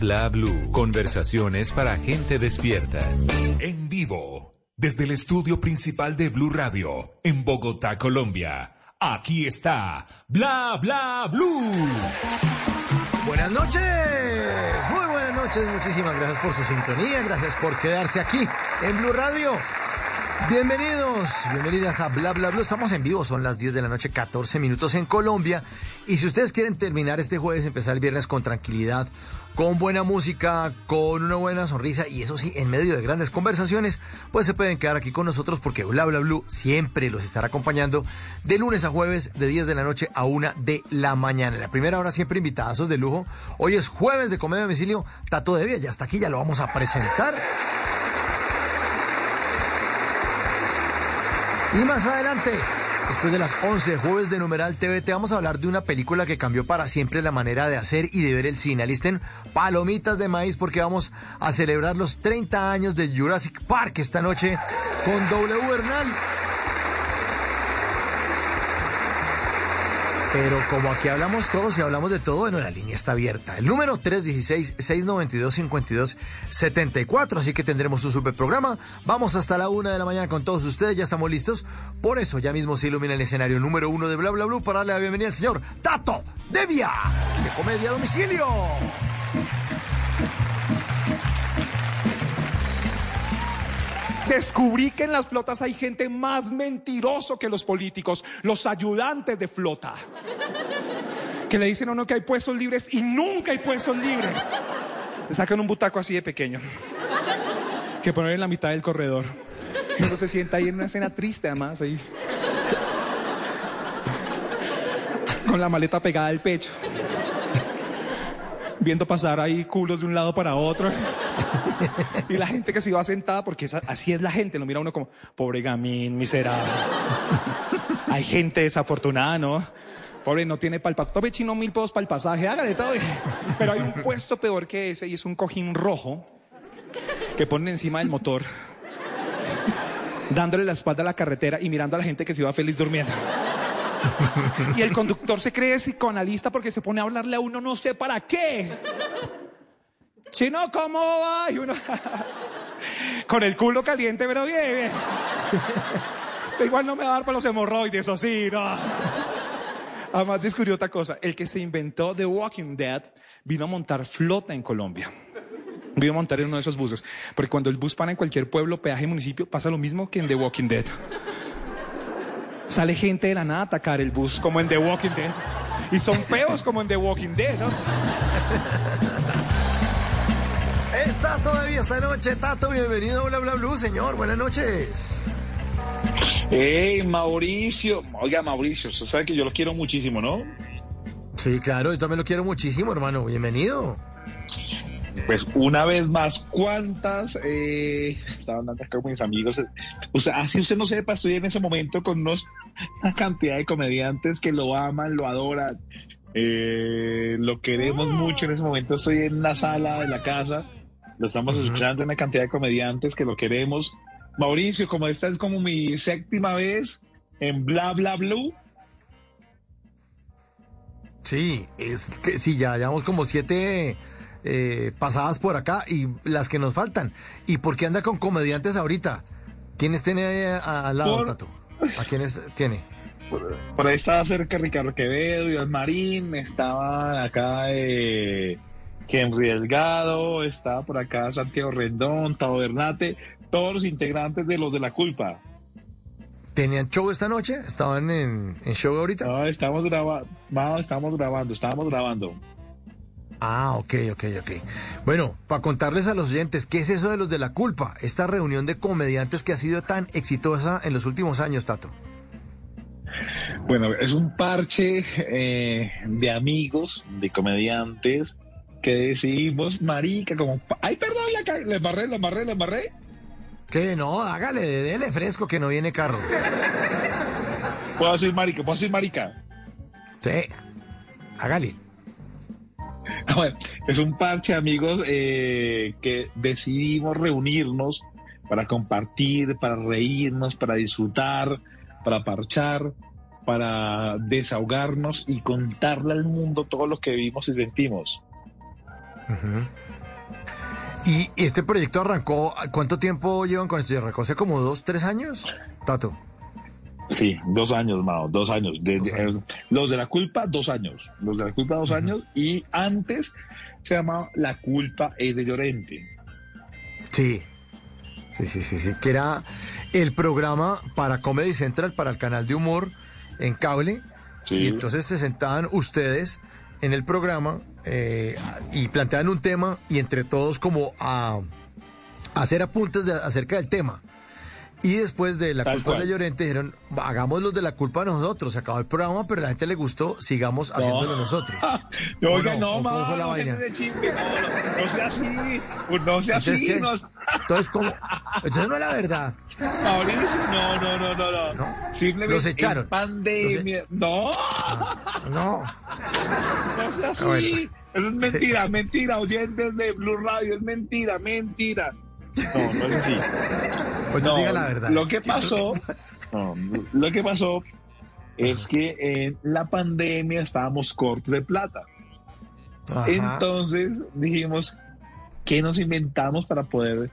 Bla Blue. Conversaciones para gente despierta. En vivo. Desde el estudio principal de Blue Radio. En Bogotá, Colombia. Aquí está. Bla Bla Blue. Buenas noches. Muy buenas noches. Muchísimas gracias por su sintonía. Gracias por quedarse aquí en Blue Radio. Bienvenidos, bienvenidas a Bla Bla Blue. Estamos en vivo, son las 10 de la noche, 14 minutos en Colombia. Y si ustedes quieren terminar este jueves, empezar el viernes con tranquilidad, con buena música, con una buena sonrisa y eso sí, en medio de grandes conversaciones, pues se pueden quedar aquí con nosotros porque Bla Bla Blue siempre los estará acompañando de lunes a jueves, de 10 de la noche a 1 de la mañana. La primera hora siempre invitadazos de lujo. Hoy es jueves de comedia de domicilio. Tato de Vía, ya está aquí, ya lo vamos a presentar. Y más adelante, después de las 11 jueves de Numeral TV, te vamos a hablar de una película que cambió para siempre la manera de hacer y de ver el cine. Alisten palomitas de maíz porque vamos a celebrar los 30 años de Jurassic Park esta noche con W Bernal. Pero como aquí hablamos todos y hablamos de todo, bueno, la línea está abierta. El número 316-692-5274. Así que tendremos un super programa. Vamos hasta la una de la mañana con todos ustedes. Ya estamos listos. Por eso ya mismo se ilumina el escenario número uno de Bla Bla Blue para darle la bienvenida al señor Tato Devia de Comedia a Domicilio. Descubrí que en las flotas hay gente más mentiroso que los políticos, los ayudantes de flota. Que le dicen a uno que hay puestos libres y nunca hay puestos libres. Le sacan un butaco así de pequeño. Que ponen en la mitad del corredor. Y uno se sienta ahí en una escena triste además, ahí. Con la maleta pegada al pecho. Viendo pasar ahí culos de un lado para otro. Y la gente que se iba sentada, porque así es la gente, lo mira uno como, pobre gamín, miserable. Hay gente desafortunada, ¿no? Pobre, no tiene para el pasaje. Chino mil pesos para el pasaje, hágale todo. Pero hay un puesto peor que ese y es un cojín rojo que ponen encima del motor, dándole la espalda a la carretera y mirando a la gente que se iba feliz durmiendo. Y el conductor se cree psicoanalista porque se pone a hablarle a uno no sé para qué. Chino, ¿cómo va? Y uno, con el culo caliente, pero bien, bien. Usted igual no me va a dar para los hemorroides, o sí, no. Además descubrió otra cosa. El que se inventó The Walking Dead vino a montar flota en Colombia. Vino a montar en uno de esos buses. Porque cuando el bus para en cualquier pueblo, peaje, municipio, pasa lo mismo que en The Walking Dead. Sale gente de la nada a atacar el bus, como en The Walking Dead. Y son feos como en The Walking Dead, ¿no? Está todavía esta noche, Tato. Bienvenido a Bla Bla Blue, señor. Buenas noches. Hey, Mauricio. Oiga, Mauricio, usted sabe que yo lo quiero muchísimo, ¿no? Sí, claro, yo también lo quiero muchísimo, hermano. Bienvenido. Pues una vez más, ¿cuántas? Eh, estaban hablando acá con mis amigos. O sea, así usted no sepa, estoy en ese momento con unos, una cantidad de comediantes que lo aman, lo adoran. eh, lo queremos mucho en ese momento. Estoy en la sala de la casa. Lo estamos escuchando, una cantidad de comediantes que lo queremos. Mauricio, como esta es como mi séptima vez en Bla Bla Blue. Sí, es que sí, ya llevamos como siete eh, pasadas por acá y las que nos faltan. ¿Y por qué anda con comediantes ahorita? ¿Quiénes tiene al lado, Por- Tato? ¿A quiénes tiene? Por ahí estaba cerca Ricardo Quevedo, Iván Marín, estaba acá eh, Henry Delgado, estaba por acá Santiago Rendón, Tavo Bernate, todos los integrantes de los de la culpa. ¿Tenían show esta noche? ¿Estaban en, en show ahorita? No, estamos grabando, no, estamos grabando, estábamos grabando. Ah, ok, ok, ok. Bueno, para contarles a los oyentes, ¿qué es eso de los de la culpa? Esta reunión de comediantes que ha sido tan exitosa en los últimos años, Tato. Bueno, es un parche eh, de amigos, de comediantes, que decidimos, marica, como, ay, perdón, la, le embarré, le embarré, le embarré. Que no, hágale, dele fresco que no viene carro. Puedo decir marica, puedo decir marica. Sí, hágale. Bueno, es un parche, amigos, eh, que decidimos reunirnos para compartir, para reírnos, para disfrutar, para parchar, para desahogarnos y contarle al mundo todo lo que vivimos y sentimos. Y este proyecto arrancó, ¿cuánto tiempo llevan con esto? ¿Arrancó hace como dos, tres años? Tato. Sí, dos años, Mao, dos años. De- Dos de- años. eh, los de la culpa, dos años. Los de la culpa, dos años. Y antes se llamaba La culpa es de Llorente. Sí. Sí, sí, sí, sí. Que era el programa para Comedy Central, para el canal de humor en cable. Sí. Y entonces se sentaban ustedes en el programa eh, y planteaban un tema y entre todos como a, a hacer apuntes de- acerca del tema. Y después de la Tal culpa cual. de Llorente dijeron, hagamos los de la culpa de nosotros. Se acabó el programa, pero a la gente le gustó, sigamos haciéndolo nosotros. No, ¿O oiga, no? no, ¿O cómo Mao, fue la no, vaina? de chisme, no, no, no sea así, no sea Entonces, así, no, Entonces, ¿cómo? Entonces no es la verdad. Mauricio, no, no, no, no, no, No. Simplemente Los echaron. en pandemia, no, No. no sea así, bueno. eso es mentira, mentira, oyentes de Blue Radio, es mentira, mentira. No, no es así. Pues no, No, diga la verdad. lo que pasó- No, lo que pasó es que en la pandemia estábamos cortos de plata. Ajá. Entonces dijimos, ¿qué nos inventamos para poder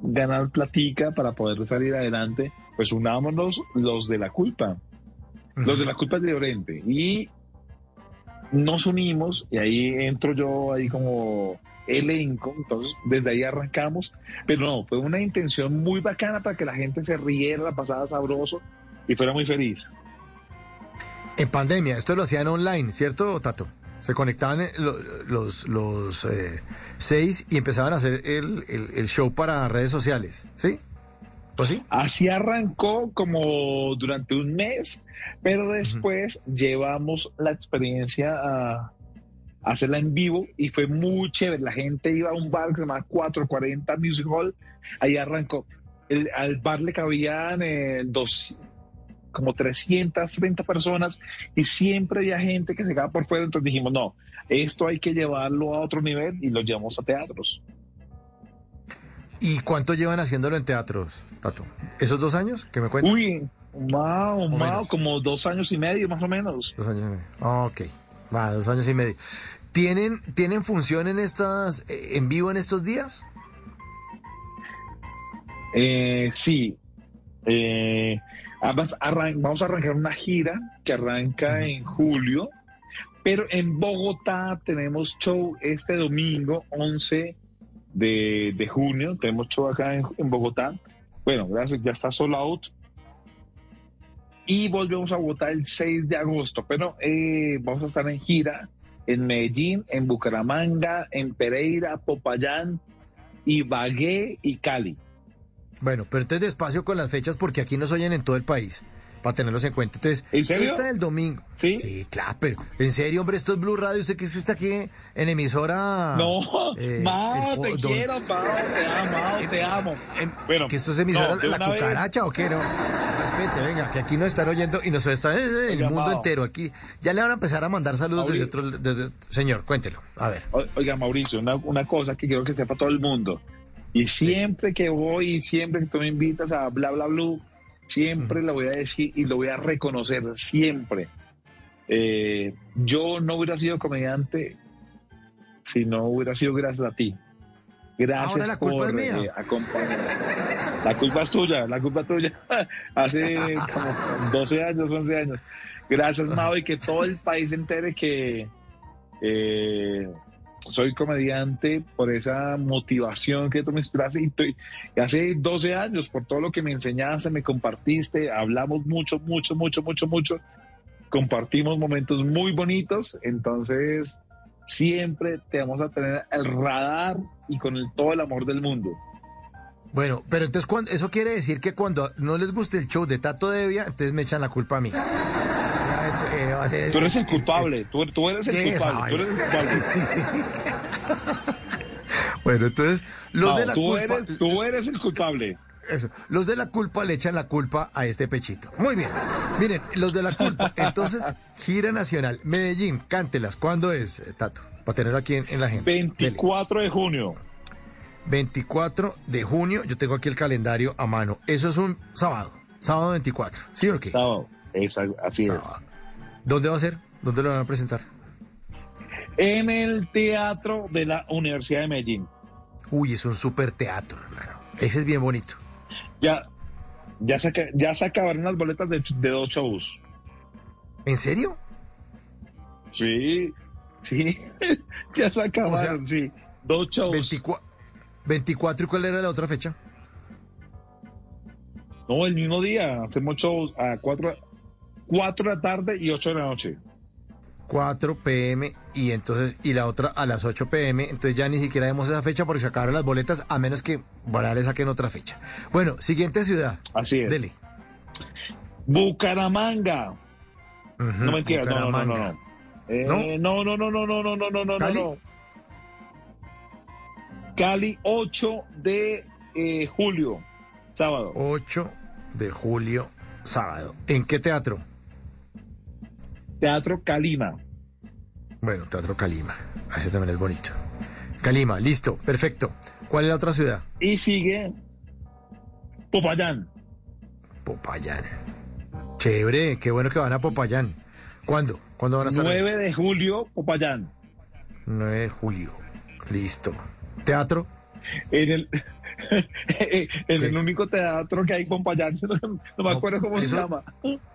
ganar platica, para poder salir adelante? Pues unámonos los de la culpa, los de la culpa de Llorente. Y nos unimos y ahí entro yo ahí como elenco, entonces desde ahí arrancamos, pero no, fue una intención muy bacana para que la gente se riera, la pasara sabroso y fuera muy feliz. En pandemia, esto lo hacían online, ¿cierto, Tato? Se conectaban eh, lo- los, los eh, seis y empezaban a hacer el, el- el show para redes sociales, ¿sí? ¿Pues sí? Así arrancó como durante un mes, pero después llevamos la experiencia a, hacerla en vivo y fue muy chévere. La gente iba a un bar que se llama 440 Music Hall, ahí arrancó. El- al bar le cabían eh, dos, como 330 personas y siempre había gente que se quedaba por fuera, entonces dijimos, no, esto hay que llevarlo a otro nivel y lo llevamos a teatros. ¿Y cuánto llevan haciéndolo en teatros, Tato? ¿Esos dos años que me cuentan? Uy, wow, wow, como dos años y medio más o menos. Dos años y medio. Ah, Ok, va, dos años y medio. ¿Tienen, ¿tienen función en estas, eh, en vivo en estos días? Eh, sí. Eh, además, arran- vamos a arrancar una gira que arranca en julio, pero en Bogotá tenemos show este domingo, 11 de, de junio. Tenemos show acá en, en Bogotá. Bueno, gracias, ya está sold out. Y volvemos a Bogotá el 6 de agosto, pero eh, vamos a estar en gira en Medellín, en Bucaramanga, en Pereira, Popayán, Ibagué y Cali. Bueno, pero entonces despacio con las fechas porque aquí nos oyen en todo el país, para tenerlos en cuenta. Entonces, ¿En serio? esta del domingo. ¿Sí? Sí, claro, pero en serio, hombre, esto es Blue Radio. ¿Usted que está aquí en emisora? No, eh, Mao, el- te don- quiero, Mao, te amo, Mao, te amo. em, Bueno, ¿Que esto es emisora no, la vez- cucaracha o qué? No, respete, venga, que aquí nos están oyendo y nos están en el Oiga, mundo Mao. entero. Aquí ya le van a empezar a mandar saludos desde otro. desde- señor, cuéntelo. A ver. Oiga, Mauricio, una, una cosa que quiero que sepa todo el mundo. Y siempre que voy y siempre que tú me invitas a bla, bla, blue, siempre lo voy a decir y lo voy a reconocer, siempre. Eh, yo no hubiera sido comediante si no hubiera sido gracias a ti. Gracias Ahora la culpa por es mía. eh, acompañarme. La culpa es tuya, la culpa es tuya. Hace como 12 años, 11 años. Gracias, Mau, y que todo el país entere que eh, soy comediante por esa motivación que tú me inspiraste. Y, estoy- hace 12 años, por todo lo que me enseñaste, me compartiste, hablamos mucho, mucho, mucho, mucho, mucho. Compartimos momentos muy bonitos. Entonces, siempre te vamos a tener el radar y con el, todo el amor del mundo. Bueno, pero entonces cuando, eso quiere decir que cuando no les guste el show de Tato Devia, entonces me echan la culpa a mí. Ya, ¿Qué va a ser? Tú eres el culpable, tú, tú eres el ¿Qué es esa culpable, tú eres el culpable. Bueno, entonces, los No, de la tú, culpa. eres, tú eres el culpable. Eso. Los de la culpa le echan la culpa a este pechito. Muy bien. Miren, los de la culpa. Entonces, gira nacional. Medellín, cántelas. ¿Cuándo es, eh, Tato? Para tenerlo aquí en, en la gente. 24 de junio. 24 de junio. Yo tengo aquí el calendario a mano. Eso es un sábado. Sábado 24. ¿Sí o qué? Sábado. Esa- así es. ¿Dónde va a ser? ¿Dónde lo van a presentar? En el teatro de la Universidad de Medellín. Uy, es un super teatro, hermano. Ese es bien bonito. Ya, ya, se, ya se acabaron las boletas de, de dos shows. ¿En serio? Sí, sí. ya se acabaron, O sea, sí. Dos shows. 24, 24 y cuál era la otra fecha? No, el mismo día. Hacemos shows a 4 cuatro de la tarde y 8 de la noche. 4 pm y entonces y la otra a las 8 pm, entonces ya ni siquiera vemos esa fecha porque se acabaron las boletas a menos que Borar le saquen otra fecha. Bueno, siguiente ciudad. Así es. Dele. Bucaramanga. Ujú, No mentiras, no, no, no, no. Bucaramanga. no. Eh, no, no, no, no, no, no, no, no, no, ¿Cali? no. Cali, 8 de eh, julio, sábado. 8 de julio, sábado. ¿En qué teatro? Teatro Calima. Bueno, Teatro Calima. Ese también es bonito. Calima, listo, perfecto. ¿Cuál es la otra ciudad? Y sigue Popayán. Popayán. Chévere, qué bueno que van a Popayán. ¿Cuándo? ¿Cuándo van a estar? ahí? 9 de julio, Popayán. 9 de julio. Listo. ¿Teatro? En el, el único teatro que hay en Popayán, no, me acuerdo cómo se llama.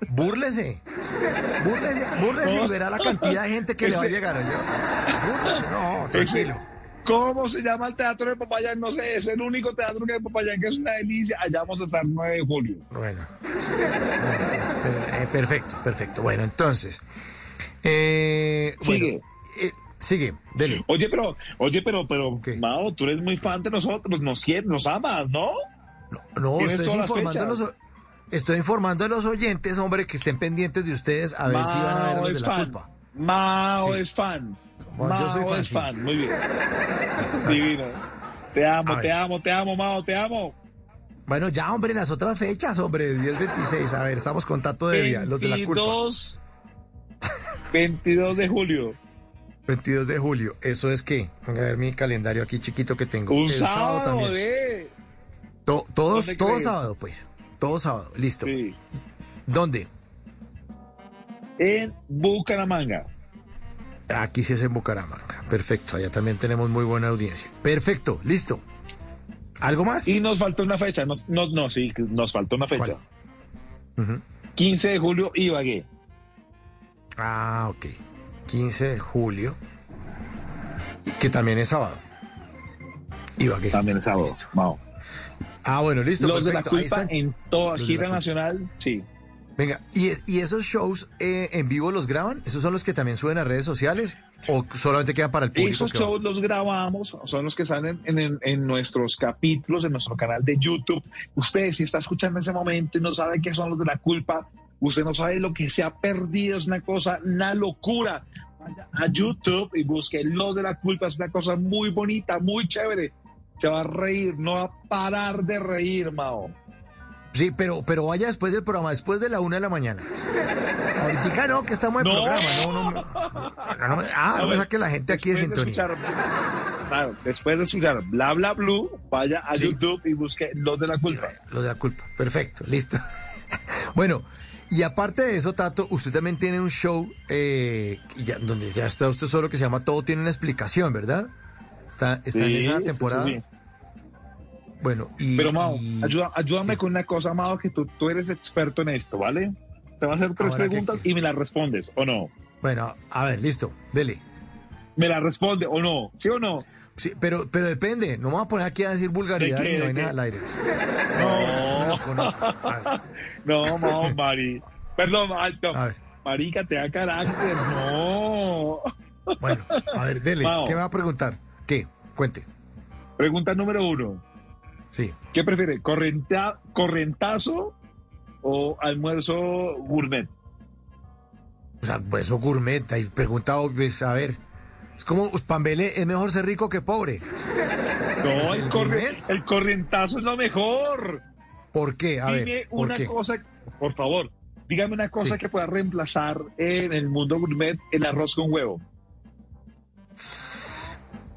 Búrlese. Búrlese, búrlese y verá la cantidad de gente que le va a llegar allá. Búrlese, no, tranquilo. ¿Cómo se llama el teatro de Popayán? No sé, es el único teatro que hay en Popayán, que es una delicia. Allá vamos a estar 9 de julio. Bueno. Eh, perfecto, perfecto. Bueno, entonces. eh, Sigue. bueno, eh, sigue, dele. Oye, pero, oye, pero, pero, ¿Qué? Mao, tú eres muy fan de nosotros, nos quieres, nos amas, ¿no? No, estoy informando a los, fechas. o- estoy informando a los oyentes, hombre, que estén pendientes de ustedes a ver si van a ver de es la fan. culpa. Mao Sí. es fan. Bueno, Mao yo soy fan, es sí. fan, muy bien. Divino. Te amo, te amo, te amo, Mao, te amo. Bueno, ya, hombre, las otras fechas, hombre, 10, 26. A ver, estamos con Tato de Vía, los de la culpa. 22, 22 de julio. 22 de julio, eso es que, venga a ver mi calendario aquí chiquito que tengo. Un El sábado, también. de... To- todos, ¿Dónde todo crees? sábado, pues. Todo sábado, listo. Sí. ¿Dónde? En Bucaramanga. Aquí sí es en Bucaramanga. Perfecto, allá también tenemos muy buena audiencia. Perfecto, listo. ¿Algo más? Y nos faltó una fecha. Nos, no, no, sí, nos faltó una fecha. ¿Cuál? Ujú. 15 de julio, Ibagué. Ah, ok. 15 de julio, que también es sábado. Ibagué. También es sábado. Mao. Ah, bueno, listo. Los de la culpa en toda Los gira nacional, sí. Venga, ¿y, y esos shows eh, en vivo los graban? ¿Esos son los que también suben a redes sociales? ¿O solamente quedan para el público? Esos va? shows los grabamos, son los que salen en, en- en nuestros capítulos, en nuestro canal de YouTube. Usted, si está escuchando en ese momento y no sabe qué son los de la culpa, usted no sabe lo que se ha perdido, es una cosa, una locura. Vaya a YouTube y busque los de la culpa, es una cosa muy bonita, muy chévere. Se va a reír, no va a parar de reír, Mao. Sí, pero, pero vaya después del programa, después de la una de la mañana. Ahorita no, que estamos en No. programa. No, no, no. No, no, ah, no me saque la gente aquí de sintonía. escuchar- claro, después de escuchar Bla Bla Blue, vaya a Sí. YouTube y busque los de la culpa. Lo de la culpa. Perfecto, listo. bueno, y aparte de eso, Tato, usted también tiene un show eh, ya- donde ya está usted solo que se llama Todo tiene una explicación, ¿verdad? Está, está en esa temporada. sí. Bueno, y. Pero Mao, y- ayuda- ayúdame sí. con una cosa, Mao, que tú, tú eres experto en esto, ¿vale? Te voy a hacer tres Ahora, ¿qué- preguntas y me las respondes, ¿o no? Bueno, a ver, listo, dele. Me las responde, ¿o no? ¿Sí o no? Sí, pero, pero depende, no me voy a poner aquí a decir vulgaridad ¿De qué, ni de vaina al aire. No. A ver. no, Mao, Mari. Perdón, alto. A ver. Marica, te da carácter. No. Bueno, a ver, dele. ¿Qué me va a preguntar? ¿Qué? Cuente. Pregunta número uno. Sí. ¿Qué prefiere? ¿Correnta- ¿Correntazo o almuerzo gourmet? O sea, pues eso gourmet. Ahí preguntado, pues, a ver. Es como, pues, Pambele es mejor ser rico que pobre. No, ¿Es el, el corri- el corrientazo es lo mejor. ¿Por qué? A Dime ver, ¿por una qué? cosa, por favor, dígame una cosa Sí. que pueda reemplazar en el mundo gourmet el arroz con huevo.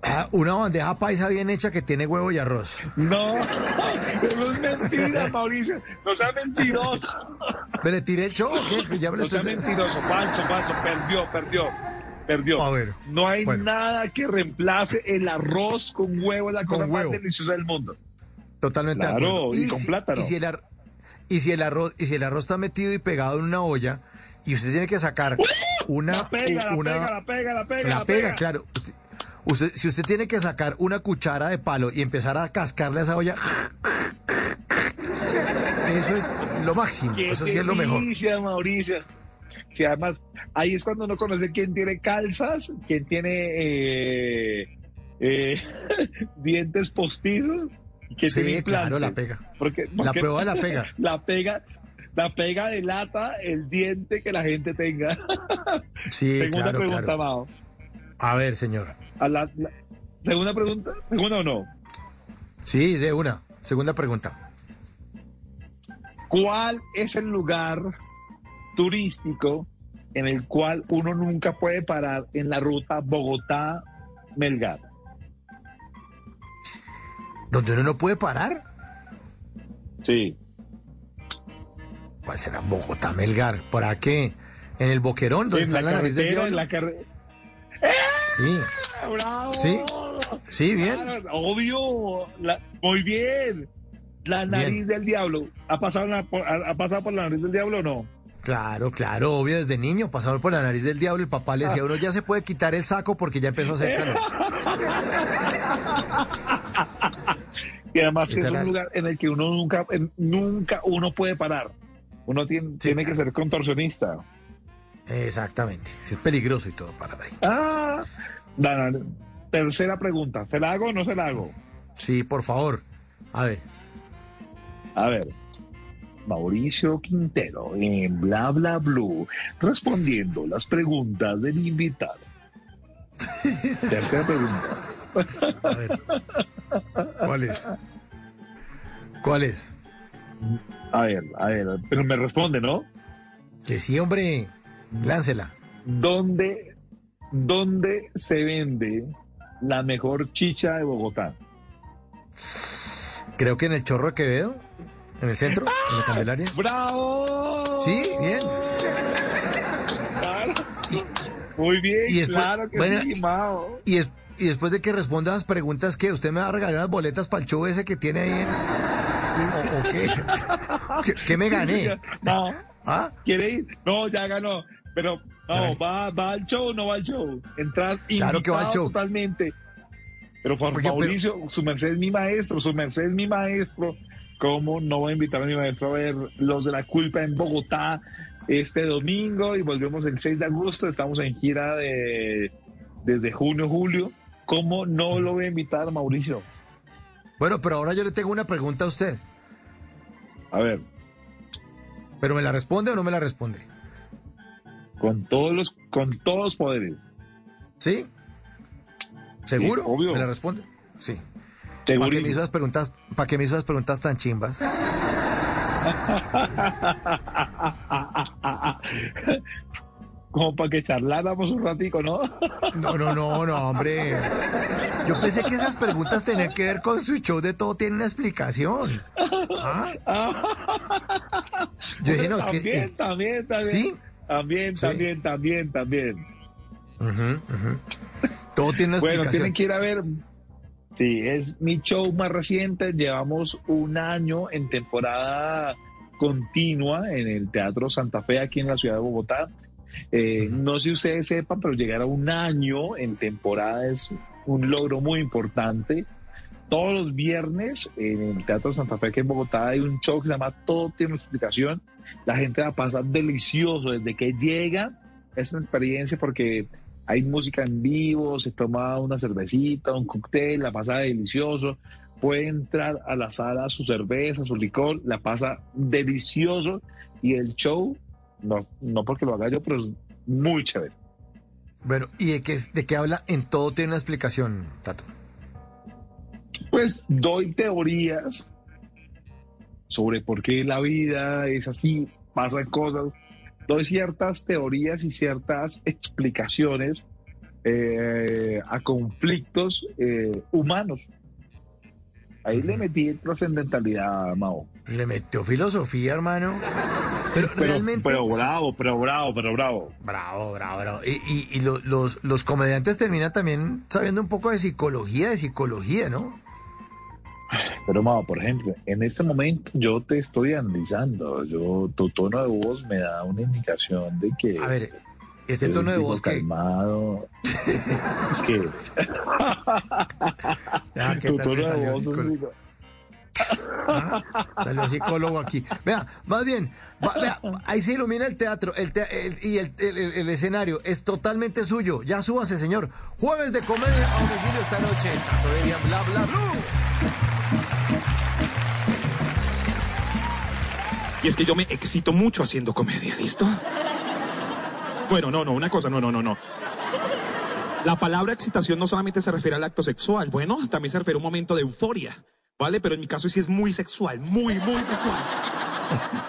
Ah, una bandeja paisa bien hecha que tiene huevo y arroz. No, eso es mentira, Mauricio. No sea mentiroso. ¿Me le tiré el show o qué? Ya me No sea estoy- mentiroso. Falso, falso. Perdió, perdió. Perdió. A ver, no hay bueno. nada que reemplace el arroz con huevo, la cosa más deliciosa del mundo. Totalmente de Claro, y con si, plátano. Y si, el ar- y si el arroz, y si el arroz está metido y pegado en una olla, y usted tiene que sacar una, La pega, la una- pega, la pega, la pega. la pega, claro. Usted- usted- si usted tiene que sacar una cuchara de palo y empezar a cascarle a esa olla, eso es lo máximo. Qué Eso sí es lo mejor. Mauricio. Sí, además, ahí es cuando uno conoce quién tiene calzas, quién tiene eh, eh, dientes postizos quién Sí, claro, la pega. Porque, La prueba de la pega. La pega, la pega delata el diente que la gente tenga. Sí, segunda claro, pregunta, claro. Mao. A ver, señora. A la- la- segunda pregunta, segunda o no. Sí, de una. Segunda pregunta. ¿Cuál es el lugar turístico en el cual uno nunca puede parar en la ruta Bogotá-Melgar? ¿Donde uno no puede parar? Sí. ¿Cuál será? Bogotá, Melgar. ¿Para qué? ¿En el Boquerón? ¿Donde En está la la nariz del diablo? en la carretera. Sí, ¡Bravo! Sí. sí, bien. Ah, Obvio. La- muy bien. La nariz Bien. del diablo. ¿Ha pasado, la- ha pasado por la nariz del diablo o no? Claro, claro, obvio, desde niño, pasaba por la nariz del diablo, el papá le decía, uno ya se puede quitar el saco porque ya empezó a hacer calor. Y además es era- un lugar en el que uno nunca, nunca uno puede parar. Uno tiene, tiene que ser contorsionista. Exactamente, es peligroso y todo parar ahí. Ah, tercera pregunta. ¿Se la hago o no se la hago? Sí, por favor. A ver, A ver. Mauricio Quintero en Bla Bla Blue respondiendo las preguntas del invitado. Tercera pregunta. a ver. ¿Cuál es? ¿Cuál es? A ver, a ver, pero me responde, ¿no? Que sí, hombre, láncela. ¿Dónde, dónde se vende la mejor chicha de Bogotá? Creo que en el Chorro de Quevedo, en el centro, en la Candelaria. ¡Bravo! Sí, bien. Claro. Muy bien, y después- claro que bueno, sí, Mao. Y, es- y después de que responda las preguntas, que ¿Usted me va a regalar las boletas para el show ese que tiene ahí? en- ¿O, o qué? ¿Qué? qué me gané? No, ¿Ah? ¿quiere ir? No, ya ganó. Pero no, va, va al show o no va al show. Entras Claro que va al show. totalmente. Pero por Porque- Mauricio, su merced es mi maestro, su merced es mi maestro. ¿Cómo no voy a invitar a mi maestro a ver Los de la Culpa en Bogotá este domingo? Y volvemos el 6 de agosto. Estamos en gira de desde junio, julio. ¿Cómo no lo voy a invitar, Mauricio? Bueno, pero ahora yo le tengo una pregunta a usted. A ver, ¿Pero me la responde o no me la responde? con todos los, con todos los poderes. ¿Sí? ¿Seguro? Sí, obvio. ¿Me la responde? Sí. ¿Para qué me hizo las preguntas, para qué me hizo las preguntas tan chimbas? Como para que charláramos un ratico, ¿no? No, no, no, no, hombre. Yo pensé que esas preguntas tenían que ver con su show de todo tiene una explicación. ¿Ah? Yo dije, no, es que... también, eh, también, también. ¿Sí? También, Sí. también, también, también. ujú, ujú. Todo tiene una Bueno, explicación. tienen que ir a ver. Sí, es mi show más reciente. Llevamos un año en temporada continua en el Teatro Santa Fe aquí en la ciudad de Bogotá. Eh, No sé si ustedes sepan, pero llegar a un año en temporada es un logro muy importante. Todos los viernes en el Teatro Santa Fe aquí en Bogotá hay un show que se llama Todo tiene explicación. La gente la pasa delicioso desde que llega. Es una experiencia porque hay música en vivo, se toma una cervecita, un cóctel, la pasa delicioso. Puede entrar a la sala su cerveza, su licor, la pasa delicioso. Y el show, no, no porque lo haga yo, pero es muy chévere. Bueno, ¿y de qué, de qué habla? En todo tiene una explicación, Tato. Pues doy teorías sobre por qué la vida es así, pasan cosas. Doy ciertas teorías y ciertas explicaciones eh, a conflictos eh, humanos. Ahí le metí trascendentalidad, Mao. Le metió filosofía, hermano. Pero, Pero, realmente. pero bravo, pero bravo, pero bravo. Bravo, bravo, bravo. Y, y- y lo- los, los comediantes terminan también sabiendo un poco de psicología, de psicología, ¿no? Pero Mao, por ejemplo, en este momento yo te estoy analizando. Yo, tu tono de voz me da una indicación de que. A ver, este tono de voz que. calmado. es que Ah, ¿qué tu tal tono me de salió voz. psicólogo? Ah, Salió psicólogo aquí. Vea, más bien, va- vea, ahí se ilumina el teatro el tea- el- y el, el- escenario es totalmente suyo. Ya súbase, señor. Jueves de comedia a domicilio esta noche. Tato de bla, bla, bla. Es que yo me excito mucho haciendo comedia, ¿listo? Bueno, no, no, una cosa, no, no, no, no. La palabra excitación no solamente se refiere al acto sexual, bueno, también se refiere a un momento de euforia, ¿vale? Pero en mi caso sí es muy sexual, muy, muy sexual.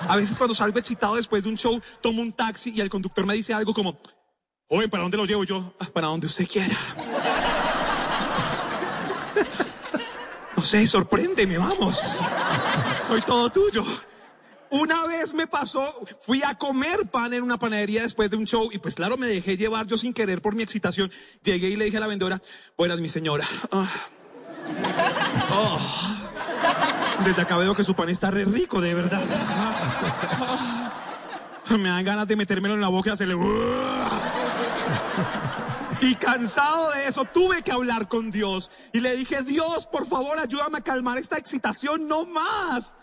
A veces cuando salgo excitado después de un show, tomo un taxi y el conductor me dice algo como, oye, ¿para dónde lo llevo yo? "Ah, Para donde usted quiera. No sé, sorpréndeme, vamos. Soy todo tuyo. Una vez me pasó, fui a comer pan en una panadería después de un show y pues claro, me dejé llevar yo sin querer por mi excitación. Llegué y le dije a la vendedora, buenas mi señora. Ah. Oh. Desde acá veo que su pan está re rico, de verdad. Ah. Me dan ganas de metérmelo en la boca y hacerle... Y cansado de eso, tuve que hablar con Dios. Y le dije, Dios, por favor, ayúdame a calmar esta excitación, no más.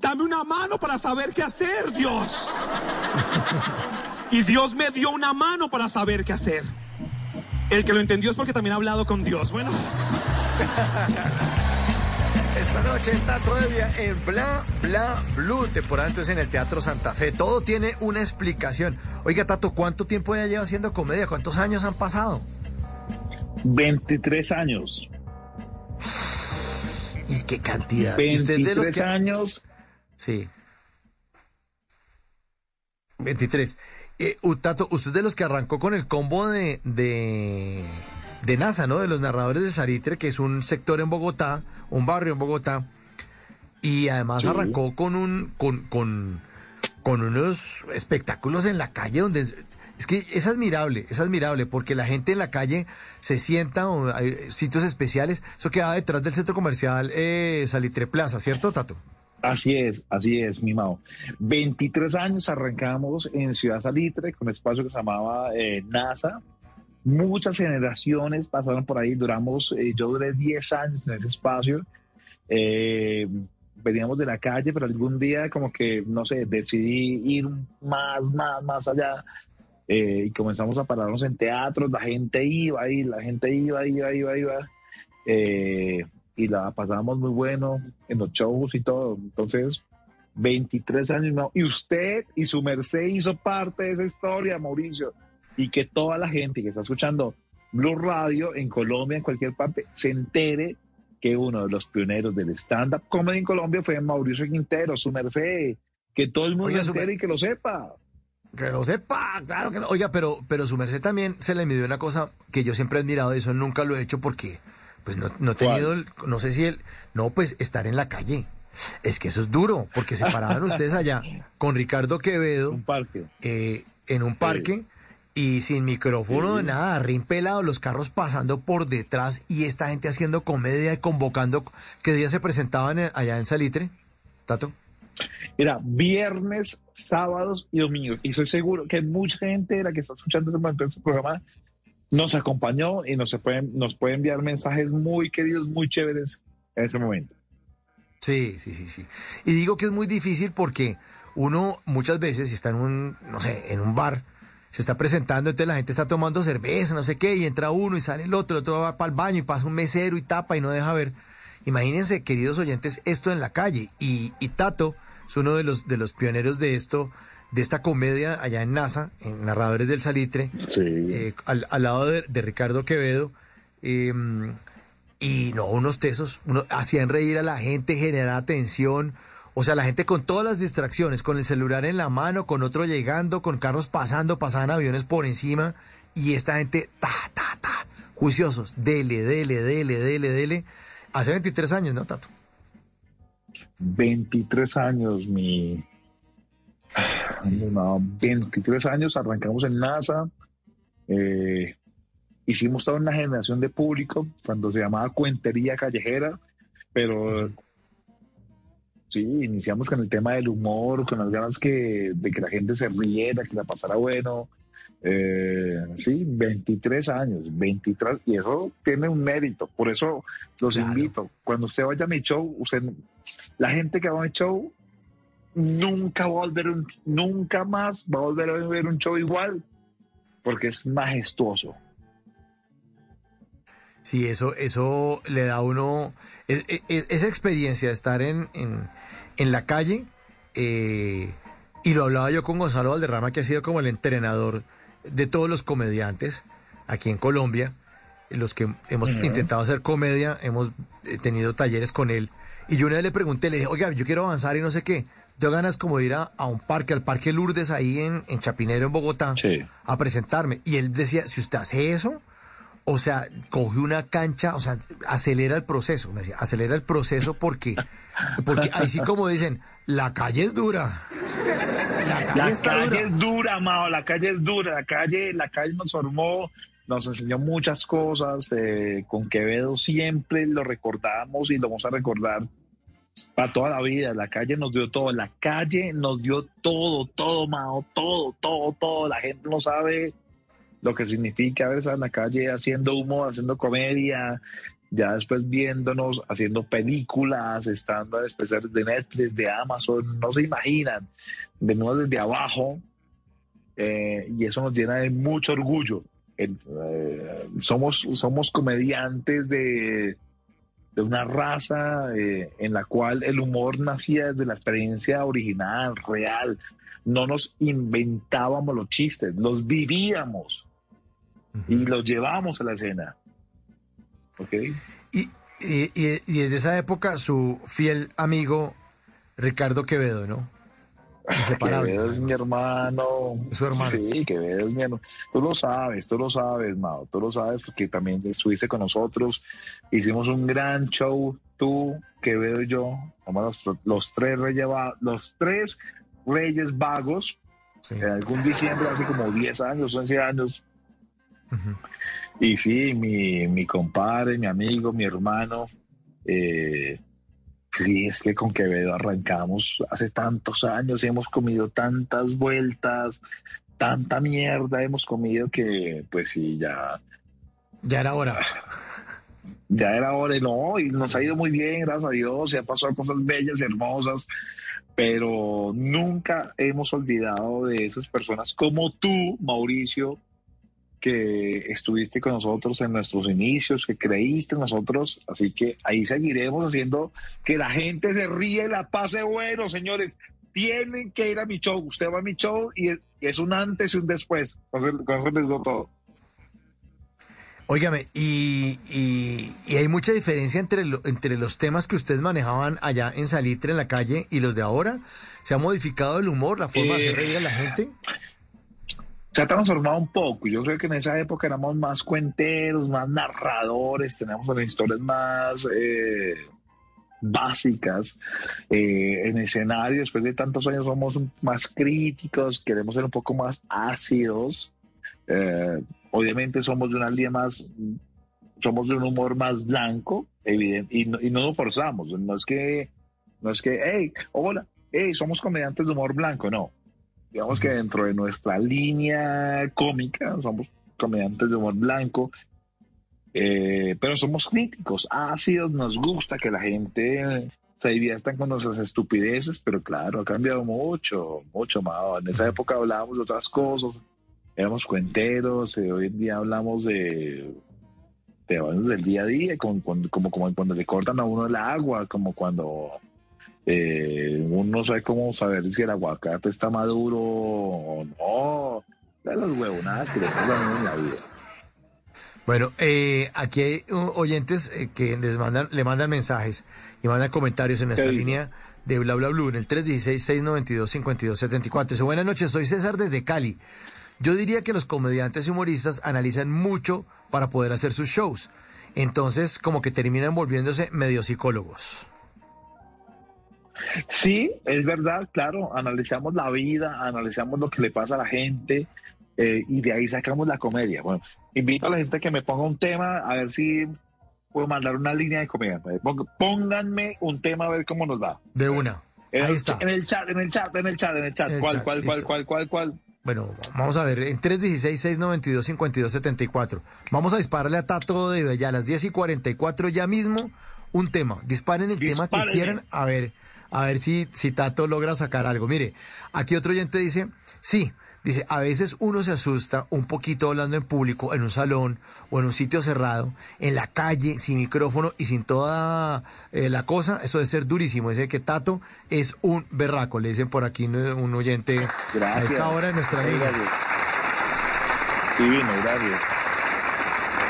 Dame una mano para saber qué hacer, Dios. Y Dios me dio una mano para saber qué hacer. El que lo entendió es porque también ha hablado con Dios. Bueno, Esta noche en Tato de Vía en Bla Bla Blue, temporada entonces en el Teatro Santa Fe. Todo tiene una explicación. Oiga, Tato, ¿cuánto tiempo ya lleva haciendo comedia? ¿Cuántos años han pasado? 23 años. ¿Y qué cantidad? ¿Y usted 23 de los que... años. Sí. 23. Eh, Tato, usted de los que arrancó con el combo de, de, de NASA, ¿no? De los narradores de Salitre, que es un sector en Bogotá, un barrio en Bogotá. Y además Sí. arrancó con un, con, con, con unos espectáculos en la calle donde es que es admirable, es admirable, porque la gente en la calle se sienta, o hay sitios especiales, eso queda detrás del centro comercial eh, Salitre Plaza, ¿cierto, Tato? Así es, así es, mi Mao. 23 años arrancamos en Ciudad Salitre con un espacio que se llamaba eh, NASA. Muchas generaciones pasaron por ahí, duramos, eh, yo duré 10 años en ese espacio. Eh, veníamos de la calle, pero algún día como que, no sé, decidí ir más, más, más allá. y comenzamos a pararnos en teatros, la gente iba ahí, la gente iba, iba, iba, iba. Eh, y la pasábamos muy bueno en los shows y todo. Entonces, 23 años. ¿no? Y usted y su merced hizo parte de esa historia, Mauricio. Y que toda la gente que está escuchando Blue Radio en Colombia, en cualquier parte, se entere que uno de los pioneros del stand-up comedy en Colombia fue Mauricio Quintero, su merced. Que todo el mundo Oiga, se entere y que lo sepa. Que lo sepa, claro que no. Oiga, pero, pero su merced también se le midió una cosa que yo siempre he admirado, y eso nunca lo he hecho porque, pues no, no he tenido, el- no sé si el, no, pues estar en la calle. Es que eso es duro, porque se paraban ustedes allá con Ricardo Quevedo Un parque. eh, en un parque y sin micrófono, de nada, rin pelado, los carros pasando por detrás y esta gente haciendo comedia y convocando. ¿Qué día se presentaban en- allá en Salitre, Tato? Era viernes, sábados y domingos. Y soy seguro que mucha gente de la que está escuchando momento este programa nos acompañó y nos, se pueden, nos puede enviar mensajes muy queridos, muy chéveres en este momento. Sí, sí, sí, sí. Y digo que es muy difícil porque uno muchas veces está en un, no sé, en un bar, se está presentando, entonces la gente está tomando cerveza, no sé qué, y entra uno y sale el otro, el otro va para el baño y pasa un mesero y tapa y no deja ver. Imagínense, queridos oyentes, esto en la calle. Y, y Tato es uno de los, de los pioneros de esto de esta comedia allá en NASA, en Narradores del Salitre, eh, al, lado de, Ricardo Quevedo. Em, y no, unos tesos, uno, hacían reír a la gente, generar atención. O sea, la gente con todas las distracciones, con el celular en la mano, con otro llegando, con carros pasando, pasaban aviones por encima. Y esta gente, ta, ta, ta, juiciosos, dele, dele, dele, dele, dele. Hace 23 años, ¿no, Tato? 23 años, mi, 23 años, arrancamos en NASA. Eh, hicimos toda una generación de público cuando se llamaba Cuentería Callejera, pero sí, iniciamos con el tema del humor, con las ganas que, de que la gente se riera, que la pasara bueno. Eh, sí, 23 años, 23, y eso tiene un mérito. Por eso los invito. Cuando usted vaya a mi show, usted, la gente que va a mi show nunca va a volver nunca más va a volver a ver un show igual, porque es majestuoso. Sí, eso, eso le da a uno esa experiencia de estar en, en, la calle. Eh, y lo hablaba yo con Gonzalo Valderrama, que ha sido como el entrenador de todos los comediantes aquí en Colombia. Los que hemos intentado hacer comedia, hemos eh, tenido talleres con él. Y yo una vez le pregunté, le dije, oiga, yo quiero avanzar y no sé qué yo ganas como de ir a, un parque, al Parque Lourdes ahí en, en Chapinero, en Bogotá, a presentarme. Y él decía, si usted hace eso, o sea, coge una cancha, o sea, acelera el proceso, me decía, acelera el proceso porque, porque ahí sí como dicen, la calle es dura. La calle, es dura, Mao, la calle es dura, la calle, la calle nos formó, nos enseñó muchas cosas, eh, con Quevedo siempre lo recordamos y lo vamos a recordar para toda la vida. La calle nos dio todo. La calle nos dio todo, todo, Mao, todo, todo, todo. La gente no sabe lo que significa ver en la calle haciendo humo, haciendo comedia, ya después viéndonos, haciendo películas, estando a especiales de Netflix, de Amazon, no se imaginan, venimos desde abajo eh, y eso nos llena de mucho orgullo. Eh, somos, somos comediantes de, de una raza eh, en la cual el humor nacía desde la experiencia original, real. No nos inventábamos los chistes, los vivíamos y los llevamos a la escena. ¿Ok? Y, y, y desde esa época su fiel amigo Ricardo Quevedo, ¿no? Quevedo es mi hermano. su hermano. Sí, Quevedo es mi hermano. Tú lo sabes, tú lo sabes, Mao. Tú lo sabes porque también estuviste con nosotros. Hicimos un gran show, tú, Quevedo y yo. Los, los tres reyes, los tres reyes vagos. En algún diciembre, hace como 10 años, 11 años. Y sí, mi, mi compadre, mi amigo, mi hermano. Eh, Sí, es que con Quevedo arrancamos hace tantos años y hemos comido tantas vueltas, tanta mierda hemos comido que, pues sí, ya. Ya era hora. Ya era hora y no, y nos ha ido muy bien, gracias a Dios, se han pasado cosas bellas, hermosas, pero nunca hemos olvidado de esas personas como tú, Mauricio, que estuviste con nosotros en nuestros inicios, que creíste en nosotros, así que ahí seguiremos haciendo que la gente se ríe y la pase bueno, señores. Tienen que ir a mi show, usted va a mi show y es un antes y un después, con eso les digo todo. Óigame, y, y, hay mucha diferencia entre, entre los temas que ustedes manejaban allá en Salitre, en la calle, y los de ahora. ¿Se ha modificado el humor, la forma de hacer reír a la gente? Se ha transformado un poco. Yo creo que en esa época éramos más cuenteros, más narradores, teníamos las historias más eh, básicas. Eh, en escenario, después de tantos años, somos más críticos, queremos ser un poco más ácidos. Eh, obviamente somos de una línea más, somos de un humor más blanco, y no, y no nos forzamos. No es que, no es que, hey, hola, hey, somos comediantes de humor blanco, no digamos que dentro de nuestra línea cómica, somos comediantes de humor blanco, eh, pero somos críticos, ácidos, nos gusta que la gente se divierta con nuestras estupideces, pero claro, ha cambiado mucho, mucho más. En esa época hablábamos de otras cosas, éramos cuenteros, eh, hoy en día hablamos de, de del día a día, como, como, como cuando le cortan a uno el agua, como cuando Eh, uno no sabe cómo saber si el aguacate está maduro o no. De las huevonadas que le pasan en la vida. Bueno, eh, aquí hay uh, oyentes eh, que les mandan, le mandan mensajes y mandan comentarios en nuestra línea de Bla Bla Blue en el 316-692-5274. Dice, buenas noches, soy César desde Cali. Yo diría que los comediantes y humoristas analizan mucho para poder hacer sus shows. Entonces, como que terminan volviéndose medio psicólogos. Sí, es verdad, claro, analizamos la vida, analizamos lo que le pasa a la gente eh, y de ahí sacamos la comedia. Bueno, invito a la gente que me ponga un tema a ver si puedo mandar una línea de comedia. Pónganme un tema a ver cómo nos va. De una. En Ahí el, está. en el chat, en el chat, en el chat, en el chat. En el ¿Cuál, chat, cuál, cuál, cuál, cuál, cuál? Bueno, vamos a ver, en 316-692-5274. Vamos a dispararle a Tato de ya a las 10 y 44 ya mismo un tema. Disparen el tema que quieran, a ver, a ver si, si Tato logra sacar algo. Mire, aquí otro oyente dice, sí, dice, a veces uno se asusta un poquito hablando en público, en un salón o en un sitio cerrado, en la calle, sin micrófono y sin toda eh, la cosa. Eso debe ser durísimo. Dice que Tato es un berraco, le dicen por aquí un, oyente a Gracias. esta hora de nuestra vida. Divino, gracias.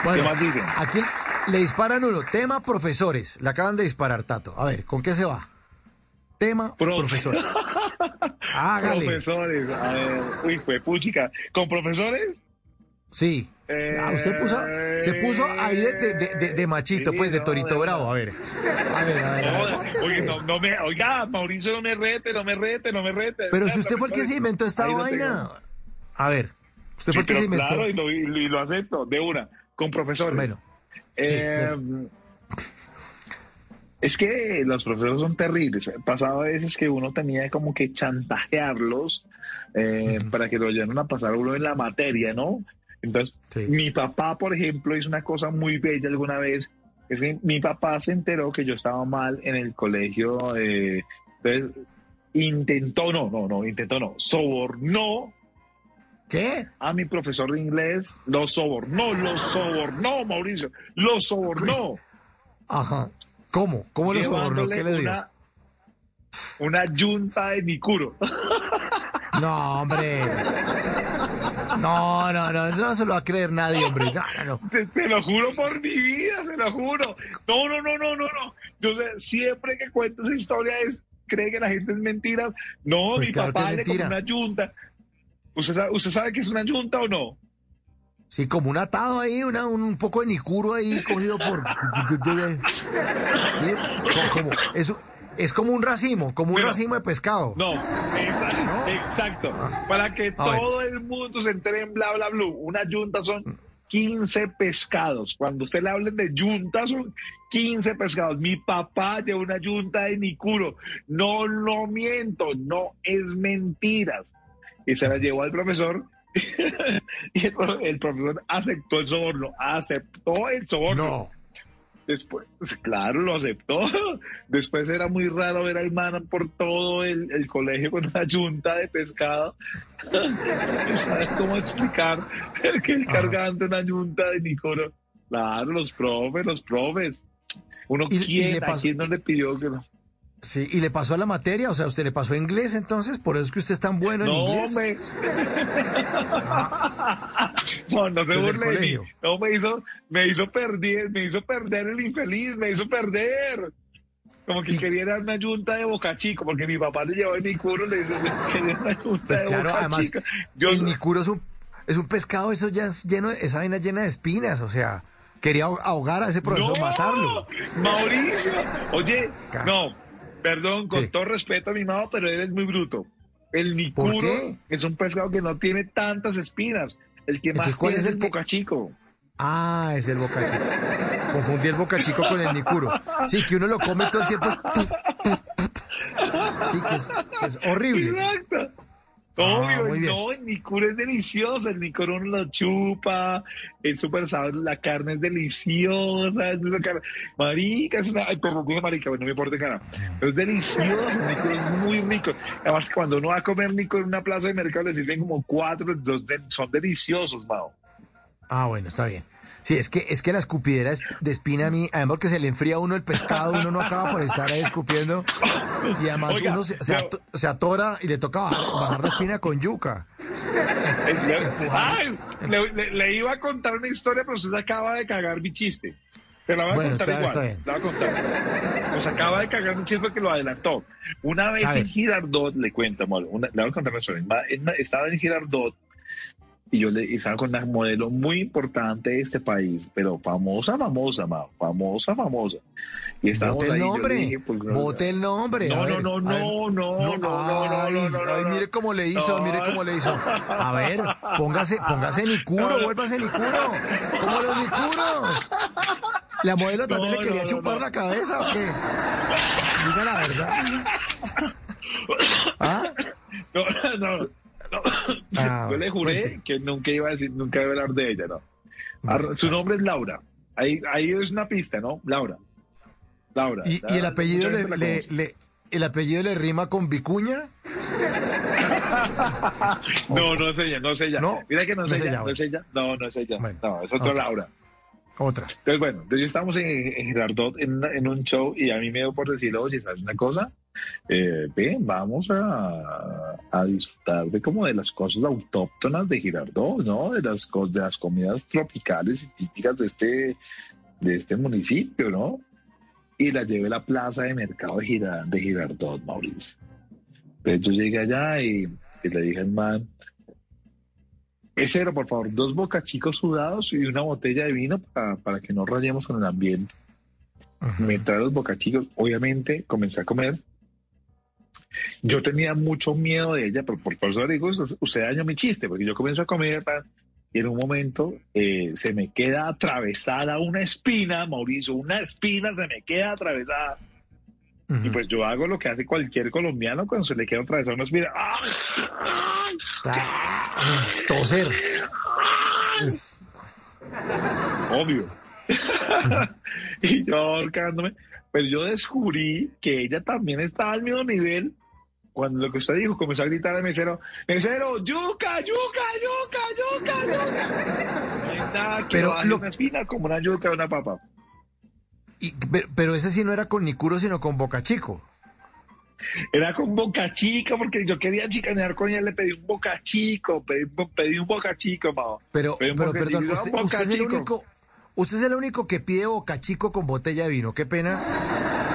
Bueno, ¿Qué más dicen? Aquí le disparan uno. Tema profesores. Le acaban de disparar, Tato. A ver, ¿con qué se va? Tema Profe. profesores. Hágale. Profesores, a ver, uy, fue puchica. ¿Con profesores? Sí. Eh, Ah, usted puso, se puso ahí de, de- de- de- machito, sí, pues, de torito bravo. A ver. A ver, a ver. a ver, No, oye, no, no me, oiga, Mauricio, no me rete, no me rete, no me rete. Pero si usted fue el que se inventó esta vaina. A ver. Usted fue Sí, el que se inventó. Claro, y lo, y lo acepto, de una, con profesores. Bueno. sí, Eh, es que los profesores son terribles. Pasaba a veces que uno tenía como que chantajearlos eh, para que lo ayudaran a pasar uno en la materia, ¿no? Entonces, Sí. mi papá, por ejemplo, hizo una cosa muy bella alguna vez. Es que mi papá se enteró que yo estaba mal en el colegio. eh, entonces, intentó, no, no, no, intentó, no, sobornó ¿Qué? a mi profesor de inglés, lo sobornó, lo sobornó, Mauricio, lo sobornó. Ajá. ¿Cómo? ¿Cómo lo sobornó? ¿Qué le dio? Una, una yunta de Nicuro. No, hombre. No, no, no. Eso no se lo va a creer nadie, hombre. No, no, no. Te, te lo juro por mi vida, se lo juro. No, no, no, no, no, no. Yo sé, siempre que cuento esa historia es, cree que la gente es mentira. No, Pues mi claro que papá le mentira. una yunta. ¿Usted sabe, ¿Usted sabe qué es una yunta o no? Sí, como un atado ahí, una, un poco de nicuro ahí cogido por... Sí, co- como, es, es como un racimo, como un Pero- racimo de pescado. No, exacto. exacto. Para que A ver. todo el mundo se entere en bla, bla, blue. Una yunta son 15 pescados. Cuando usted le hablen de yunta, son 15 pescados. Mi papá lleva una yunta de Nicuro. No lo miento, no es mentira. Y se la llevó al profesor. y el, pro- el profesor aceptó el soborno. Aceptó el soborno. No. Después, pues, claro, lo aceptó. Después era muy raro ver al man por todo el, el colegio con una yunta de pescado. ¿Sabes cómo explicar que el cargante una yunta de Nicoro? Claro, los profes, los profes. Uno le a quién no le pidió que no. Sí, y le pasó a la materia, o sea, usted le pasó a inglés entonces, por eso es que usted es tan bueno en No, inglés. hombre. No, no se el burle de mí. No, me hizo, me hizo perder, me hizo perder el infeliz, me hizo perder. Como que Y- quería dar una yunta de boca chico, porque mi papá le llevó en mi culo, le dice que quería una yunta Pues de claro, boca además, chica. Yo, el nicuro es un, es un pescado, eso ya es lleno, esa vaina es llena de espinas, o sea, quería ahog- ahogar a ese profesor, ¡No! matarlo. Mauricio, oye, no, perdón, con ¿Qué? todo respeto a mi mamá, pero eres muy bruto. El nicuro es un pescado que no tiene tantas espinas. El que más Entonces, ¿cuál tiene es el el que- boca chico. Ah, es el boca chico. Confundí el boca chico con el nicuro. Sí, que uno lo come todo el tiempo. Sí, que es, que es horrible. Exacto. Ah, Obvio, bien. no, el nicuro es delicioso, el nicuro uno lo chupa, es súper sabroso, la carne es deliciosa, es una carne, marica, es una, ay, perdón, dije marica, bueno, no me importa cara, es delicioso, el nicuro es muy rico, además cuando uno va a comer nicuro en una plaza de mercado le sirven como cuatro, dos son deliciosos, Mao. Ah, bueno, está bien. Sí, es que, es que la escupidera es de espina a mí, además porque se le enfría a uno el pescado, uno no acaba por estar ahí escupiendo. Y además Oiga, uno se, se ato- se atora y le toca bajar, bajar la espina con yuca. Ay, le, le- le iba a contar una historia, pero usted acaba de cagar mi chiste. Te la voy a Bueno, contar está- igual. está bien. La voy a contar. Nos acaba de cagar mi chiste porque lo adelantó. Una vez A en. Girardot, le cuento, amor, una- le voy a contar una historia. Estaba en Girardot y yo le estaba con una modelo muy importante de este país, pero famosa, famosa, ma, famosa, famosa. Y estábamos Bote el ahí, nombre. dije, pues, no, Bote el nombre. No, ver, no, no, no, no, no, no, ay, no, no, no, ay, no. mire cómo le hizo, No. mire cómo le hizo. A ver, póngase, póngase Nicuro, No. vuélvase Nicuro. ¿Cómo los Nicuros? ¿La modelo también No, le quería no, chupar no. la cabeza o qué? Diga la verdad. ¿Ah? No, no, no. Ah, Yo le juré cuente. que nunca iba a decir, nunca iba a hablar de ella, ¿no? Ar- Su nombre es Laura. Ahí, ahí es una pista, ¿no? Laura. Laura. ¿Y, y el La- apellido le, la le, le- el apellido le rima con Vicuña? No, no es ella, no es ella. No, Mira que no es no es ella, ella, no es ella. No, no es ella. Bueno, no, es otra ok. Laura. Otra. Entonces, bueno, entonces estábamos en, en Girardot en, en un show y a mí me dio por decir, oye, ¿sabes una cosa? Eh, ven, vamos a, a disfrutar de como de las cosas autóctonas de Girardot, ¿no? De las, de las comidas tropicales y típicas de este, de este municipio, ¿no? Y la llevé a la plaza de mercado de, de Girardot, Mauricio. Entonces yo llegué allá y, y le dije al man, Mesero, por favor, dos bocachicos sudados y una botella de vino para, para que no rayemos con el ambiente. Me trae los bocachicos. Obviamente, comencé a comer. Yo tenía mucho miedo de ella, pero por por eso le digo, usted, dañó mi chiste, porque yo comienzo a comer y en un momento eh, se me queda atravesada una espina, Mauricio, una espina se me queda atravesada. Y pues yo hago lo que hace cualquier colombiano cuando se le queda atravesada una espina. ¡Ah! Ta- Toser. Es- obvio. y yo ahorcándome. Pero yo descubrí que ella también estaba al mismo nivel cuando lo que usted dijo comenzó a gritar al mesero, mesero, yuca, yuca, yuca, yuca, yuca. No hay nada que Pero lo- una espina como una yuca o una papa. Y- pero, ese sí no era con Nicuro, sino con Boca Chico. Era con boca chica, porque yo quería chicanear con ella, le pedí un boca chico, pedí, pedí un boca chico, mao. Pero, pero boca perdón, chico, usted, boca usted es el chico. único, usted es el único que pide Boca Chico con botella de vino. Qué pena.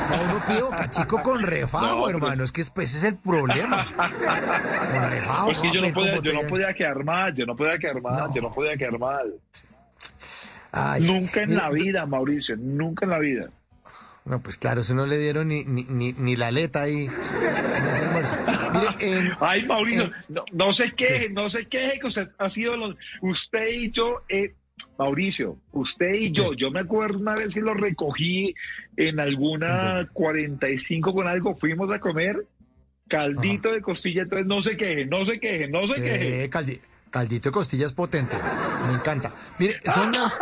No, uno pide Boca Chico con refajo, No, pero- hermano. Es que ese es el problema. Con refajo. Pues sí, yo no, podía, yo no podía quedar mal, yo no podía quedar mal, No. yo no podía quedar mal. Ay, Nunca en la vida, Mauricio, nunca en la vida. No, pues claro, eso no le dieron ni, ni, ni, ni la aleta ahí en ese almuerzo. Mire, en, Ay, Mauricio, no, no se queje, no se queje que usted ha sido usted y yo, eh, Mauricio, usted y yo, yo me acuerdo una vez que lo recogí en alguna 45 con algo, fuimos a comer caldito de costilla, entonces no se queje, no se queje, no se queje. Eh, caldi- caldito de costillas potente. Me encanta. Mire, son las.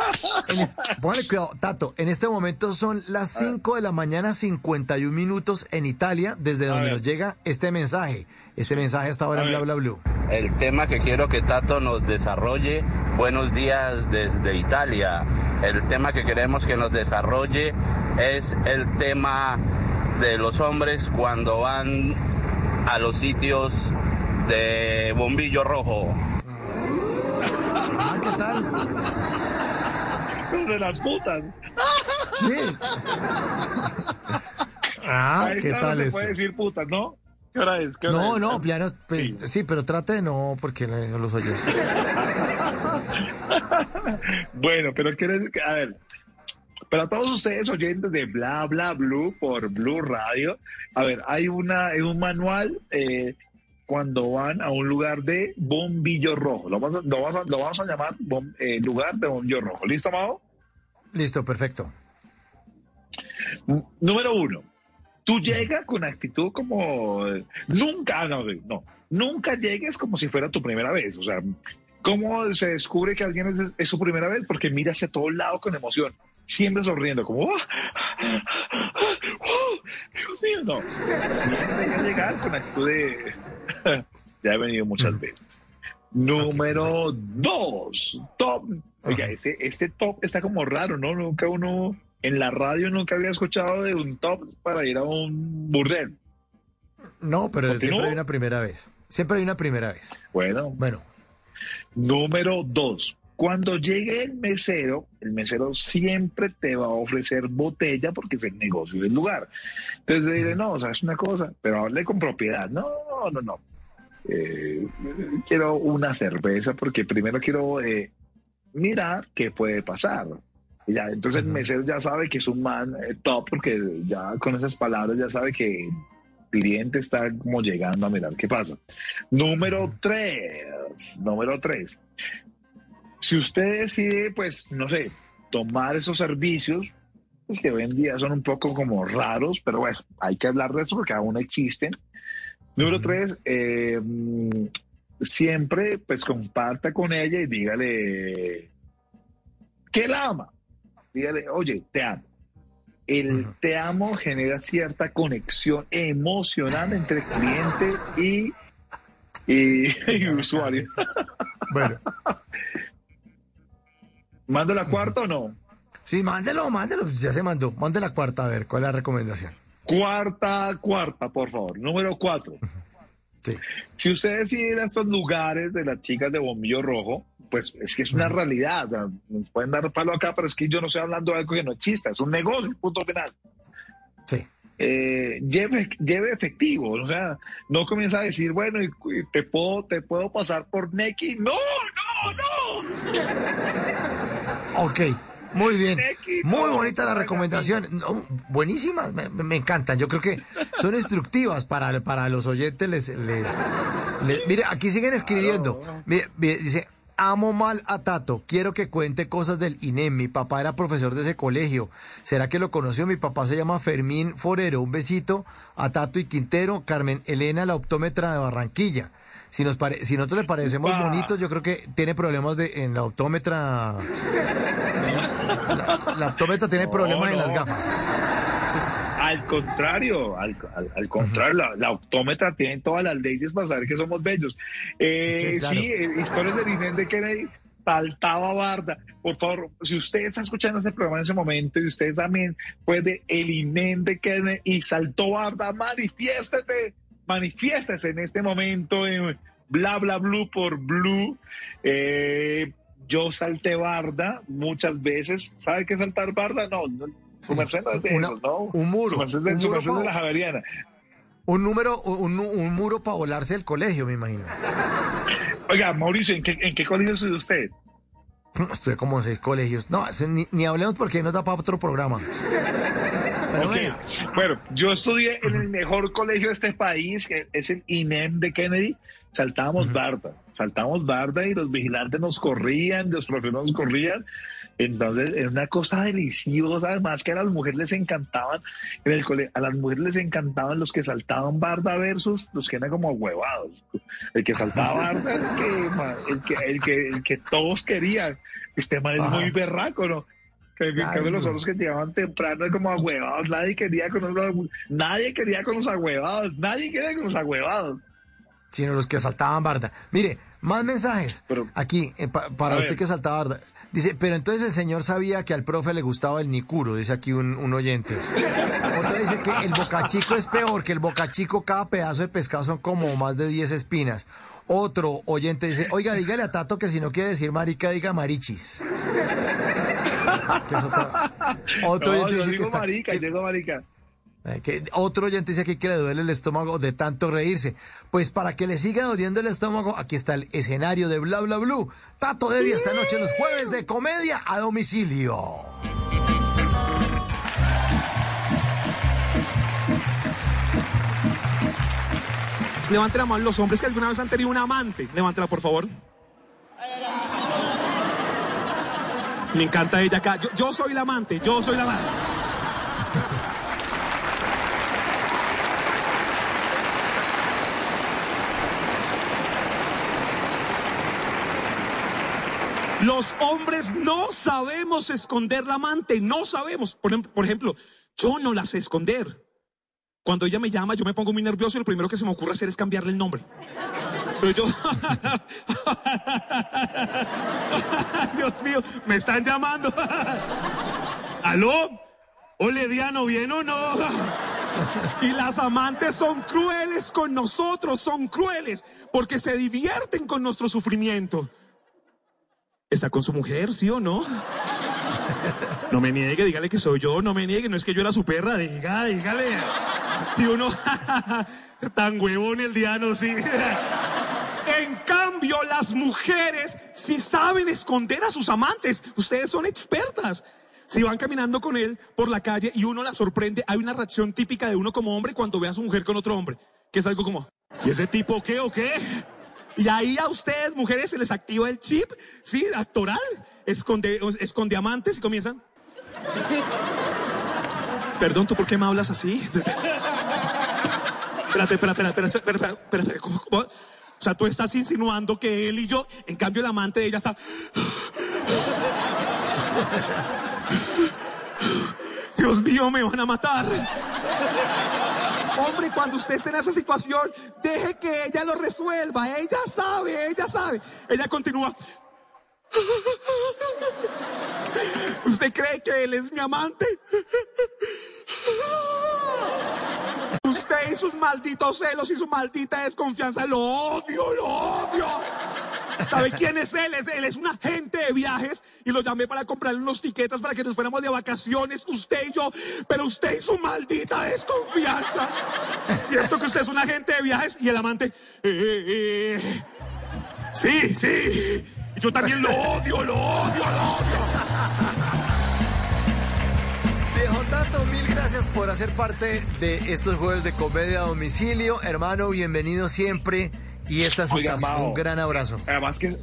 En es- póngale cuidado, Tato. En este momento son las 5 de la mañana, 51 minutos en Italia, desde donde nos llega este mensaje. Este mensaje está ahora en bla bla blue. El tema que quiero que Tato nos desarrolle, buenos días desde Italia. El tema que queremos que nos desarrolle es el tema de los hombres cuando van a los sitios de bombillo rojo. Ah, ¿qué tal? De las putas. Sí. Ah, ¿qué tal eso? puede decir putas, ¿no? ¿Qué hora es? ¿Qué hora No, es? no, no, pues, Sí. sí, pero trate de no, porque no los oyes. Bueno, pero quiero decir que, a ver, para todos ustedes oyentes de Bla Bla Blue por Blue Radio, a ver, hay una hay un manual eh, cuando van a un lugar de bombillo rojo. Lo vamos a, lo vamos a, lo vamos a llamar bom- eh, lugar de bombillo rojo. ¿Listo, Mao? Listo, perfecto. Número uno, tú llegas con actitud como nunca, ah, no, no, nunca llegues como si fuera tu primera vez. O sea, ¿cómo se descubre que alguien es, es su primera vez? Porque mira hacia todos lados con emoción, siempre sonriendo, como, ¡oh! ¡oh! Dios mío, no. Siempre con actitud de, ya he venido muchas veces. Número dos, top. Oiga, ese, ese top está como raro, ¿no? Nunca uno, en la radio nunca había escuchado de un top para ir a un burdel. No, pero ¿Continúo? siempre hay una primera vez. Siempre hay una primera vez. Bueno, Bueno, Número dos, cuando llegue el mesero, el mesero siempre te va a ofrecer botella porque es el negocio del lugar. Entonces diré, no, sabes una cosa, pero hable con propiedad. No, no, no. Eh, quiero una cerveza porque primero quiero eh, mirar qué puede pasar. Y ya, entonces el mesero ya sabe que es un man eh, top porque ya con esas palabras ya sabe que el cliente está como llegando a mirar qué pasa. Número tres, número tres. Si usted decide, pues, no sé, tomar esos servicios, pues que hoy en día son un poco como raros, pero bueno, hay que hablar de eso porque aún existen. Número tres, eh, siempre pues comparta con ella y dígale que la ama. Dígale, oye, te amo. El te amo genera cierta conexión emocional entre cliente y, y, y usuario. bueno. ¿Mando la cuarta o no? Sí, mándelo, mándelo. Ya se mandó. Mande la cuarta, a ver, ¿cuál es la recomendación? Cuarta, cuarta, por favor. Número cuatro. Sí. Si usted decide ir a estos lugares de las chicas de bombillo rojo, pues es que es una realidad. O sea, nos pueden dar palo acá, pero es que yo no estoy hablando de algo que no exista. Es un negocio, punto final. Sí. Eh, lleve, lleve efectivo, o sea, no comienza a decir, bueno, y- y te puedo, te puedo pasar por Neki. No, no, no. Ok, muy bien. Muy bonita la recomendación. No, buenísimas, me, me encantan. Yo creo que son instructivas para, para los oyentes. Les, les, les- mire, aquí siguen escribiendo. Mire, mire, dice, amo mal a Tato. Quiero que cuente cosas del INEM. Mi papá era profesor de ese colegio. ¿Será que lo conoció? Mi papá se llama Fermín Forero. Un besito a Tato y Quintero. Carmen Elena, la optómetra de Barranquilla. Si, nos pare- si nosotros le parecemos bonitos, yo creo que tiene problemas de, en la optómetra. La, la optómetra tiene No, problemas en las gafas. Sí, sí, sí. Al contrario, al, al- al contrario, la, la optómetra tiene todas las leyes para saber que somos bellos. Eh, Sí, claro. sí, eh, historias del INEM de Kennedy, saltaba barda. Por favor, si usted está escuchando este programa en ese momento y usted también puede el INEM de Kennedy y saltó barda, manifiéstete, manifiéstese en este momento en bla bla blue por blue. Eh, yo salté barda muchas veces. ¿Sabe qué es saltar barda? No, no su merced no es de Una- esos, ¿no? un muro, Su merced, de- un su muro merced de pa- la Javeriana. Un número, un, un muro para volarse del colegio, me imagino. Oiga, Mauricio, ¿en qué, en qué colegio estudió usted? Estuve como en seis colegios. No, ni, ni hablemos porque nos da para otro programa. Pero Bueno, yo estudié en el mejor colegio de este país, que es el INEM de Kennedy. Saltábamos barda, saltábamos barda y los vigilantes nos corrían, los profesores nos corrían. Entonces, era una cosa deliciosa, además que a las mujeres les encantaban, en el cole, a las mujeres les encantaban los que saltaban barda versus los que eran como huevados. El que saltaba barda era el que, el que, el que, el que todos querían. Este man es muy berraco, ¿no? Que, que- Ay, que los otros que llegaban temprano como agüevados, nadie quería con los, nadie quería con los agüevados, nadie quería con los agüevados. Sino los que saltaban barda. Mire, más mensajes. Pero- Aquí, eh, pa- para usted que saltaba barda. Dice, pero entonces el señor sabía que al profe le gustaba el nicuro, dice aquí un, un oyente. Otra dice que el bocachico es peor, que el bocachico cada pedazo de pescado son como más de 10 espinas. Otro oyente dice, oiga, dígale a Tato que si no quiere decir marica, diga marichis. Que es otra- Otro No, oyente dice que está... marica, que- marica. Eh, que otro oyente dice aquí que le duele el estómago de tanto reírse. Pues para que le siga doliendo el estómago, aquí está el escenario de Bla Bla Blue. Tato Debbie esta noche los jueves de comedia a domicilio. Levante la mano los hombres que alguna vez han tenido un amante. Levántela, por favor. Me encanta ella acá. Yo, yo soy la amante, yo soy la amante. Los hombres no sabemos esconder la amante, no sabemos. Por, em- por ejemplo, yo no la sé esconder. Cuando ella me llama, yo me pongo muy nervioso y lo primero que se me ocurre hacer es cambiarle el nombre. Pero yo... Dios mío, me están llamando. ¿Aló? Ole, Diano, ¿bien o no? Y las amantes son crueles con nosotros, son crueles, porque se divierten con nuestro sufrimiento. ¿Está con su mujer, sí o no? No me niegue, dígale que soy yo, no me niegue, no es que yo era su perra, diga, dígale. Y uno, tan huevón el diano, sí. En cambio, las mujeres sí saben esconder a sus amantes. Ustedes son expertas. Si van caminando con él por la calle y uno la sorprende, hay una reacción típica de uno como hombre cuando ve a su mujer con otro hombre, que es algo como, ¿y ese tipo qué o qué? Y ahí a ustedes, mujeres, se les activa el chip, ¿sí? Actoral, esconde, esconde amantes y comienzan. Perdón, ¿tú por qué me hablas así? Espérate, espérate, espérate, espérate, espérate, ¿cómo, cómo? O sea, tú estás insinuando que él y yo, en cambio el amante de ella está... Dios mío, me van a matar. Hombre, cuando usted esté en esa situación, deje que ella lo resuelva. Ella sabe, ella sabe. Ella continúa. ¿Usted cree que él es mi amante? Usted y sus malditos celos y su maldita desconfianza, lo odio, lo odio. ¿Sabe quién es él? Es- Él es un agente de viajes y lo llamé para comprarle unos tiquetas para que nos fuéramos de vacaciones, usted y yo, pero usted y su maldita desconfianza. ¿Cierto que usted es un agente de viajes y el amante? eh, eh, eh. Sí, sí. Yo también lo odio, lo odio, lo odio. Gracias por hacer parte de estos jueves de comedia a domicilio. Hermano, bienvenido siempre. Y esta es su Oiga, casa. Mao. Un gran abrazo. Además que,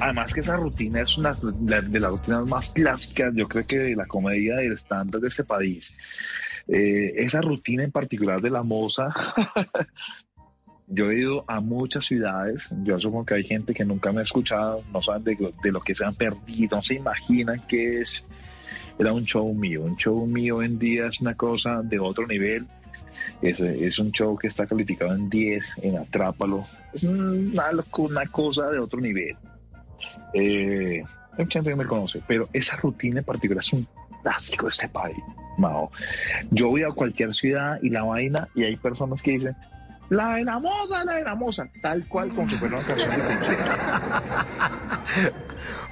además que esa rutina es una de, las rutinas más clásicas, yo creo que de la comedia del estándar de este país. Eh, esa rutina en particular de la moza, yo he ido a muchas ciudades, yo supongo que hay gente que nunca me ha escuchado, no saben de, de lo que se han perdido, no se imaginan qué es. Era un show mío, un show mío en día es una cosa de otro nivel. Es, es un show que está calificado en 10 en Atrápalo. Es una, cosa de otro nivel. Eh, gente me conoce, pero esa rutina en particular es un clásico de este país, Mao. Yo voy a cualquier ciudad y la vaina y hay personas que dicen la de la moza, la de la moza, tal cual de cumpleaños.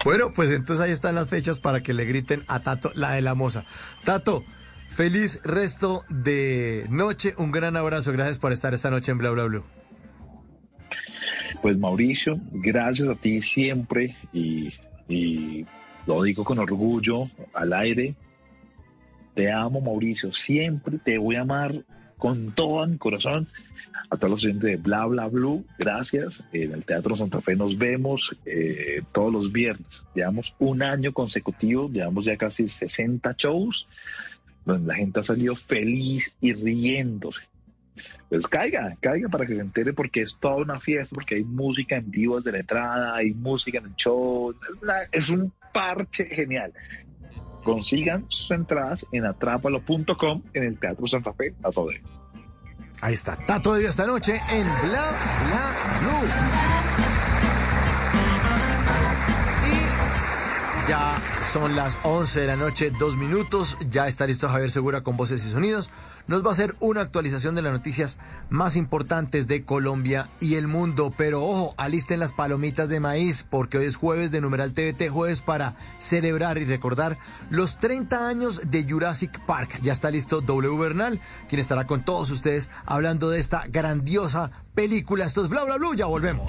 Bueno, pues entonces ahí están las fechas para que le griten a Tato la de la moza. Tato, feliz resto de noche. Un gran abrazo. Gracias por estar esta noche en Bla Bla Blue. Pues Mauricio, gracias a ti siempre y, y lo digo con orgullo al aire. Te amo Mauricio, siempre te voy a amar con todo mi corazón. A todos los oyentes de Bla Bla Blue, gracias. En el Teatro Santa Fe nos vemos eh, todos los viernes. Llevamos un año consecutivo, llevamos ya casi 60 shows, donde la gente ha salido feliz y riéndose. Pues caiga, caiga para que se entere porque es toda una fiesta, porque hay música en vivo desde la entrada, hay música en el show, es, es un parche genial. Consigan sus entradas en atrápalo.com en el Teatro Santa Fe a todos. Ahí está. Tato de esta noche en Bla Bla Blue. Ya son las 11 de la noche, dos minutos. Ya está listo Javier Segura con voces y sonidos. Nos va a hacer una actualización de las noticias más importantes de Colombia y el mundo. Pero ojo, alisten las palomitas de maíz porque hoy es jueves de Numeral TVT, jueves para celebrar y recordar los 30 años de Jurassic Park. Ya está listo W Bernal, quien estará con todos ustedes hablando de esta grandiosa película. Esto es Bla Bla Blue, ya volvemos.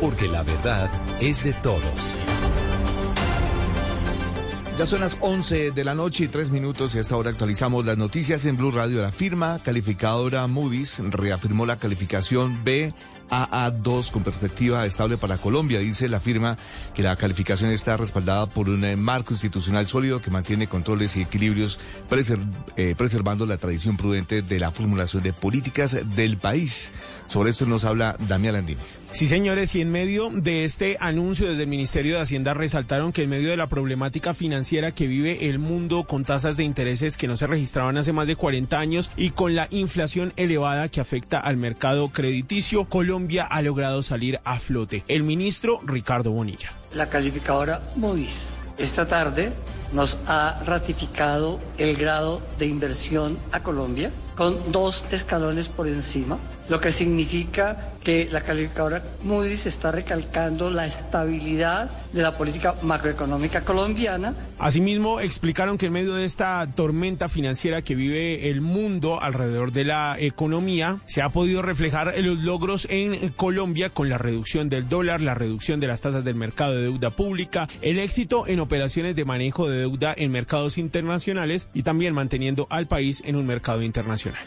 porque la verdad es de todos. Ya son las 11 de la noche y 3 minutos y hasta ahora actualizamos las noticias en Blue Radio. La firma calificadora Moody's reafirmó la calificación B AA2 con perspectiva estable para Colombia. Dice la firma que la calificación está respaldada por un eh, marco institucional sólido que mantiene controles y equilibrios eh, preservando la tradición prudente de la formulación de políticas del país. Sobre esto nos habla Damián Landines. Sí, señores, y en medio de este anuncio desde el Ministerio de Hacienda resaltaron que en medio de la problemática financiera que vive el mundo con tasas de intereses que no se registraban hace más de 40 años y con la inflación elevada que afecta al mercado crediticio, Colombia ha logrado salir a flote. El ministro Ricardo Bonilla. La calificadora Moody's esta tarde nos ha ratificado el grado de inversión a Colombia con dos escalones por encima lo que significa que la calificadora Moody's está recalcando la estabilidad de la política macroeconómica colombiana. Asimismo, explicaron que en medio de esta tormenta financiera que vive el mundo alrededor de la economía, se ha podido reflejar los logros en Colombia con la reducción del dólar, la reducción de las tasas del mercado de deuda pública, el éxito en operaciones de manejo de deuda en mercados internacionales y también manteniendo al país en un mercado internacional.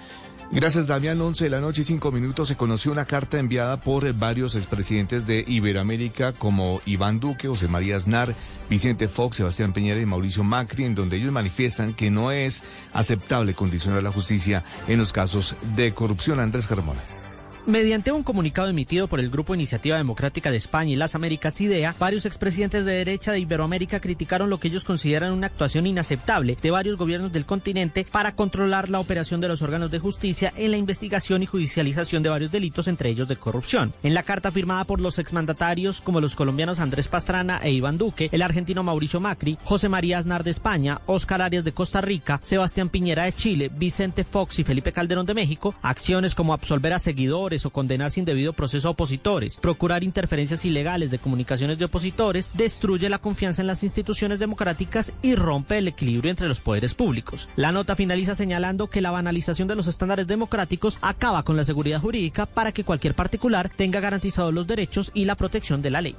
Gracias, Damián. 11 de la noche y 5 minutos se conoció una carta enviada por varios expresidentes de Iberoamérica como Iván Duque, José María Aznar, Vicente Fox, Sebastián Peñera y Mauricio Macri, en donde ellos manifiestan que no es aceptable condicionar la justicia en los casos de corrupción. Andrés Carmona. Mediante un comunicado emitido por el Grupo Iniciativa Democrática de España y las Américas IDEA, varios expresidentes de derecha de Iberoamérica criticaron lo que ellos consideran una actuación inaceptable de varios gobiernos del continente para controlar la operación de los órganos de justicia en la investigación y judicialización de varios delitos, entre ellos de corrupción. En la carta firmada por los exmandatarios como los colombianos Andrés Pastrana e Iván Duque, el argentino Mauricio Macri, José María Aznar de España, Oscar Arias de Costa Rica, Sebastián Piñera de Chile, Vicente Fox y Felipe Calderón de México, acciones como absolver a seguidores, o condenar sin debido proceso a opositores, procurar interferencias ilegales de comunicaciones de opositores, destruye la confianza en las instituciones democráticas y rompe el equilibrio entre los poderes públicos. La nota finaliza señalando que la banalización de los estándares democráticos acaba con la seguridad jurídica para que cualquier particular tenga garantizados los derechos y la protección de la ley.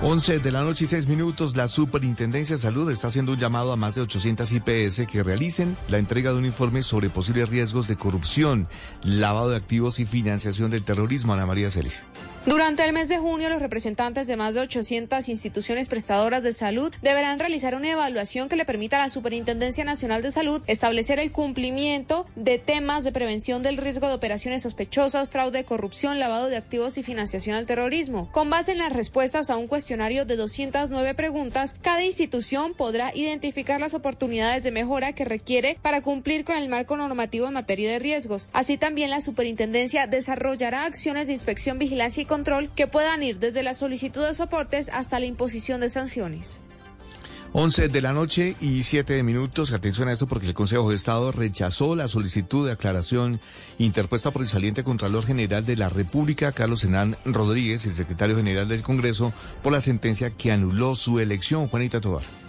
11 de la noche y 6 minutos, la Superintendencia de Salud está haciendo un llamado a más de 800 IPS que realicen la entrega de un informe sobre posibles riesgos de corrupción, lavado de activos y financiación del terrorismo. Ana María Celis. Durante el mes de junio, los representantes de más de 800 instituciones prestadoras de salud deberán realizar una evaluación que le permita a la Superintendencia Nacional de Salud establecer el cumplimiento de temas de prevención del riesgo de operaciones sospechosas, fraude, corrupción, lavado de activos y financiación al terrorismo. Con base en las respuestas a un cuestionario de 209 preguntas, cada institución podrá identificar las oportunidades de mejora que requiere para cumplir con el marco normativo en materia de riesgos. Así también la Superintendencia desarrollará acciones de inspección, vigilancia y que puedan ir desde la solicitud de soportes hasta la imposición de sanciones. 11 de la noche y 7 minutos. Atención a esto porque el Consejo de Estado rechazó la solicitud de aclaración interpuesta por el saliente Contralor General de la República, Carlos Senán Rodríguez, el secretario general del Congreso, por la sentencia que anuló su elección. Juanita Tobar.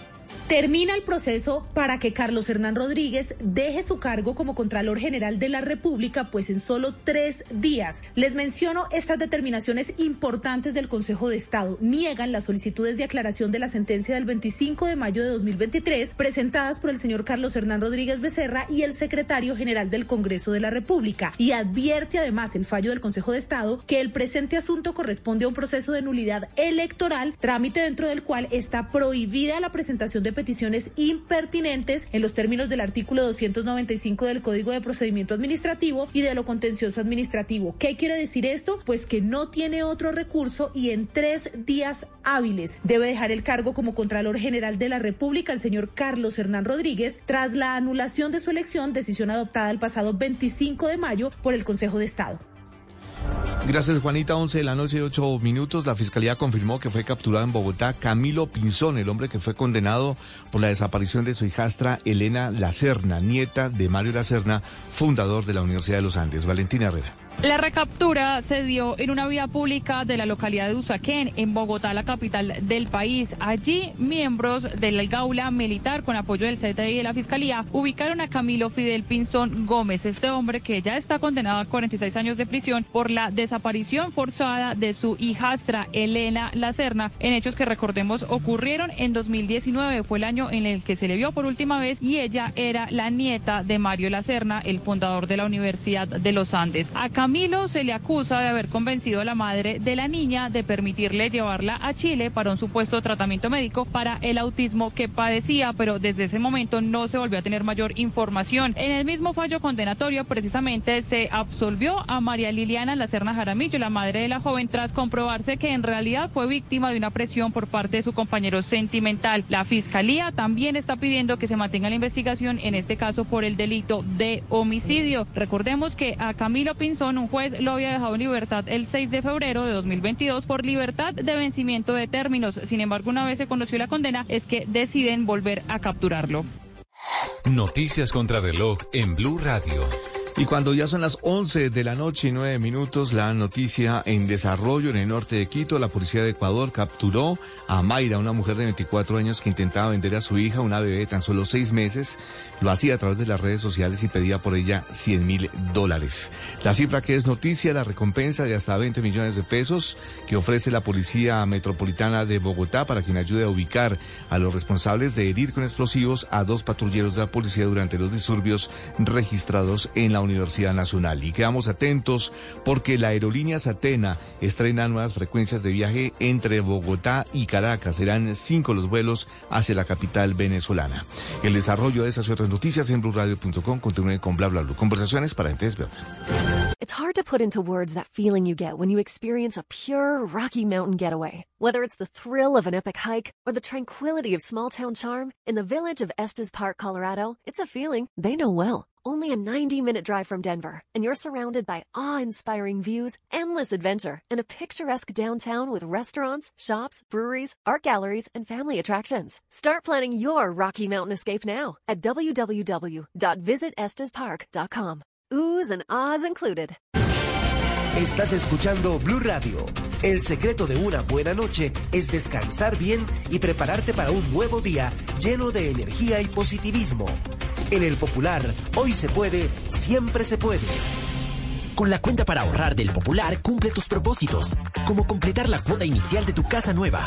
Termina el proceso para que Carlos Hernán Rodríguez deje su cargo como Contralor General de la República, pues en solo tres días. Les menciono estas determinaciones importantes del Consejo de Estado. Niegan las solicitudes de aclaración de la sentencia del 25 de mayo de 2023 presentadas por el señor Carlos Hernán Rodríguez Becerra y el secretario general del Congreso de la República. Y advierte además el fallo del Consejo de Estado que el presente asunto corresponde a un proceso de nulidad electoral, trámite dentro del cual está prohibida la presentación de peticiones impertinentes en los términos del artículo 295 del Código de Procedimiento Administrativo y de lo contencioso administrativo. ¿Qué quiere decir esto? Pues que no tiene otro recurso y en tres días hábiles debe dejar el cargo como Contralor General de la República el señor Carlos Hernán Rodríguez tras la anulación de su elección, decisión adoptada el pasado 25 de mayo por el Consejo de Estado. Gracias, Juanita. 11 de la noche, 8 minutos. La fiscalía confirmó que fue capturado en Bogotá Camilo Pinzón, el hombre que fue condenado por la desaparición de su hijastra Elena Lacerna, nieta de Mario Lacerna, fundador de la Universidad de los Andes. Valentina Herrera. La recaptura se dio en una vía pública de la localidad de Usaquén, en Bogotá, la capital del país. Allí, miembros del Gaula Militar, con apoyo del CTI y de la Fiscalía, ubicaron a Camilo Fidel Pinzón Gómez, este hombre que ya está condenado a 46 años de prisión por la desaparición forzada de su hijastra Elena Lacerna, en hechos que recordemos ocurrieron en 2019, fue el año en el que se le vio por última vez y ella era la nieta de Mario Lacerna, el fundador de la Universidad de los Andes. A Camilo se le acusa de haber convencido a la madre de la niña de permitirle llevarla a Chile para un supuesto tratamiento médico para el autismo que padecía, pero desde ese momento no se volvió a tener mayor información. En el mismo fallo condenatorio, precisamente, se absolvió a María Liliana Lacerna Jaramillo, la madre de la joven, tras comprobarse que en realidad fue víctima de una presión por parte de su compañero sentimental. La fiscalía también está pidiendo que se mantenga la investigación, en este caso por el delito de homicidio. Recordemos que a Camilo Pinzón un juez lo había dejado en libertad el 6 de febrero de 2022 por libertad de vencimiento de términos. Sin embargo, una vez se conoció la condena, es que deciden volver a capturarlo. Noticias contra reloj en Blue Radio. Y cuando ya son las 11 de la noche y 9 minutos, la noticia en desarrollo en el norte de Quito, la policía de Ecuador capturó a Mayra, una mujer de 24 años que intentaba vender a su hija, una bebé de tan solo 6 meses, lo hacía a través de las redes sociales y pedía por ella 100 mil dólares. La cifra que es noticia, la recompensa de hasta 20 millones de pesos que ofrece la Policía Metropolitana de Bogotá para quien ayude a ubicar a los responsables de herir con explosivos a dos patrulleros de la policía durante los disturbios registrados en la Universidad Nacional. Y quedamos atentos porque la aerolínea Satena estrena nuevas frecuencias de viaje entre Bogotá y Caracas. Serán cinco los vuelos hacia la capital venezolana. El desarrollo de esas y otras noticias en blueradio.com. Continúe con bla bla bla. Conversaciones para entes It's hard to put into words that feeling you get when you experience a pure Rocky Mountain getaway. Whether it's the thrill of an epic hike or the tranquility of small town charm, in the village of Estes Park, Colorado, it's a feeling they know well. Only a 90 minute drive from Denver, and you're surrounded by awe inspiring views, endless adventure, and a picturesque downtown with restaurants, shops, breweries, art galleries, and family attractions. Start planning your Rocky Mountain escape now at www.visitestespark.com. Oohs and ahs included. Estás escuchando Blue Radio. El secreto de una buena noche es descansar bien y prepararte para un nuevo día lleno de energía y positivismo. En el Popular, hoy se puede, siempre se puede. Con la cuenta para ahorrar del Popular, cumple tus propósitos, como completar la cuota inicial de tu casa nueva,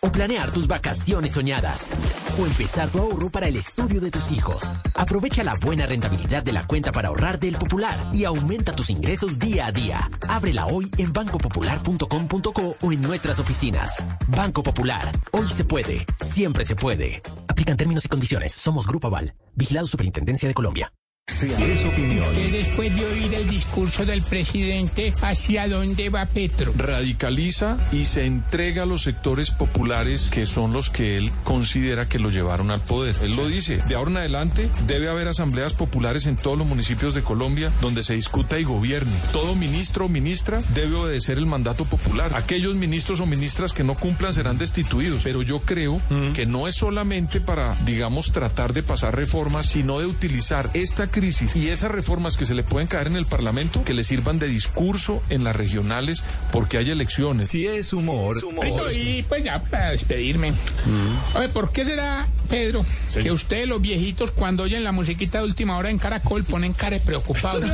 o planear tus vacaciones soñadas, o empezar tu ahorro para el estudio de tus hijos. Aprovecha la buena rentabilidad de la cuenta para ahorrar del Popular y aumenta tus ingresos día a día. Ábrela hoy en bancopopular.com.co o en nuestras oficinas. Banco Popular, hoy se puede, siempre se puede. Aplican términos y condiciones. Somos Grupo Aval, vigilado Superintendencia de Colombia. Si es opinión. Que después de oír el discurso del presidente, ¿hacia dónde va Petro? Radicaliza y se entrega a los sectores populares que son los que él considera que lo llevaron al poder. Él lo dice, de ahora en adelante debe haber asambleas populares en todos los municipios de Colombia donde se discuta y gobierne. Todo ministro o ministra debe obedecer el mandato popular. Aquellos ministros o ministras que no cumplan serán destituidos. Pero yo creo que no es solamente para, digamos, tratar de pasar reformas, sino de utilizar esta crisis y esas reformas que se le pueden caer en el Parlamento que le sirvan de discurso en las regionales porque hay elecciones. Si es humor. Eso, y pues ya para despedirme. A ver, ¿por qué será, Pedro, que ustedes los viejitos cuando oyen la musiquita de última hora en Caracol ponen cara preocupados?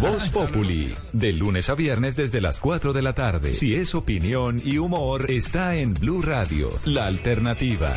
Voz Populi, de lunes a viernes desde las 4 de la tarde. Si es opinión y humor, está en Blue Radio, la alternativa.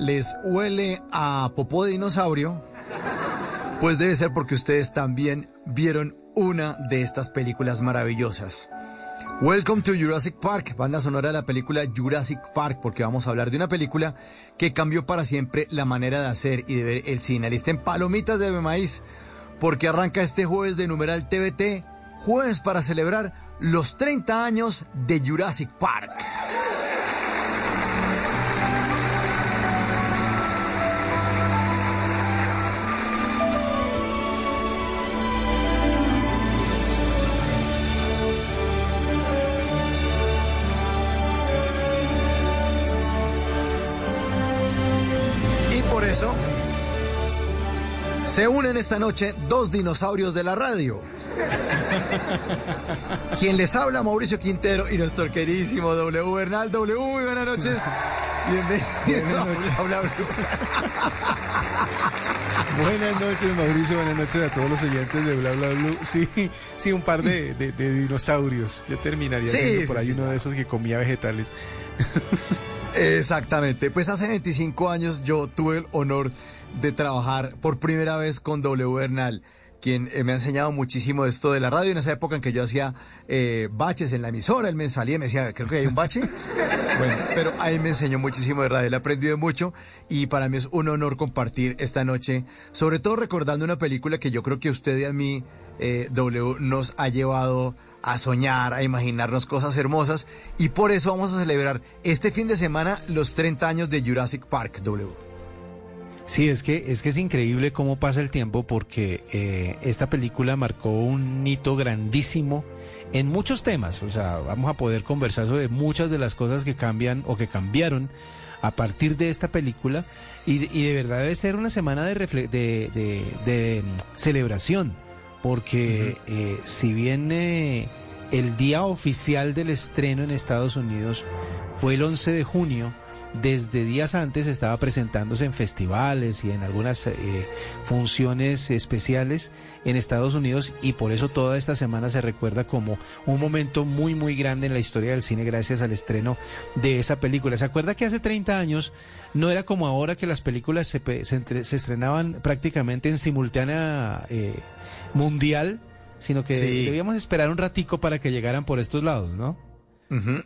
Les huele a popó de dinosaurio, pues debe ser porque ustedes también vieron una de estas películas maravillosas. Welcome to Jurassic Park, banda sonora de la película Jurassic Park, porque vamos a hablar de una película que cambió para siempre la manera de hacer y de ver el cine. Alisten palomitas de maíz, porque arranca este jueves de numeral TVT, jueves para celebrar los 30 años de Jurassic Park. Se unen esta noche dos dinosaurios de la radio. Quien les habla, Mauricio Quintero y nuestro queridísimo W Bernal. W, muy buenas noches. Bienvenido. Buenas noches. a Bla Bla. Buenas noches, Mauricio. Buenas noches a todos los oyentes de Bla Bla Blue. Sí, sí, un par de, de- de dinosaurios. Yo terminaría Sí, por ahí sí. uno de esos que comía vegetales. Exactamente. Pues hace 25 años yo tuve el honor de trabajar por primera vez con W Bernal, quien eh, me ha enseñado muchísimo esto de la radio. En esa época en que yo hacía eh, baches en la emisora, él me salía y me decía, creo que hay un bache. Bueno, pero ahí me enseñó muchísimo de radio, le he aprendido mucho y para mí es un honor compartir esta noche, sobre todo recordando una película que yo creo que usted y a mí, eh, W, nos ha llevado a soñar, a imaginarnos cosas hermosas y por eso vamos a celebrar este fin de semana los 30 años de Jurassic Park, W. Sí, es que, es que es increíble cómo pasa el tiempo porque eh, esta película marcó un hito grandísimo en muchos temas. O sea, vamos a poder conversar sobre muchas de las cosas que cambian o que cambiaron a partir de esta película. Y, y de verdad debe ser una semana de, refle- de, de- de, mm, celebración. Porque eh, si bien eh, el día oficial del estreno en Estados Unidos fue el 11 de junio, desde días antes estaba presentándose en festivales y en algunas eh, funciones especiales en Estados Unidos y por eso toda esta semana se recuerda como un momento muy muy grande en la historia del cine gracias al estreno de esa película. ¿Se acuerda que hace 30 años no era como ahora que las películas se, se entre- se estrenaban prácticamente en simultánea eh, mundial, sino que Sí. debíamos esperar un ratico para que llegaran por estos lados, ¿no?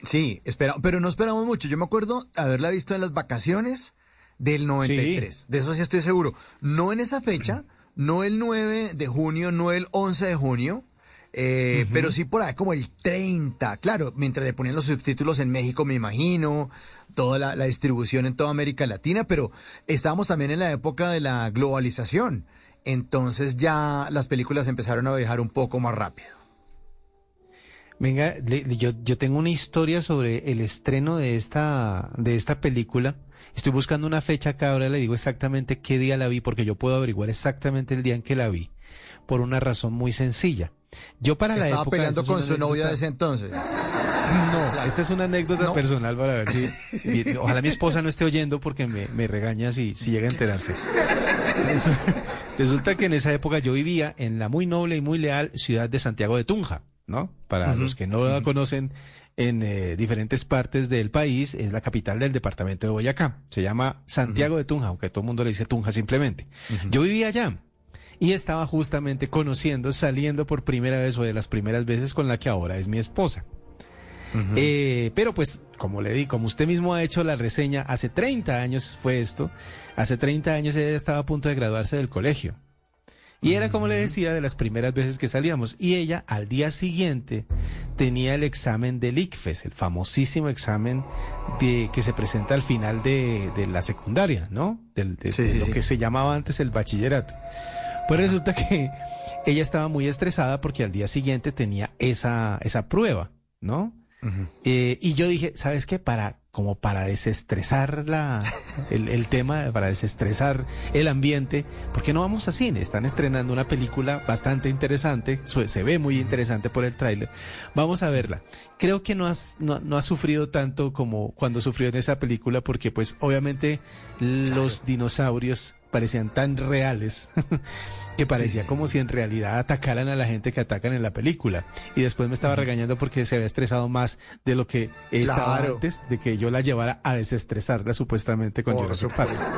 Sí, espera, pero no esperamos mucho. Yo me acuerdo haberla visto en las vacaciones del 93. De eso sí estoy seguro. No en esa fecha, no el 9 de junio, no el 11 de junio, eh, pero sí por ahí como el 30. Claro, mientras le ponían los subtítulos en México, me imagino, toda la, la distribución en toda América Latina, pero estábamos también en la época de la globalización. Entonces ya las películas empezaron a viajar un poco más rápido. Venga, le- yo, yo tengo una historia sobre el estreno de esta, de esta película. Estoy buscando una fecha acá, ahora le digo exactamente qué día la vi, porque yo puedo averiguar exactamente el día en que la vi, por una razón muy sencilla. Yo para la Estaba época... peleando con su novia de ese entonces. No, esta es una anécdota No. personal para ver si... Ojalá mi esposa no esté oyendo porque me, me regaña si, si llega a enterarse. Resulta que en esa época yo vivía en la muy noble y muy leal ciudad de Santiago de Tunja, ¿no? Para los que no la conocen, en eh, diferentes partes del país, es la capital del departamento de Boyacá. Se llama Santiago de Tunja, aunque todo el mundo le dice Tunja simplemente. Yo vivía allá y estaba justamente conociendo, saliendo por primera vez o de las primeras veces con la que ahora es mi esposa. Eh, pero pues, como le di, como usted mismo ha hecho la reseña, hace 30 años fue esto, hace 30 años ella estaba a punto de graduarse del colegio. Y era como le decía de las primeras veces que salíamos. Y ella al día siguiente tenía el examen del ICFES, el famosísimo examen de, que se presenta al final de, la secundaria, ¿no? Del, de, lo que se llamaba antes el bachillerato. Pues resulta que ella estaba muy estresada porque al día siguiente tenía esa, esa prueba, ¿no? Eh, y yo dije, ¿sabes qué? Para, como para desestresar la, el, tema, para desestresar el ambiente, ¿por qué no vamos a cine? Están estrenando una película bastante interesante, se ve muy interesante por el tráiler. Vamos a verla. Creo que no, has, no, no ha sufrido tanto como cuando sufrió en esa película, porque pues obviamente los dinosaurios parecían tan reales que parecía como si en realidad atacaran a la gente que atacan en la película. Y después me estaba regañando porque se había estresado más de lo que estaba antes de que yo la llevara a desestresarla supuestamente con Por supuesto.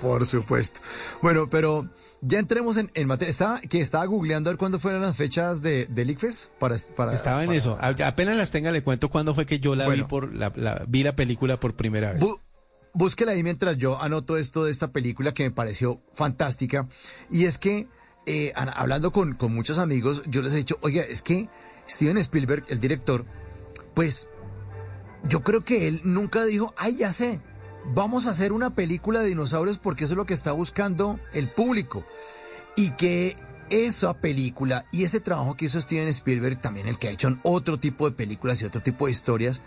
Por supuesto. Bueno, pero ya entremos en, en materia. Estaba, que estaba googleando a ver cuándo fueron las fechas de, del ICFES para, para Estaba en eso. Apenas las tenga le cuento cuándo fue que yo la vi por la, vi la película por primera vez búsquela ahí mientras yo anoto esto de esta película que me pareció fantástica. Y es que, eh, hablando con, con, muchos amigos, yo les he dicho, oiga, es que Steven Spielberg, el director, pues yo creo que él nunca dijo, ay, ya sé, vamos a hacer una película de dinosaurios porque eso es lo que está buscando el público. Y que esa película y ese trabajo que hizo Steven Spielberg, también el que ha hecho en otro tipo de películas y otro tipo de historias,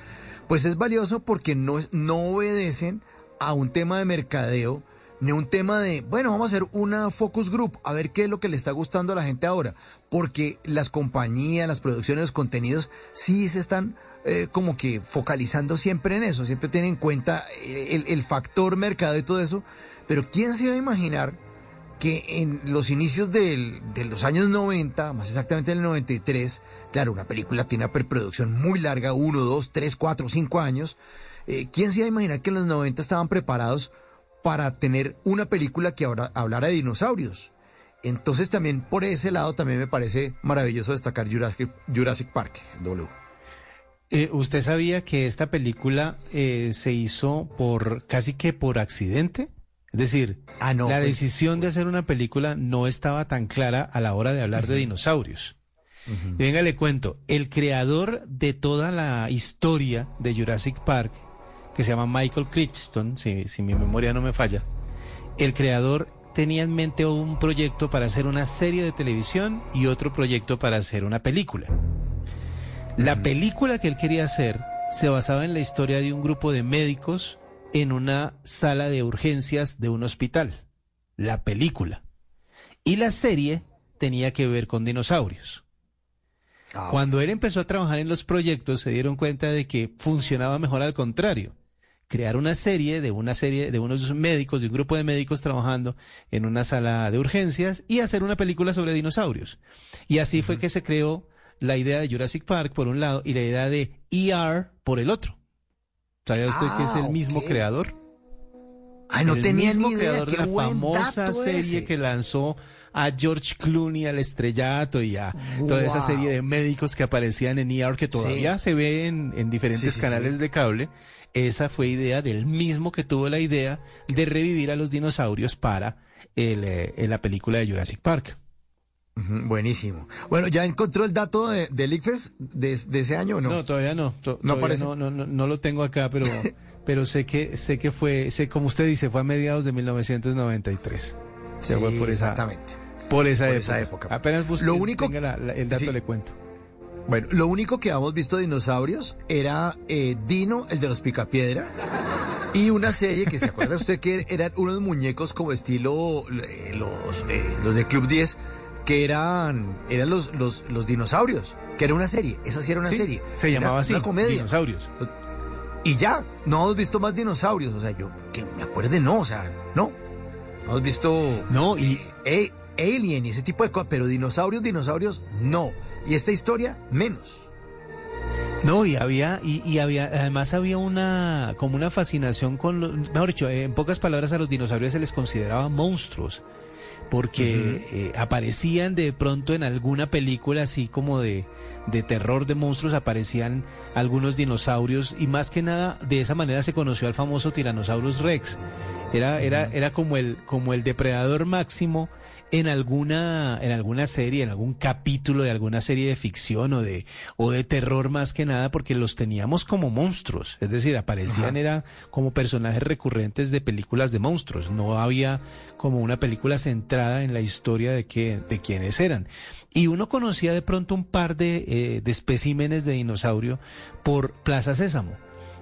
pues es valioso porque no, no obedecen a un tema de mercadeo, ni un tema de, bueno, vamos a hacer una focus group, a ver qué es lo que le está gustando a la gente ahora, porque las compañías, las producciones, los contenidos, sí se están eh, como que focalizando siempre en eso, siempre tienen en cuenta el, el factor mercado y todo eso, pero ¿quién se iba a imaginar que en los inicios de los años 90, más exactamente en el 93, claro, una película tiene una preproducción muy larga, uno, dos, tres, cuatro, cinco años, eh, ¿Quién se iba a imaginar que en los 90 estaban preparados para tener una película que ahora hablara de dinosaurios? Entonces también por ese lado también me parece maravilloso destacar Jurassic, Park, W. Eh, ¿Usted sabía que esta película eh, se hizo por casi que por accidente? Es decir, ah, la pues, decisión de hacer una película no estaba tan clara a la hora de hablar de dinosaurios. venga, le cuento, el creador de toda la historia de Jurassic Park que se llama Michael Crichton, si, si mi memoria no me falla, el creador tenía en mente un proyecto para hacer una serie de televisión y otro proyecto para hacer una película. La película que él quería hacer se basaba en la historia de un grupo de médicos en una sala de urgencias de un hospital. La película. Y la serie tenía que ver con dinosaurios. Ah, Cuando él empezó a trabajar en los proyectos se dieron cuenta de que funcionaba mejor al contrario crear una serie de una serie de unos médicos, de un grupo de médicos trabajando en una sala de urgencias y hacer una película sobre dinosaurios. Y así fue que se creó la idea de Jurassic Park por un lado y la idea de ER por el otro. ¿Sabía usted que es el ah, mismo creador? Ay, no tenía ni idea. creador de la famosa serie que lanzó a George Clooney al estrellato y a toda esa serie de médicos que aparecían en ER que todavía se ve en, diferentes canales de cable esa fue idea del mismo que tuvo la idea de revivir a los dinosaurios para el, eh, la película de Jurassic Park. Buenísimo. Bueno, ¿ya encontró el dato de, del ICFES de, ese año o no? No, todavía no. no, no, no, no, lo tengo acá, pero, pero sé que sé que fue, sé, como usted dice, fue a mediados de 1993. Sí, fue por esa, exactamente. Por esa, época. Apenas busque, lo único, tenga el dato le cuento. Bueno, lo único que habíamos visto de dinosaurios era eh, Dino, el de los Picapiedra, y una serie que se acuerda usted que eran unos muñecos como estilo eh, los, eh, los de Club 10, que eran, eran los, los, los, dinosaurios, que era una serie, esa sí era una serie. Se llamaba así, una comedia. Dinosaurios. Y ya, no hemos visto más dinosaurios, o sea, yo que me acuerde, no, o sea, no. No hemos visto. No, y. Alien y ese tipo de cosas, pero dinosaurios, dinosaurios, no. Y esta historia, menos. No, y había, y, había, además había una, como una fascinación con los, mejor dicho, en pocas palabras a los dinosaurios se les consideraba monstruos, porque eh, aparecían de pronto en alguna película así como de, de terror de monstruos, aparecían algunos dinosaurios, y más que nada, de esa manera se conoció al famoso Tyrannosaurus Rex. Era, era, era como el, como el depredador máximo en alguna, en alguna serie, en algún capítulo de alguna serie de ficción o de, o de terror más que nada, porque los teníamos como monstruos. Es decir, aparecían era como personajes recurrentes de películas de monstruos. No había como una película centrada en la historia de que, de quiénes eran. Y uno conocía de pronto un par de, eh, de especímenes de dinosaurio por Plaza Sésamo.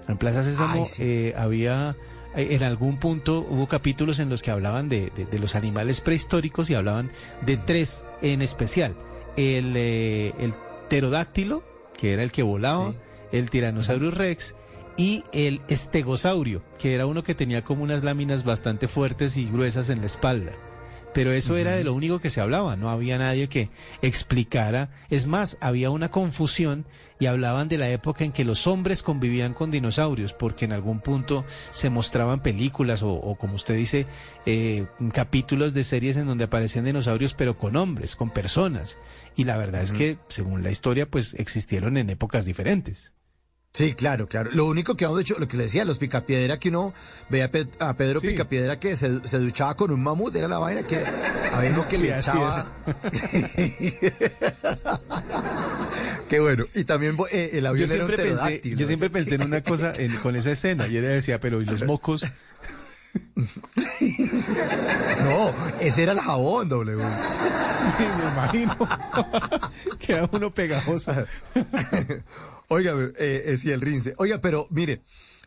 En Plaza Sésamo eh, había en algún punto hubo capítulos en los que hablaban de, los animales prehistóricos y hablaban de tres en especial. El, eh, el pterodáctilo, que era el que volaba, el Tyrannosaurus rex y el estegosaurio, que era uno que tenía como unas láminas bastante fuertes y gruesas en la espalda. Pero eso era de lo único que se hablaba, no había nadie que explicara. Es más, había una confusión y hablaban de la época en que los hombres convivían con dinosaurios, porque en algún punto se mostraban películas o, como usted dice, eh, capítulos de series en donde aparecían dinosaurios, pero con hombres, con personas. Y la verdad es que, según la historia, pues existieron en épocas diferentes. Sí, claro, claro. Lo único que hemos hecho, lo que le decía, los picapiedra, que uno veía a, Pedro Picapiedra que se, duchaba con un mamut, era la vaina que había uno que le echaba. Qué bueno. Y también eh, el avión yo era un pensé, Yo siempre pensé en una cosa con esa escena, y él decía, pero ¿y los mocos? no, ese era el jabón, doble. Me imagino. Queda uno pegajoso. Oiga, eh, eh, sí, el rince. Oiga, pero mire,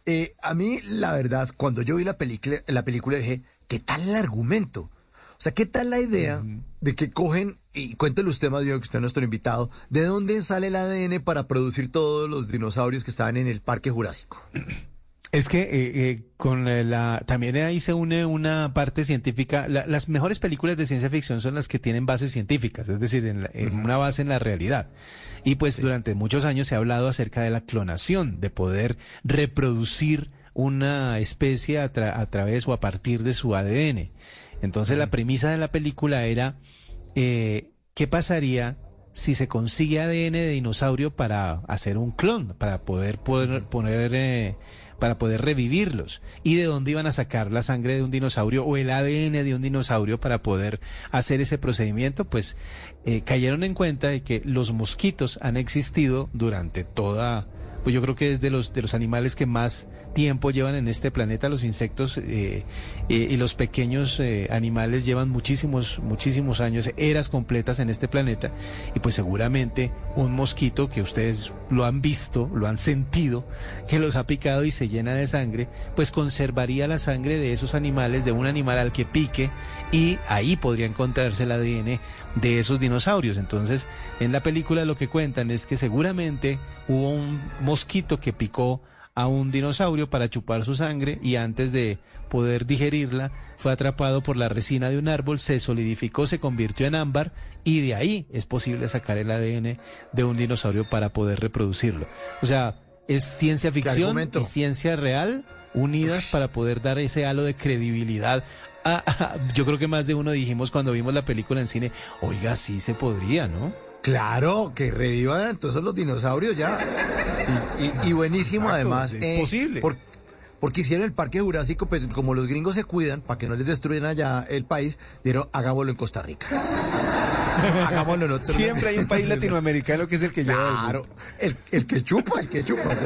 eh, a mí la verdad, cuando yo vi la película, la película dije, ¿qué tal el argumento? O sea, ¿qué tal la idea de que cogen, y cuéntele usted más, Diego, que usted es nuestro invitado, ¿de dónde sale el ADN para producir todos los dinosaurios que estaban en el Parque Jurásico? Es que eh, eh, con la también ahí se une una parte científica. las mejores películas de ciencia ficción son las que tienen bases científicas, es decir, en, una base en la realidad. Y pues durante muchos años se ha hablado acerca de la clonación, de poder reproducir una especie a, través o a partir de su ADN. Entonces la premisa de la película era eh, qué pasaría si se consigue ADN de dinosaurio para hacer un clon, para poder, poder poner eh, para poder revivirlos y de dónde iban a sacar la sangre de un dinosaurio o el ADN de un dinosaurio para poder hacer ese procedimiento, pues eh, cayeron en cuenta de que los mosquitos han existido durante toda, pues yo creo que es de los, de los animales que más tiempo llevan en este planeta los insectos eh, eh, y los pequeños eh, animales llevan muchísimos, muchísimos años, eras completas en este planeta y pues seguramente un mosquito que ustedes lo han visto, lo han sentido, que los ha picado y se llena de sangre, pues conservaría la sangre de esos animales, de un animal al que pique y ahí podría encontrarse el ADN de esos dinosaurios. Entonces, en la película lo que cuentan es que seguramente hubo un mosquito que picó a un dinosaurio para chupar su sangre y antes de poder digerirla fue atrapado por la resina de un árbol, se solidificó, se convirtió en ámbar y de ahí es posible sacar el ADN de un dinosaurio para poder reproducirlo. O sea, es ciencia ficción y ciencia real unidas para poder dar ese halo de credibilidad. yo creo que más de uno dijimos cuando vimos la película en cine, oiga, sí se podría, ¿no? Claro, que revivan entonces los dinosaurios ya. y, buenísimo además. Es eh, posible. porque hicieron el Parque Jurásico, pero pues, como los gringos se cuidan para que no les destruyan allá el país, dieron hagámoslo en Costa Rica. Hagámoslo nosotros. Siempre hay un país latinoamericano que es el que lleva. Claro, el, el, que chupa, el que chupa.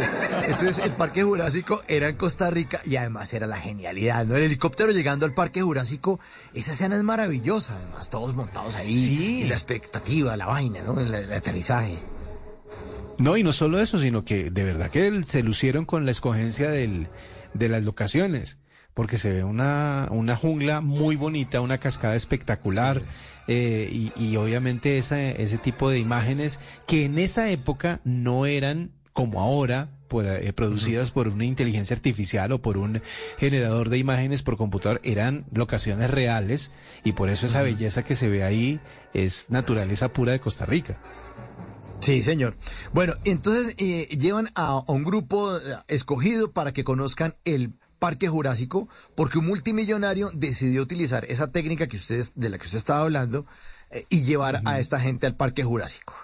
Entonces, el Parque Jurásico era en Costa Rica y además era la genialidad, ¿no? El helicóptero llegando al Parque Jurásico, esa escena es maravillosa, además, todos montados ahí. Sí. Y la expectativa, la vaina, ¿no? El, el aterrizaje. No, y no solo eso, sino que de verdad que se lucieron con la escogencia del, de las locaciones, porque se ve una, una jungla muy bonita, una cascada espectacular. Eh, y, obviamente esa, ese tipo de imágenes que en esa época no eran como ahora por, eh, producidas por una inteligencia artificial o por un generador de imágenes por computador, eran locaciones reales y por eso esa belleza que se ve ahí es naturaleza pura de Costa Rica. Sí, señor. Bueno, entonces eh, llevan a, un grupo escogido para que conozcan el Parque Jurásico, porque un multimillonario decidió utilizar esa técnica que ustedes, de la que usted estaba hablando, eh, y llevar a esta gente al Parque Jurásico.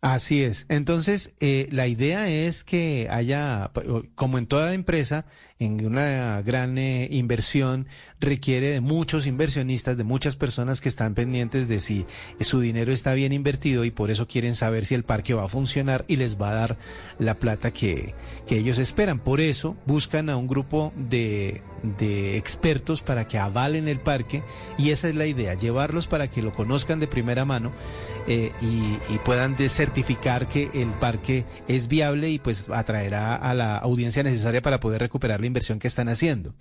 Así es. Entonces, eh, la idea es que haya, como en toda empresa, en una gran eh, inversión requiere de muchos inversionistas, de muchas personas que están pendientes de si su dinero está bien invertido y por eso quieren saber si el parque va a funcionar y les va a dar la plata que, que ellos esperan. Por eso buscan a un grupo de, de expertos para que avalen el parque y esa es la idea, llevarlos para que lo conozcan de primera mano eh, y, puedan certificar que el parque es viable y pues atraerá a la audiencia necesaria para poder recuperar la inversión que están haciendo.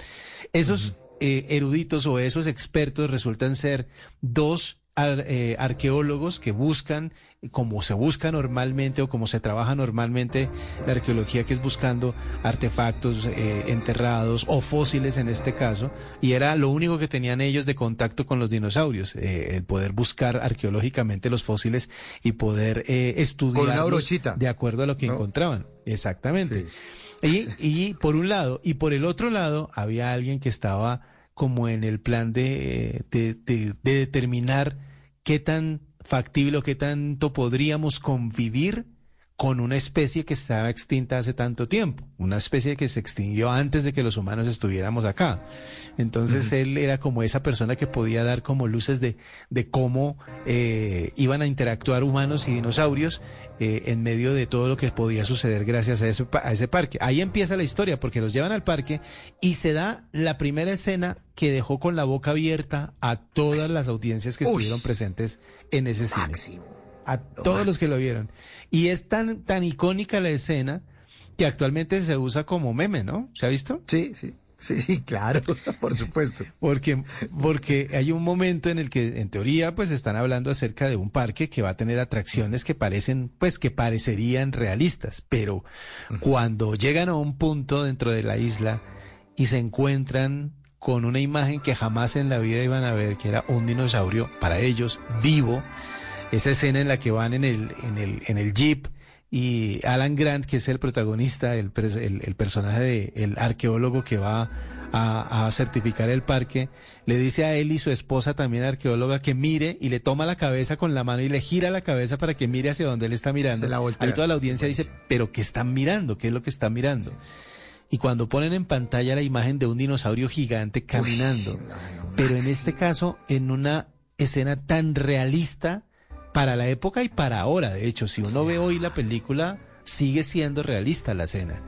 Esos eh, eruditos o esos expertos resultan ser dos eh, arqueólogos que buscan, como se busca normalmente o como se trabaja normalmente la arqueología, que es buscando artefactos eh, enterrados o fósiles en este caso, y era lo único que tenían ellos de contacto con los dinosaurios, eh, el poder buscar arqueológicamente los fósiles y poder estudiar de acuerdo a lo que encontraban. Exactamente. Y, por un lado, y por el otro lado, había alguien que estaba como en el plan de, de, de, determinar qué tan factible o qué tanto podríamos convivir con una especie que estaba extinta hace tanto tiempo, una especie que se extinguió antes de que los humanos estuviéramos acá. Entonces él era como esa persona que podía dar como luces de, de cómo eh, iban a interactuar humanos y dinosaurios eh, en medio de todo lo que podía suceder gracias a, a ese parque. Ahí empieza la historia porque los llevan al parque y se da la primera escena que dejó con la boca abierta a todas las audiencias que estuvieron presentes en ese cine. A todos los que lo vieron. Y es tan, tan icónica la escena que actualmente se usa como meme, ¿no? ¿Se ha visto? Sí, sí. Sí, sí, claro, por supuesto. porque, porque hay un momento en el que, en teoría, pues están hablando acerca de un parque que va a tener atracciones que parecen, pues que parecerían realistas, pero cuando llegan a un punto dentro de la isla y se encuentran con una imagen que jamás en la vida iban a ver, que era un dinosaurio, para ellos, vivo, esa escena en la que van en el, en el, en el jeep, y Alan Grant, que es el protagonista, el, el, personaje del el arqueólogo que va a, certificar el parque, le dice a él y su esposa, también arqueóloga, que mire y le toma la cabeza con la mano y le gira la cabeza para que mire hacia donde él está mirando. La Ahí toda la audiencia dice, pero ¿qué están mirando? ¿Qué es lo que están mirando? Y cuando ponen en pantalla la imagen de un dinosaurio gigante caminando, pero en este caso en una escena tan realista, para la época y para ahora. De hecho, si uno ve hoy la película, sigue siendo realista la escena.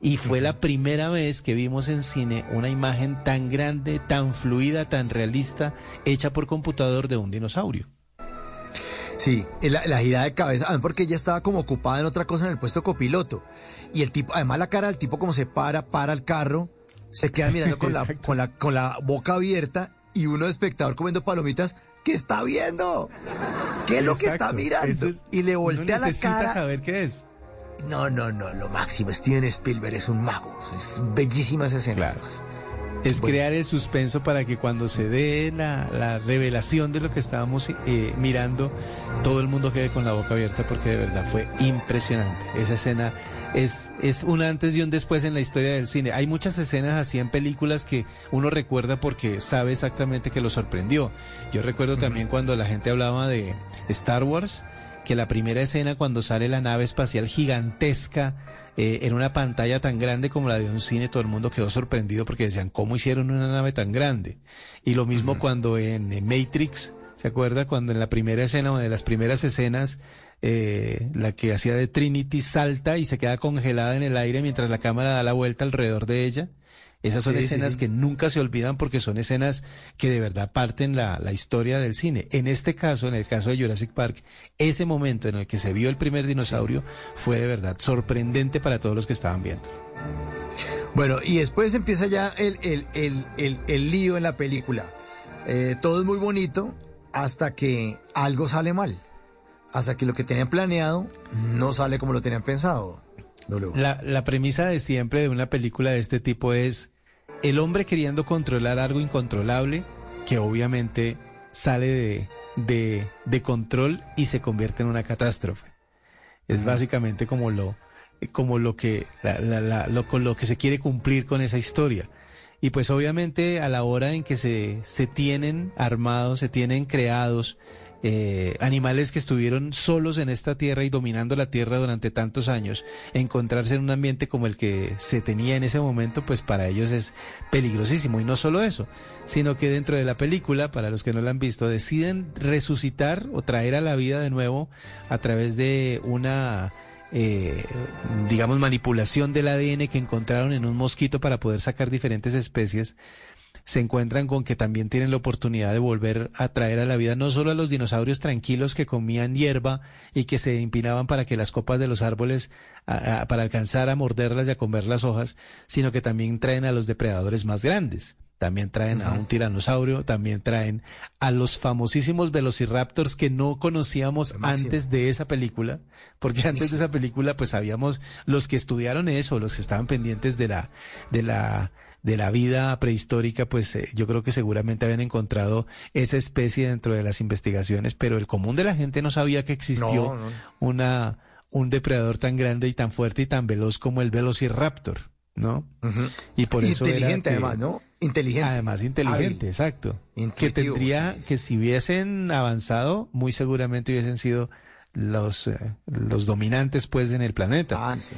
Y fue la primera vez que vimos en cine una imagen tan grande, tan fluida, tan realista, hecha por computador de un dinosaurio. Sí, la, la girada de cabeza, porque ella estaba como ocupada en otra cosa en el puesto copiloto. Y el tipo, además la cara del tipo como se para, para el carro, se queda mirando con la, con la, con la boca abierta y uno de espectador comiendo palomitas ¿Qué está viendo? ¿Qué es lo que está mirando? y le voltea la cara. saber qué es. No, no, no, lo máximo. Steven Spielberg es un mago. Es bellísima esa escena. Es crear el suspenso para que cuando se dé la, revelación de lo que estábamos eh, mirando, todo el mundo quede con la boca abierta porque de verdad fue impresionante. Esa escena es, es un antes y un después en la historia del cine. Hay muchas escenas así en películas que uno recuerda porque sabe exactamente que lo sorprendió. Yo recuerdo también cuando la gente hablaba de Star Wars, que la primera escena cuando sale la nave espacial gigantesca eh, en una pantalla tan grande como la de un cine, todo el mundo quedó sorprendido porque decían, ¿cómo hicieron una nave tan grande? Y lo mismo cuando en Matrix, ¿se acuerda? Cuando en la primera escena o de las primeras escenas eh, la que hacía de Trinity salta y se queda congelada en el aire mientras la cámara da la vuelta alrededor de ella. Esas son escenas que nunca se olvidan porque son escenas que de verdad parten la, la, historia del cine. En este caso, en el caso de Jurassic Park, ese momento en el que se vio el primer dinosaurio fue de verdad sorprendente para todos los que estaban viendo. Bueno, y después empieza ya el, el, el, el lío en la película. Eh, todo es muy bonito hasta que algo sale mal hasta que lo que tenían planeado no sale como lo tenían pensado. La, la premisa de siempre de una película de este tipo es el hombre queriendo controlar algo incontrolable que obviamente sale de, de, de control y se convierte en una catástrofe. Es básicamente como lo, como lo que, la, la, la, lo, con lo que se quiere cumplir con esa historia. Y pues obviamente a la hora en que se, se tienen armados, se tienen creados eh, animales que estuvieron solos en esta tierra y dominando la tierra durante tantos años, encontrarse en un ambiente como el que se tenía en ese momento, pues para ellos es peligrosísimo. Y no solo eso, sino que dentro de la película, para los que no la han visto, deciden resucitar o traer a la vida de nuevo a través de una... Eh, digamos manipulación del ADN que encontraron en un mosquito para poder sacar diferentes especies se encuentran con que también tienen la oportunidad de volver a traer a la vida no solo a los dinosaurios tranquilos que comían hierba y que se empinaban para que las copas de los árboles, para alcanzar a morderlas y a comer las hojas, sino que también traen a los depredadores más grandes. También traen a un tiranosaurio, también traen a los famosísimos velociraptors que no conocíamos antes de esa película, porque antes de esa película pues sabíamos los que estudiaron eso, los que estaban pendientes de la de la de la vida prehistórica, pues eh, yo creo que seguramente habían encontrado esa especie dentro de las investigaciones, pero el común de la gente no sabía que existió una un depredador tan grande y tan fuerte y tan veloz como el Velociraptor, ¿no? Y por eso inteligente además, ¿no? Inteligente. Además inteligente, exacto. Que tendría que si hubiesen avanzado, muy seguramente hubiesen sido los eh, los dominantes pues en el planeta. Ah, sí.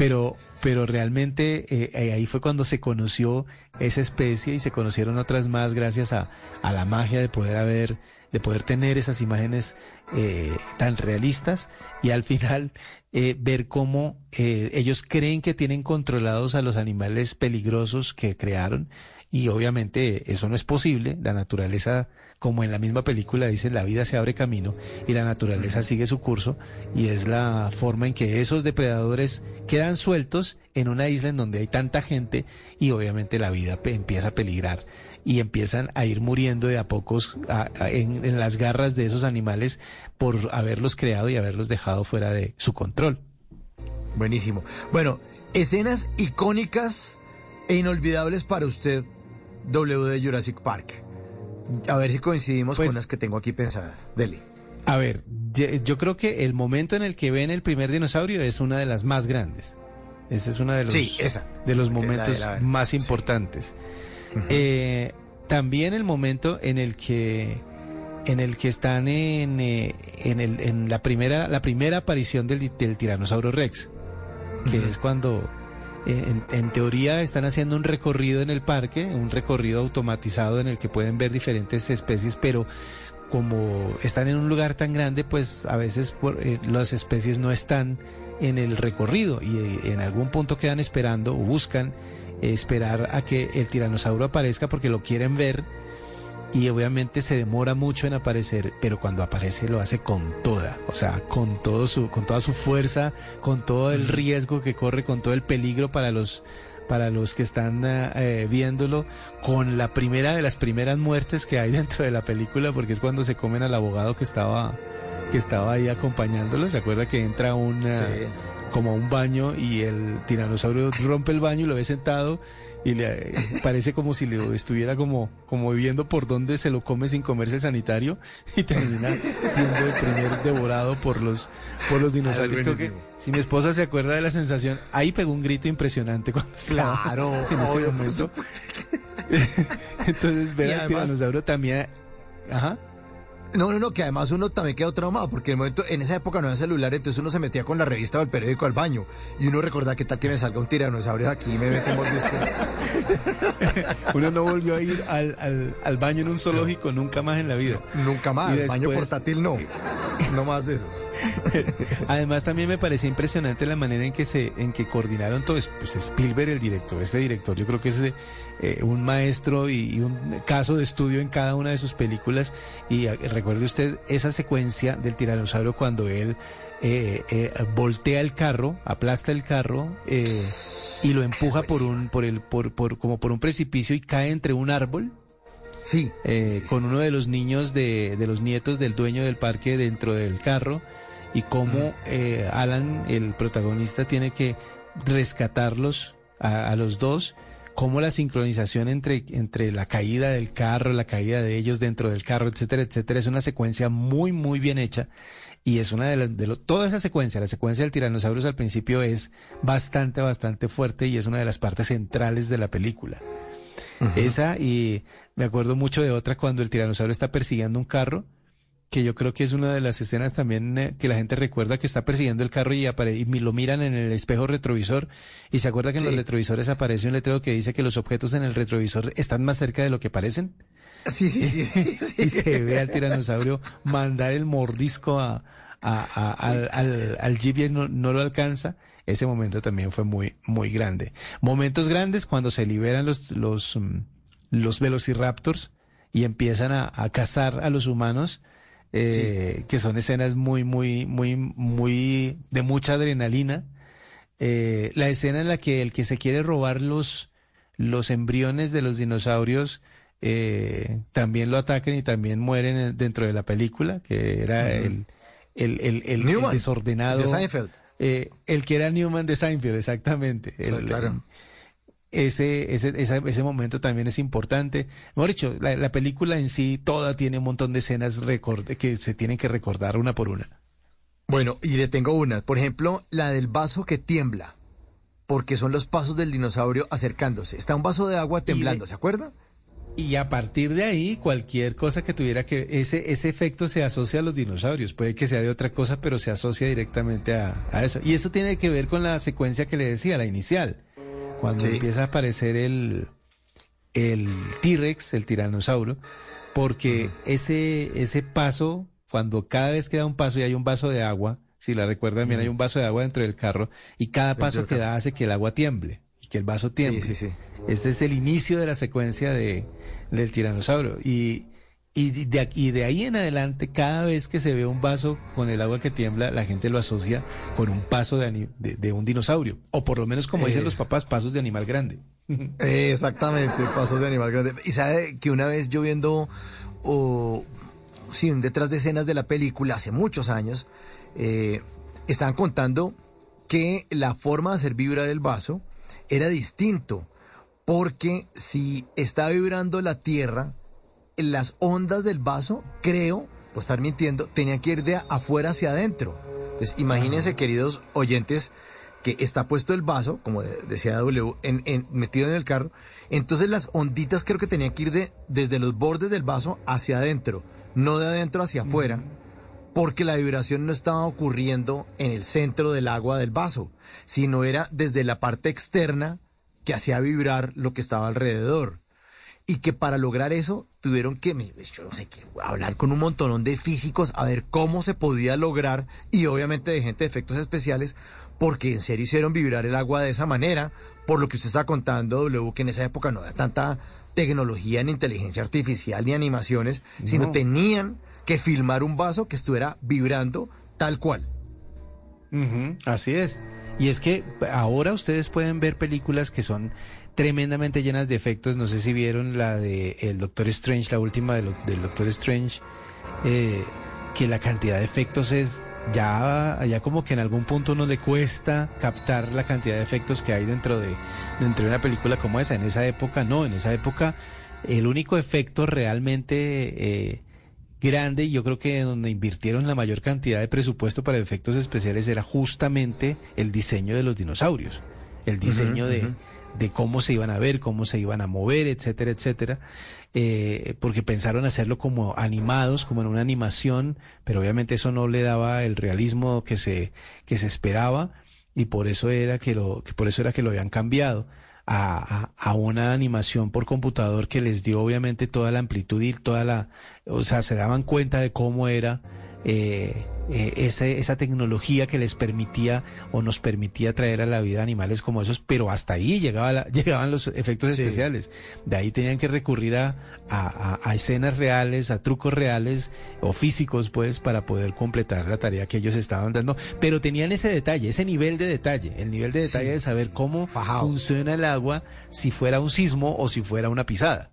Pero, pero realmente eh, eh, ahí fue cuando se conoció esa especie y se conocieron otras más gracias a, a la magia de poder haber, de poder tener esas imágenes eh, tan realistas y al final eh, ver cómo eh, ellos creen que tienen controlados a los animales peligrosos que crearon y obviamente eso no es posible. La naturaleza como en la misma película dice, la vida se abre camino y la naturaleza sigue su curso y es la forma en que esos depredadores quedan sueltos en una isla en donde hay tanta gente y obviamente la vida empieza a peligrar y empiezan a ir muriendo de a pocos en, en las garras de esos animales por haberlos creado y haberlos dejado fuera de su control. Buenísimo. Bueno, escenas icónicas e inolvidables para usted, W de Jurassic Park. A ver si coincidimos Pues- con las que tengo aquí pensadas. Dele. A ver, yo creo que el momento en el que ven el primer dinosaurio es una de las más grandes. Ese es uno de los, Sí, esa. de los Es la de momentos la- más importantes. Eh, también el momento en el que en el que están en, eh, en, el, en la primera la primera aparición del, del tiranosaurio Rex, que es cuando en, en teoría están haciendo un recorrido en el parque, un recorrido automatizado en el que pueden ver diferentes especies, pero como están en un lugar tan grande, pues a veces por- eh, las especies no están en el recorrido y eh, en algún punto quedan esperando o buscan eh, esperar a que el tiranosaurio aparezca porque lo quieren ver y obviamente se demora mucho en aparecer, pero cuando aparece lo hace con toda, o sea, con todo su, con toda su fuerza, con todo el riesgo que corre, con todo el peligro para los para los que están ah, eh, viéndolo, con la primera de las primeras muertes que hay dentro de la película, porque es cuando se comen al abogado que estaba que estaba ahí acompañándolo. ¿Se acuerda que entra un ah, Sí. como a un baño y el tiranosaurio rompe el baño y lo ve sentado y le eh, parece como si lo estuviera como, como viendo por dónde se lo come sin comerse el sanitario y termina siendo el primer devorado por los, por los dinosaurios. Creo que buenísimo. si mi esposa se acuerda de la sensación, ahí pegó un grito impresionante cuando estaba Claro, en ese obvio, momento. Entonces ver al tiranosaurio también, ajá. No, no, no, que además uno también quedó traumado, porque en, el momento, en esa época no había celular, entonces uno se metía con la revista o el periódico al baño, y uno recordaba que tal que me salga un tiranosaurio aquí y me mete un mordisco. Uno no volvió a ir al, al, al baño en un zoológico nunca más en la vida. Nunca más, baño portátil no, no más de eso. Además también me parecía impresionante la manera en que se en que coordinaron todo. Pues Spielberg, el director, este director, yo creo que es de, eh, un maestro y, y un caso de estudio en cada una de sus películas. Y eh, recuerde usted esa secuencia del tiranosaurio cuando él eh, eh, voltea el carro, aplasta el carro eh, y lo empuja por un por el por, por como por un precipicio y cae entre un árbol. Sí. Con uno de los niños de, de los nietos del dueño del parque dentro del carro y cómo eh, Alan, el protagonista, tiene que rescatarlos a, a los dos cómo la sincronización entre, entre la caída del carro, la caída de ellos dentro del carro, etcétera, etcétera, es una secuencia muy, muy bien hecha. Y es una de las, de toda esa secuencia, la secuencia del tiranosaurus al principio es bastante, bastante fuerte y es una de las partes centrales de la película. Esa, y me acuerdo mucho de otra cuando el tiranosaurio está persiguiendo un carro que yo creo que es una de las escenas también eh, que la gente recuerda que está persiguiendo el carro y, y lo miran en el espejo retrovisor y se acuerda que en los retrovisores aparece un letrero que dice que los objetos en el retrovisor están más cerca de lo que parecen. Sí, sí, sí. sí, y se ve al tiranosaurio mandar el mordisco a, al, al, al jeep y no, no lo alcanza. Ese momento también fue muy, muy grande. Momentos grandes cuando se liberan los, los, mm, los velociraptors y empiezan a, a cazar a los humanos eh, que son escenas muy, muy, muy, muy de mucha adrenalina. Eh, la escena en la que el que se quiere robar los, los embriones de los dinosaurios eh, también lo atacan y también mueren dentro de la película, que era el, el, el, el, desordenado. De Seinfeld. el que era Newman de Seinfeld, exactamente. claro ese, ese, ese, momento también es importante. Mejor dicho, la, película en sí toda tiene un montón de escenas que se tienen que recordar una por una. Bueno, y le tengo una. Por ejemplo, la del vaso que tiembla. Porque son los pasos del dinosaurio acercándose. Está un vaso de agua temblando, ¿se acuerda? Y a partir de ahí, cualquier cosa que tuviera que... Ese, ese efecto se asocia a los dinosaurios. Puede que sea de otra cosa, pero se asocia directamente a, a eso. Y eso tiene que ver con la secuencia que le decía, la inicial cuando empieza a aparecer el, el T-Rex, el tiranosaurio, porque ese, ese paso, cuando cada vez que da un paso y hay un vaso de agua, si la recuerdan bien, hay un vaso de agua dentro del carro, y cada paso que da hace que el agua tiemble y que el vaso tiemble. Sí, sí, sí. Este es el inicio de la secuencia de, del tiranosaurio. Y, y de, y de ahí en adelante, cada vez que se ve un vaso con el agua que tiembla, la gente lo asocia con un paso de, de, un dinosaurio. O por lo menos, como dicen eh. los papás, pasos de animal grande. exactamente, pasos de animal grande. Y sabe que una vez yo viendo, o sí, detrás de escenas de la película, hace muchos años, eh, estaban contando que la forma de hacer vibrar el vaso era distinto. Porque si está vibrando la tierra, las ondas del vaso, creo, pues estar mintiendo, tenían que ir de afuera hacia adentro. Entonces, imagínense, queridos oyentes, que está puesto el vaso, como decía W, metido en el carro. Entonces las onditas creo que tenían que ir de, desde los bordes del vaso hacia adentro, no de adentro hacia afuera, porque la vibración no estaba ocurriendo en el centro del agua del vaso, sino era desde la parte externa que hacía vibrar lo que estaba alrededor y que para lograr eso tuvieron que, yo no sé qué, hablar con un montón de físicos a ver cómo se podía lograr y obviamente de gente de efectos especiales porque en serio hicieron vibrar el agua de esa manera, por lo que usted está contando, W, que en esa época no había tanta tecnología ni inteligencia artificial ni animaciones, sino tenían que filmar un vaso que estuviera vibrando tal cual. así es. Y es que ahora ustedes pueden ver películas que son tremendamente llenas de efectos. No sé si vieron la de El Doctor Strange, la última del Doctor Strange, eh, que la cantidad de efectos es ya, ya como que en algún punto no le cuesta captar la cantidad de efectos que hay dentro de, dentro de una película como esa. En esa época no, en esa época el único efecto realmente eh, grande y yo creo que donde invirtieron la mayor cantidad de presupuesto para efectos especiales era justamente el diseño de los dinosaurios, el diseño de de cómo se iban a ver, cómo se iban a mover, etcétera, etcétera, eh, porque pensaron hacerlo como animados, como en una animación, pero obviamente eso no le daba el realismo que se, que se esperaba y por eso era que lo, que por eso era que lo habían cambiado. A, a, una animación por computador que les dio obviamente toda la amplitud y toda la, o sea, se daban cuenta de cómo era eh, eh, esa tecnología que les permitía o nos permitía traer a la vida animales como esos, pero hasta ahí llegaba llegaban los efectos especiales. De ahí tenían que recurrir a, a, escenas reales, a trucos reales o físicos, pues, para poder completar la tarea que ellos estaban dando. Pero tenían ese detalle, ese nivel de detalle, el nivel de detalle de saber cómo funciona el agua si fuera un sismo o si fuera una pisada.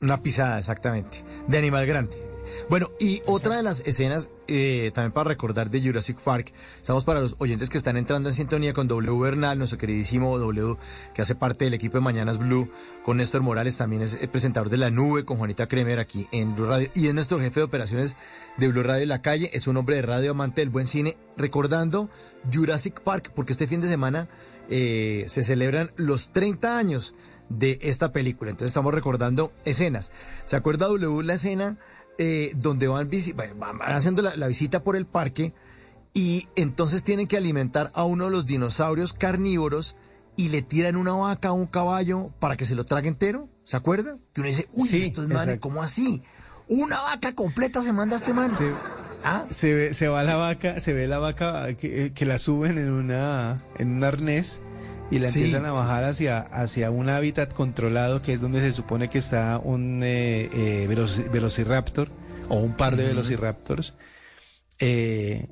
Una pisada, exactamente, de animal grande. Bueno, y otra de las escenas, eh, también para recordar de Jurassic Park, estamos para los oyentes que están entrando en sintonía con W Bernal, nuestro queridísimo W, que hace parte del equipo de Mañanas Blue, con Néstor Morales, también es el presentador de La Nube, con Juanita Kremer aquí en Blue Radio, y es nuestro jefe de operaciones de Blue Radio en la calle, es un hombre de radio amante del buen cine, recordando Jurassic Park, porque este fin de semana eh, se celebran los 30 años de esta película. Entonces estamos recordando escenas. ¿Se acuerda W la escena eh, donde van, van haciendo la, visita por el parque y entonces tienen que alimentar a uno de los dinosaurios carnívoros y le tiran una vaca a un caballo para que se lo trague entero? ¿Se acuerda? Que uno dice, uy, esto es man, ¿cómo así? Una vaca completa se manda a este man. ¿Ah? Se, ve, se va la vaca, se ve la vaca que, que la suben en una en un arnés y la empiezan a bajar hacia, hacia un hábitat controlado que es donde se supone que está un eh, eh, velociraptor o un par de velociraptors. Eh,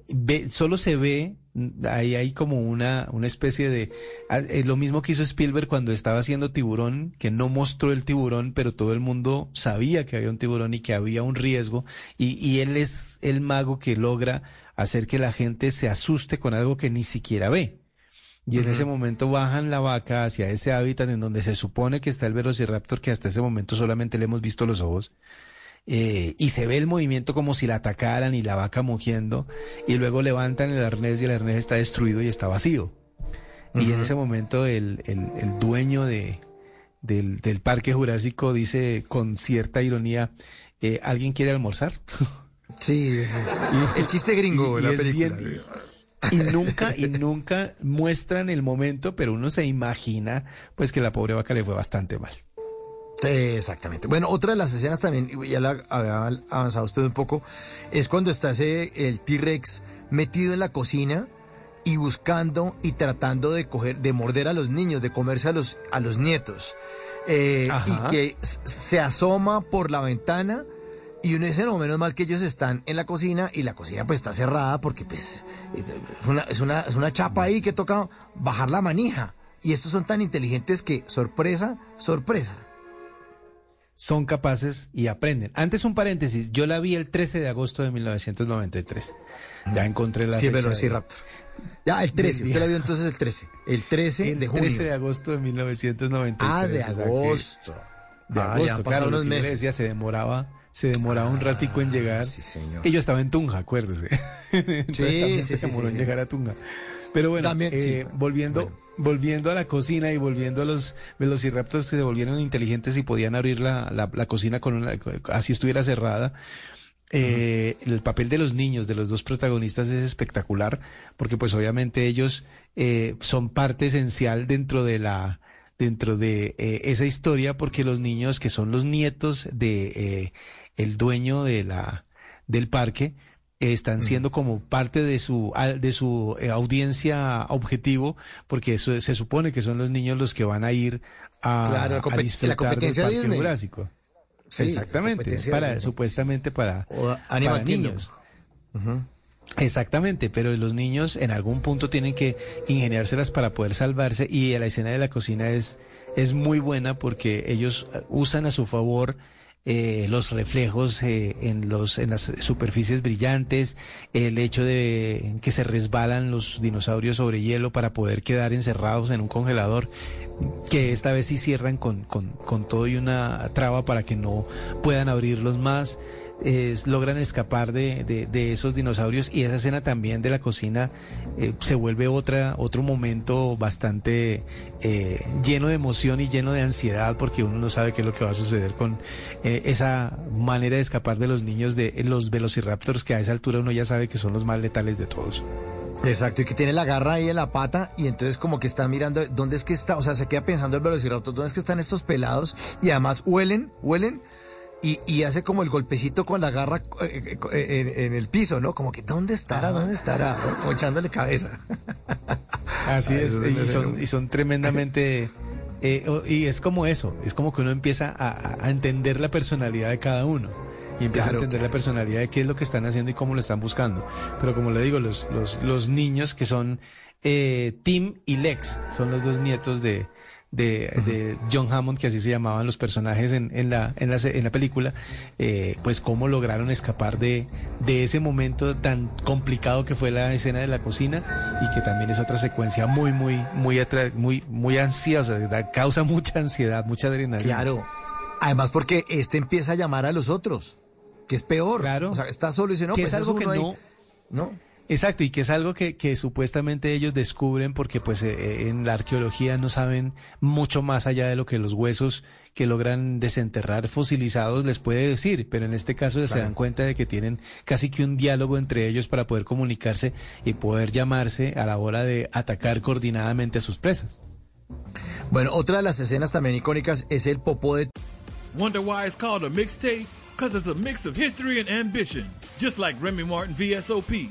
solo se ve, ahí hay como una, una especie de... Ah, lo mismo que hizo Spielberg cuando estaba haciendo tiburón, que no mostró el tiburón, pero todo el mundo sabía que había un tiburón y que había un riesgo. Y, y él es el mago que logra hacer que la gente se asuste con algo que ni siquiera ve. Y en ese momento bajan la vaca hacia ese hábitat en donde se supone que está el velociraptor, que hasta ese momento solamente le hemos visto los ojos. Eh, y se ve el movimiento como si la atacaran y la vaca mugiendo. Y luego levantan el arnés y el arnés está destruido y está vacío. Y en ese momento el, el, dueño de, del, del, parque jurásico dice con cierta ironía, eh, ¿alguien quiere almorzar? Sí, el chiste gringo la película. Y nunca, y nunca muestran el momento, pero uno se imagina pues que la pobre vaca le fue bastante mal. exactamente. Bueno, otra de las escenas también, ya la había avanzado usted un poco, es cuando está ese, el T-Rex metido en la cocina y buscando y tratando de coger, de morder a los niños, de comerse a los, a los nietos. Eh, y que se asoma por la ventana y uno dice, no, menos mal que ellos están en la cocina y la cocina pues está cerrada porque pues es una, es una, es una chapa ahí que toca bajar la manija. Y estos son tan inteligentes que, sorpresa, sorpresa. Son capaces y aprenden. Antes un paréntesis, yo la vi el 13 de agosto de 1993. Ya encontré la sí, pero sí, Raptor. Ya, el 13, usted la vio entonces el 13. El 13 de junio. El 13 de agosto de 1993. Ah, de agosto. de ah, agosto, claro, unos meses. Ya se demoraba se demoraba un ratico en llegar. Sí, señor. Y yo estaba en Tunja, acuérdese. sí, sí, se demoró en llegar a Tunja. Pero bueno, También, eh, volviendo, volviendo a la cocina y volviendo a los velociraptors que se volvieron inteligentes y podían abrir la, la, cocina con una, así estuviera cerrada. Eh, el papel de los niños, de los dos protagonistas es espectacular, porque pues obviamente ellos eh, son parte esencial dentro de la dentro de eh, esa historia, porque los niños que son los nietos de el dueño de la, del parque, están siendo como parte de su de su eh, audiencia objetivo porque eso se supone que son los niños los que van a ir a, a disfrutar la competencia del parque jurásico. Exactamente, para supuestamente para, para niños. Exactamente, pero los niños en algún punto tienen que ingeniárselas para poder salvarse y la escena de la cocina es es muy buena porque ellos usan a su favor eh, los reflejos eh, en los en las superficies brillantes, el hecho de que se resbalan los dinosaurios sobre hielo para poder quedar encerrados en un congelador, que esta vez sí cierran con, con, con todo y una traba para que no puedan abrirlos más logran escapar de, de, esos dinosaurios y esa escena también de la cocina eh, se vuelve otra otro momento bastante eh, lleno de emoción y lleno de ansiedad porque uno no sabe qué es lo que va a suceder con eh, esa manera de escapar de los niños de los velociraptors que a esa altura uno ya sabe que son los más letales de todos. Exacto, y que tiene la garra ahí en la pata y entonces como que está mirando dónde es que está, o sea, se queda pensando el velociraptor, dónde es que están estos pelados y además huelen, huelen y, hace como el golpecito con la garra eh, eh, en, el piso, ¿no? Como que, ¿dónde estará? ¿Dónde estará? Como echándole cabeza. Así es, y son, tremendamente... Eh, y es como eso, es como que uno empieza a, entender la personalidad de cada uno y empieza a entender la personalidad de qué es lo que están haciendo y cómo lo están buscando. Pero como le digo, los, los, los niños que son Tim y Lex, son los dos nietos de, de, John Hammond, que así se llamaban los personajes en, en, la, en, la, en la película, eh, pues cómo lograron escapar de, de ese momento tan complicado que fue la escena de la cocina y que también es otra secuencia muy, muy, muy, muy, muy ansiosa, causa mucha ansiedad, mucha adrenalina. Claro, además porque este empieza a llamar a los otros, que es peor. Claro. O sea, está solo y dice, no, que pues es algo que no... no Exacto, y que es algo que, que supuestamente ellos descubren porque pues eh, eh, en la arqueología no saben mucho más allá de lo que los huesos que logran desenterrar fosilizados les puede decir, pero en este caso se dan cuenta de que tienen casi que un diálogo entre ellos para poder comunicarse y poder llamarse a la hora de atacar coordinadamente a sus presas. Bueno, otra de las escenas también icónicas es el popó de... Wonder why it's called a mixtape? Because it's a mix of history and ambition, just like Remy Martin VSOP.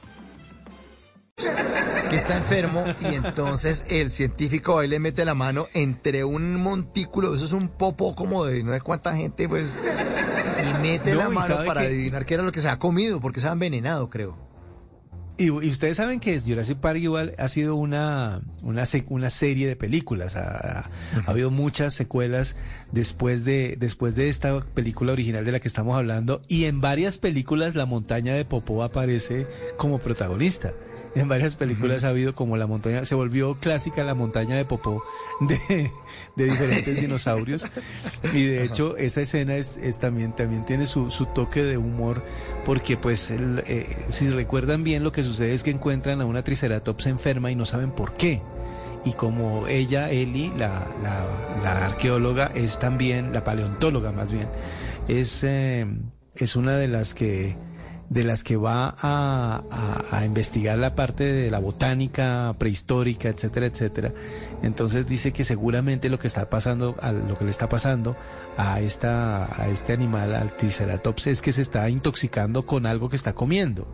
Que está enfermo y entonces el científico ahí le mete la mano entre un montículo, eso es un popo como de no sé cuánta gente, pues, y mete la mano para adivinar qué era lo que se ha comido, porque se ha envenenado, creo. Y, ustedes saben que Jurassic Park igual ha sido una, una, una serie de películas. Ha, ha, habido muchas secuelas después de, después de esta película original de la que estamos hablando. Y en varias películas la montaña de Popó aparece como protagonista en varias películas ha habido como la montaña, se volvió clásica la montaña de popó de, diferentes dinosaurios. Y de hecho, esa escena es, también, también tiene su, toque de humor, porque pues eh, si recuerdan bien lo que sucede es que encuentran a una triceratops enferma y no saben por qué. Y como ella, Eli, la, la, arqueóloga, es también, la paleontóloga más bien, es, eh, es una de las que de las que va a, investigar la parte de la botánica prehistórica, etcétera, etcétera. Entonces dice que seguramente lo que está pasando, a lo que le está pasando a esta, a este animal, al Triceratops, es que se está intoxicando con algo que está comiendo.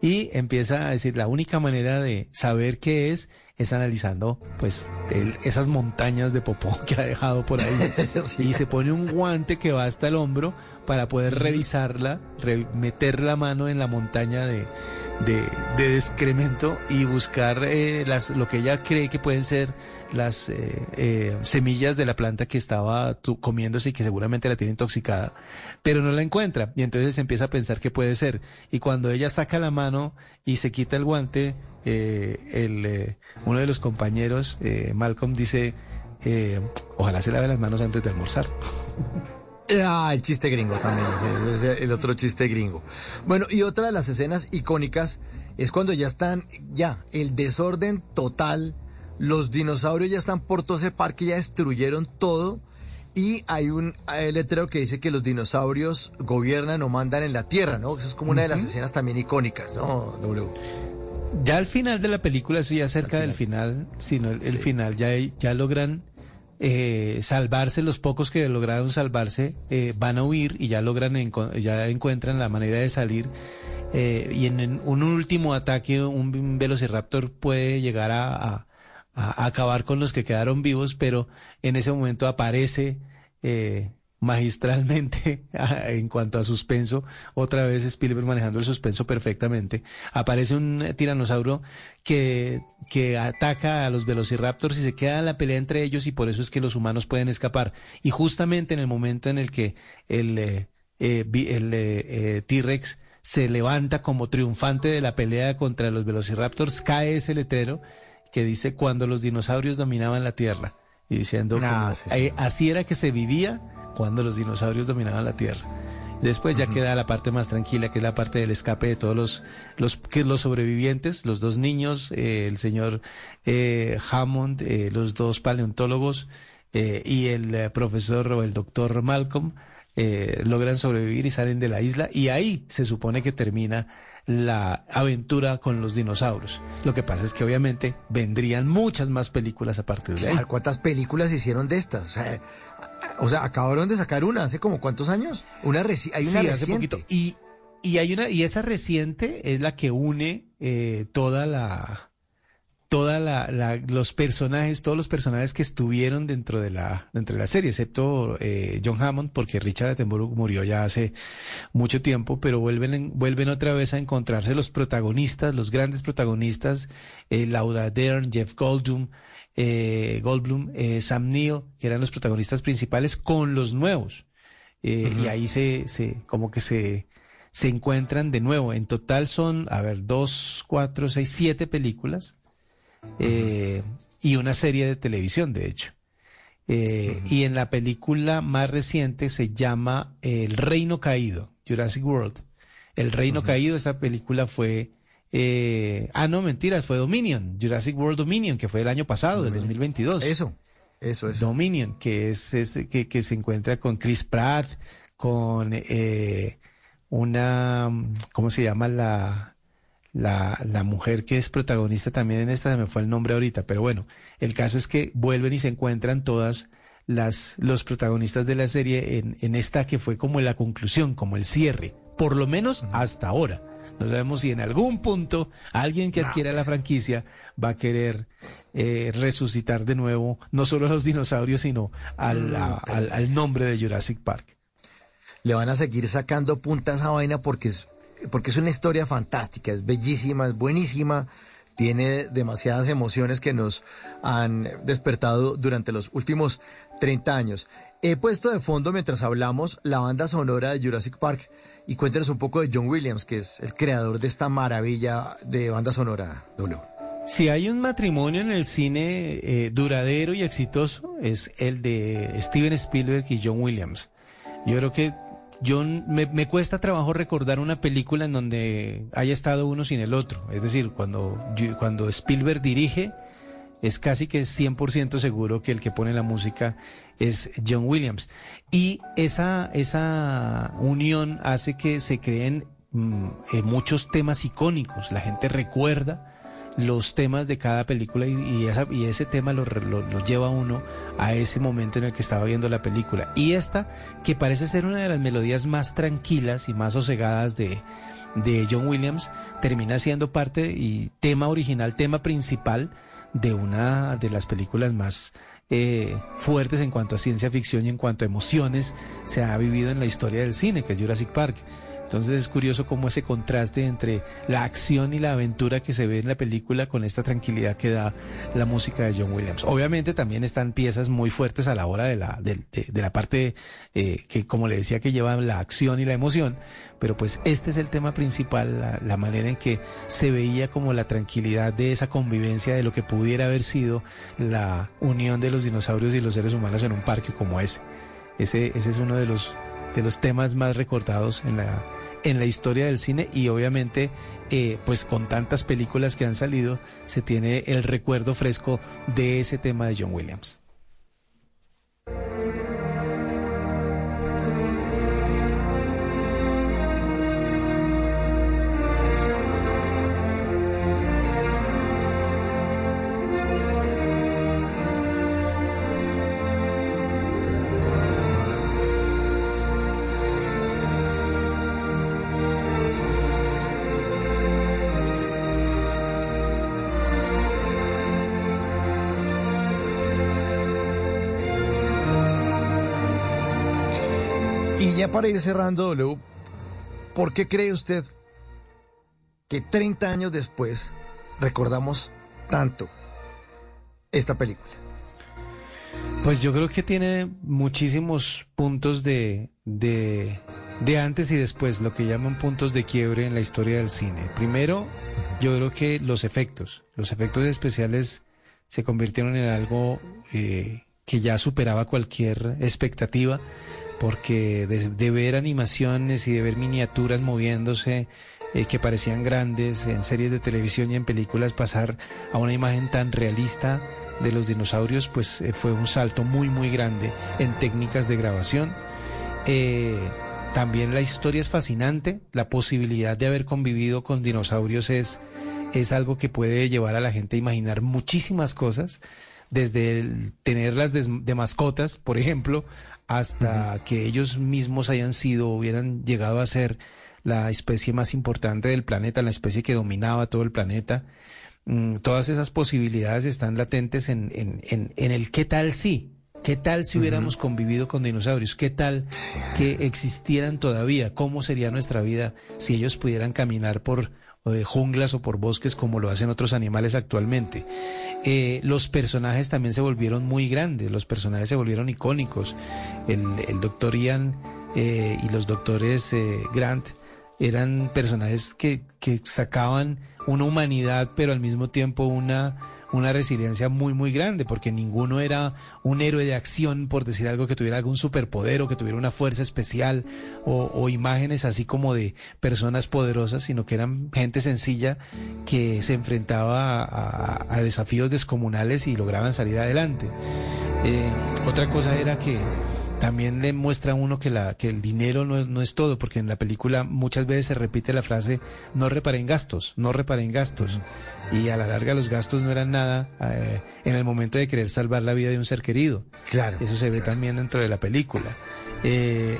Y empieza a decir, la única manera de saber qué es es analizando pues esas montañas de popó que ha dejado por ahí. Y se pone un guante que va hasta el hombro para poder revisarla, meter la mano en la montaña de, de, excremento y buscar eh, las, lo que ella cree que pueden ser las eh, eh, semillas de la planta que estaba comiéndose y que seguramente la tiene intoxicada, pero no la encuentra. Y entonces empieza a pensar que puede ser. Y cuando ella saca la mano y se quita el guante, el, uno de los compañeros, Malcolm, dice, ojalá se lave las manos antes de almorzar. Ah, el chiste gringo también, es el otro chiste gringo. Bueno, y otra de las escenas icónicas es cuando ya están, ya, el desorden total, los dinosaurios ya están por todo ese parque, ya destruyeron todo, y hay un letrero que dice que los dinosaurios gobiernan o mandan en la Tierra, ¿no? Esa es como una de las escenas también icónicas, ¿no, W? Ya al final de la película, eso ya cerca del final, sino el, final, ya, ya logran eh, salvarse, los pocos que lograron salvarse eh, van a huir y ya logran, ya encuentran la manera de salir. Eh, y en, un último ataque, un velociraptor puede llegar a, a, acabar con los que quedaron vivos, pero en ese momento aparece eh, magistralmente en cuanto a suspenso, otra vez Spielberg manejando el suspenso perfectamente. Aparece un tiranosaurio que, que ataca a los velociraptors y se queda la pelea entre ellos y por eso es que los humanos pueden escapar. Y justamente en el momento en el que el, eh, eh, el eh, T-Rex se levanta como triunfante de la pelea contra los velociraptors, cae ese letrero que dice cuando los dinosaurios dominaban la Tierra y diciendo ah, así era que se vivía cuando los dinosaurios dominaban la Tierra. Después ya queda la parte más tranquila, que es la parte del escape de todos los, los, que los sobrevivientes, los dos niños, eh, el señor eh, Hammond, eh, los dos paleontólogos y el profesor o el doctor Malcolm logran sobrevivir y salen de la isla y ahí se supone que termina la aventura con los dinosaurios. Lo que pasa es que obviamente vendrían muchas más películas a partir de ahí. ¿Cuántas películas hicieron de estas? O sea, acabaron de sacar una hace como cuántos años. Una hay una hace poquito. Y y hay una, y esa reciente es la que une eh, toda la toda la, los personajes, todos los personajes que estuvieron dentro de la, dentro de la serie, excepto eh, John Hammond, porque Richard Attenborough murió ya hace mucho tiempo, pero vuelven, vuelven otra vez a encontrarse los protagonistas, los grandes protagonistas, eh, Laura Dern, Jeff Goldblum, eh, Goldblum, eh, Sam Neill, que eran los protagonistas principales, con los nuevos. Eh, y ahí se, se, como que se, se encuentran de nuevo. En total son, a ver, dos, cuatro, seis, siete películas eh, y una serie de televisión, de hecho. Eh, y en la película más reciente se llama El Reino Caído, Jurassic World. El Reino Caído, esta película fue... Eh, ah, no, mentiras, fue Dominion, Jurassic World Dominion, que fue el año pasado, del 2022. Eso, eso, es Dominion, que es este, que, que se encuentra con Chris Pratt, con eh, una, ¿cómo se llama la, la, la mujer que es protagonista también en esta, se me fue el nombre ahorita, pero bueno, el caso es que vuelven y se encuentran todas las, los protagonistas de la serie en, en esta que fue como la conclusión, como el cierre, por lo menos hasta ahora. No sabemos si en algún punto alguien que adquiera la pues. franquicia va a querer eh, resucitar de nuevo no solo a los dinosaurios, sino al, a- al, al nombre de Jurassic Park. le van a seguir sacando punta a esa vaina porque es, porque es una historia fantástica, es bellísima, es buenísima, tiene demasiadas emociones que nos han despertado durante los últimos 30 años. He puesto de fondo mientras hablamos la banda sonora de Jurassic Park y cuéntenos un poco de John Williams, que es el creador de esta maravilla de banda sonora, W. Si hay un matrimonio en el cine eh, duradero y exitoso, es el de Steven Spielberg y John Williams. Yo creo que yo me, me cuesta trabajo recordar una película en donde haya estado uno sin el otro. Es decir, cuando, cuando Spielberg dirige, es casi que 100% seguro que el que pone la música es John Williams. Y esa, esa unión hace que se creen mm, eh, muchos temas icónicos. La gente recuerda los temas de cada película y, esa- y ese tema lo, lleva uno a ese momento en el que estaba viendo la película. Y esta, que parece ser una de las melodías más tranquilas y más sosegadas de, de John Williams, termina siendo parte y tema original, tema principal de una de las películas más eh, fuertes en cuanto a ciencia ficción y en cuanto a emociones se ha vivido en la historia del cine, que es Jurassic Park. Entonces es curioso cómo ese contraste entre la acción y la aventura que se ve en la película con esta tranquilidad que da la música de John Williams. Obviamente también están piezas muy fuertes a la hora de la, de, de- de la parte eh, que, como le decía, que lleva la acción y la emoción, pero pues este es el tema principal, la, la manera en que se veía como la tranquilidad de esa convivencia de lo que pudiera haber sido la unión de los dinosaurios y los seres humanos en un parque como ese. Ese, ese es uno de los, de los temas más recordados en la, en la historia del cine y obviamente eh, pues con tantas películas que han salido se tiene el recuerdo fresco de ese tema de John Williams. Para ir cerrando, W, ¿por qué cree usted que 30 años después recordamos tanto esta película? Pues yo creo que tiene muchísimos puntos de, de, de antes y después, lo que llaman puntos de quiebre en la historia del cine. Primero, yo creo que los efectos, los efectos especiales se convirtieron en algo eh, que ya superaba cualquier expectativa, porque de, ver animaciones y de ver miniaturas moviéndose eh, que parecían grandes en series de televisión y en películas, pasar a una imagen tan realista de los dinosaurios, pues eh, fue un salto muy, muy grande en técnicas de grabación. Eh, también la historia es fascinante, la posibilidad de haber convivido con dinosaurios es, es algo que puede llevar a la gente a imaginar muchísimas cosas, desde el tenerlas de mascotas, por ejemplo, hasta que ellos mismos hayan sido, hubieran llegado a ser la especie más importante del planeta, la especie que dominaba todo el planeta. Mm, todas esas posibilidades están latentes en, en, en, en el qué tal si. ¿Qué tal si hubiéramos convivido con dinosaurios? ¿Qué tal que existieran todavía? ¿Cómo sería nuestra vida si ellos pudieran caminar por eh, junglas o por bosques como lo hacen otros animales actualmente? Eh, los personajes también se volvieron muy grandes, los personajes se volvieron icónicos. El, doctor Ian eh, y los doctores eh, Grant eran personajes que, sacaban una humanidad, pero al mismo tiempo una una resiliencia muy, muy grande, porque ninguno era un héroe de acción, por decir algo, que tuviera algún superpoder o que tuviera una fuerza especial o, imágenes así como de personas poderosas, sino que eran gente sencilla que se enfrentaba a, a desafíos descomunales y lograban salir adelante. Eh, otra cosa era que también le muestra a uno que, la, que el dinero no es, no es todo, porque en la película muchas veces se repite la frase, no reparen gastos, no reparen gastos. Y a la larga los gastos no eran nada eh, en el momento de querer salvar la vida de un ser querido. Claro. Eso se ve también dentro de la película. Eh,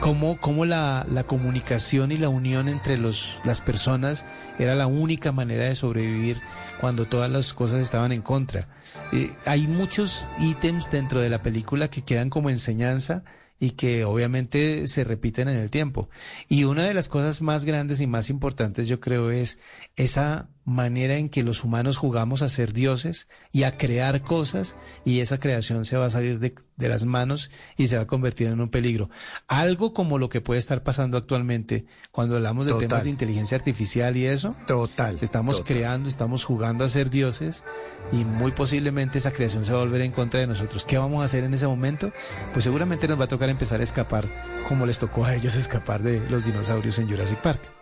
cómo, cómo la, la, comunicación y la unión entre los, las personas era la única manera de sobrevivir cuando todas las cosas estaban en contra. Eh, hay muchos ítems dentro de la película que quedan como enseñanza y que obviamente se repiten en el tiempo. Y una de las cosas más grandes y más importantes yo creo es esa manera en que los humanos jugamos a ser dioses y a crear cosas y esa creación se va a salir de, de, las manos y se va a convertir en un peligro. Algo como lo que puede estar pasando actualmente cuando hablamos de Total. temas de inteligencia artificial y eso. Total. Estamos Total. creando, estamos jugando a ser dioses y muy posiblemente esa creación se va a volver en contra de nosotros. ¿Qué vamos a hacer en ese momento? Pues seguramente nos va a tocar empezar a escapar como les tocó a ellos escapar de los dinosaurios en Jurassic Park.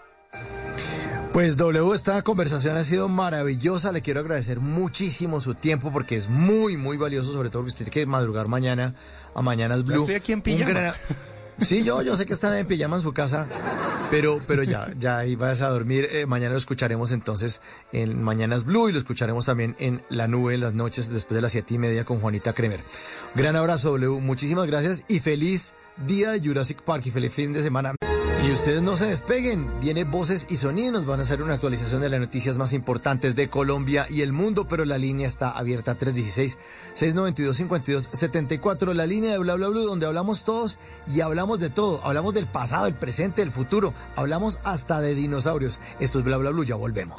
Pues W, esta conversación ha sido maravillosa. Le quiero agradecer muchísimo su tiempo porque es muy, muy valioso, sobre todo porque usted tiene que madrugar mañana a Mañanas Blue. Yo estoy aquí en pijama. Gran... Sí, yo, yo sé que está en pijama en su casa, pero, pero ya, ya vas a dormir. Eh, mañana lo escucharemos entonces en Mañanas Blue y lo escucharemos también en La Nube en las noches después de las siete y media con Juanita Kremer. Gran abrazo, W. Muchísimas gracias y feliz día de Jurassic Park y feliz fin de semana. Y ustedes no se despeguen, viene Voces y Sonidos, nos van a hacer una actualización de las noticias más importantes de Colombia y el mundo, pero la línea está abierta 316-692-5274, la línea de Bla Bla Blue, donde hablamos todos y hablamos de todo, hablamos del pasado, el presente, el futuro, hablamos hasta de dinosaurios. Esto es Bla Bla Blue, ya volvemos.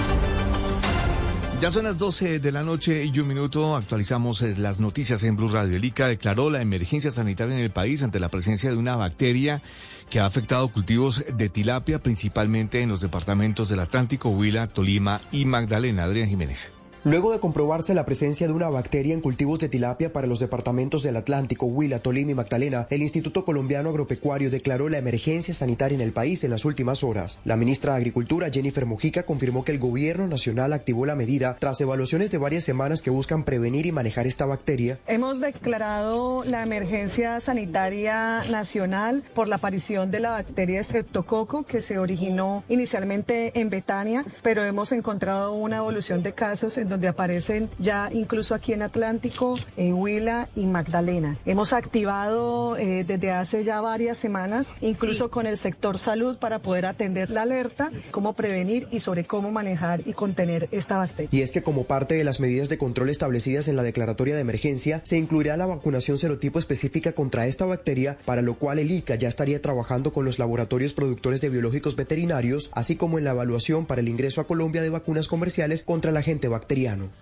Ya son las 12 de la noche y un minuto. Actualizamos las noticias en Blue Radio. El ICA declaró la emergencia sanitaria en el país ante la presencia de una bacteria que ha afectado cultivos de tilapia, principalmente en los departamentos del Atlántico, Huila, Tolima y Magdalena. Adrián Jiménez. Luego de comprobarse la presencia de una bacteria en cultivos de tilapia para los departamentos del Atlántico, Huila, Tolima y Magdalena, el Instituto Colombiano Agropecuario declaró la emergencia sanitaria en el país en las últimas horas. La ministra de Agricultura, Jennifer Mujica, confirmó que el gobierno nacional activó la medida tras evaluaciones de varias semanas que buscan prevenir y manejar esta bacteria. Hemos declarado la emergencia sanitaria nacional por la aparición de la bacteria Streptococo que se originó inicialmente en Betania, pero hemos encontrado una evolución de casos en donde aparecen ya incluso aquí en Atlántico, en Huila y Magdalena. Hemos activado eh, desde hace ya varias semanas, incluso con el sector salud, para poder atender la alerta, cómo prevenir y sobre cómo manejar y contener esta bacteria. Y es que como parte de las medidas de control establecidas en la declaratoria de emergencia, se incluirá la vacunación serotipo específica contra esta bacteria, para lo cual el ICA ya estaría trabajando con los laboratorios productores de biológicos veterinarios, así como en la evaluación para el ingreso a Colombia de vacunas comerciales contra el agente bacteriano.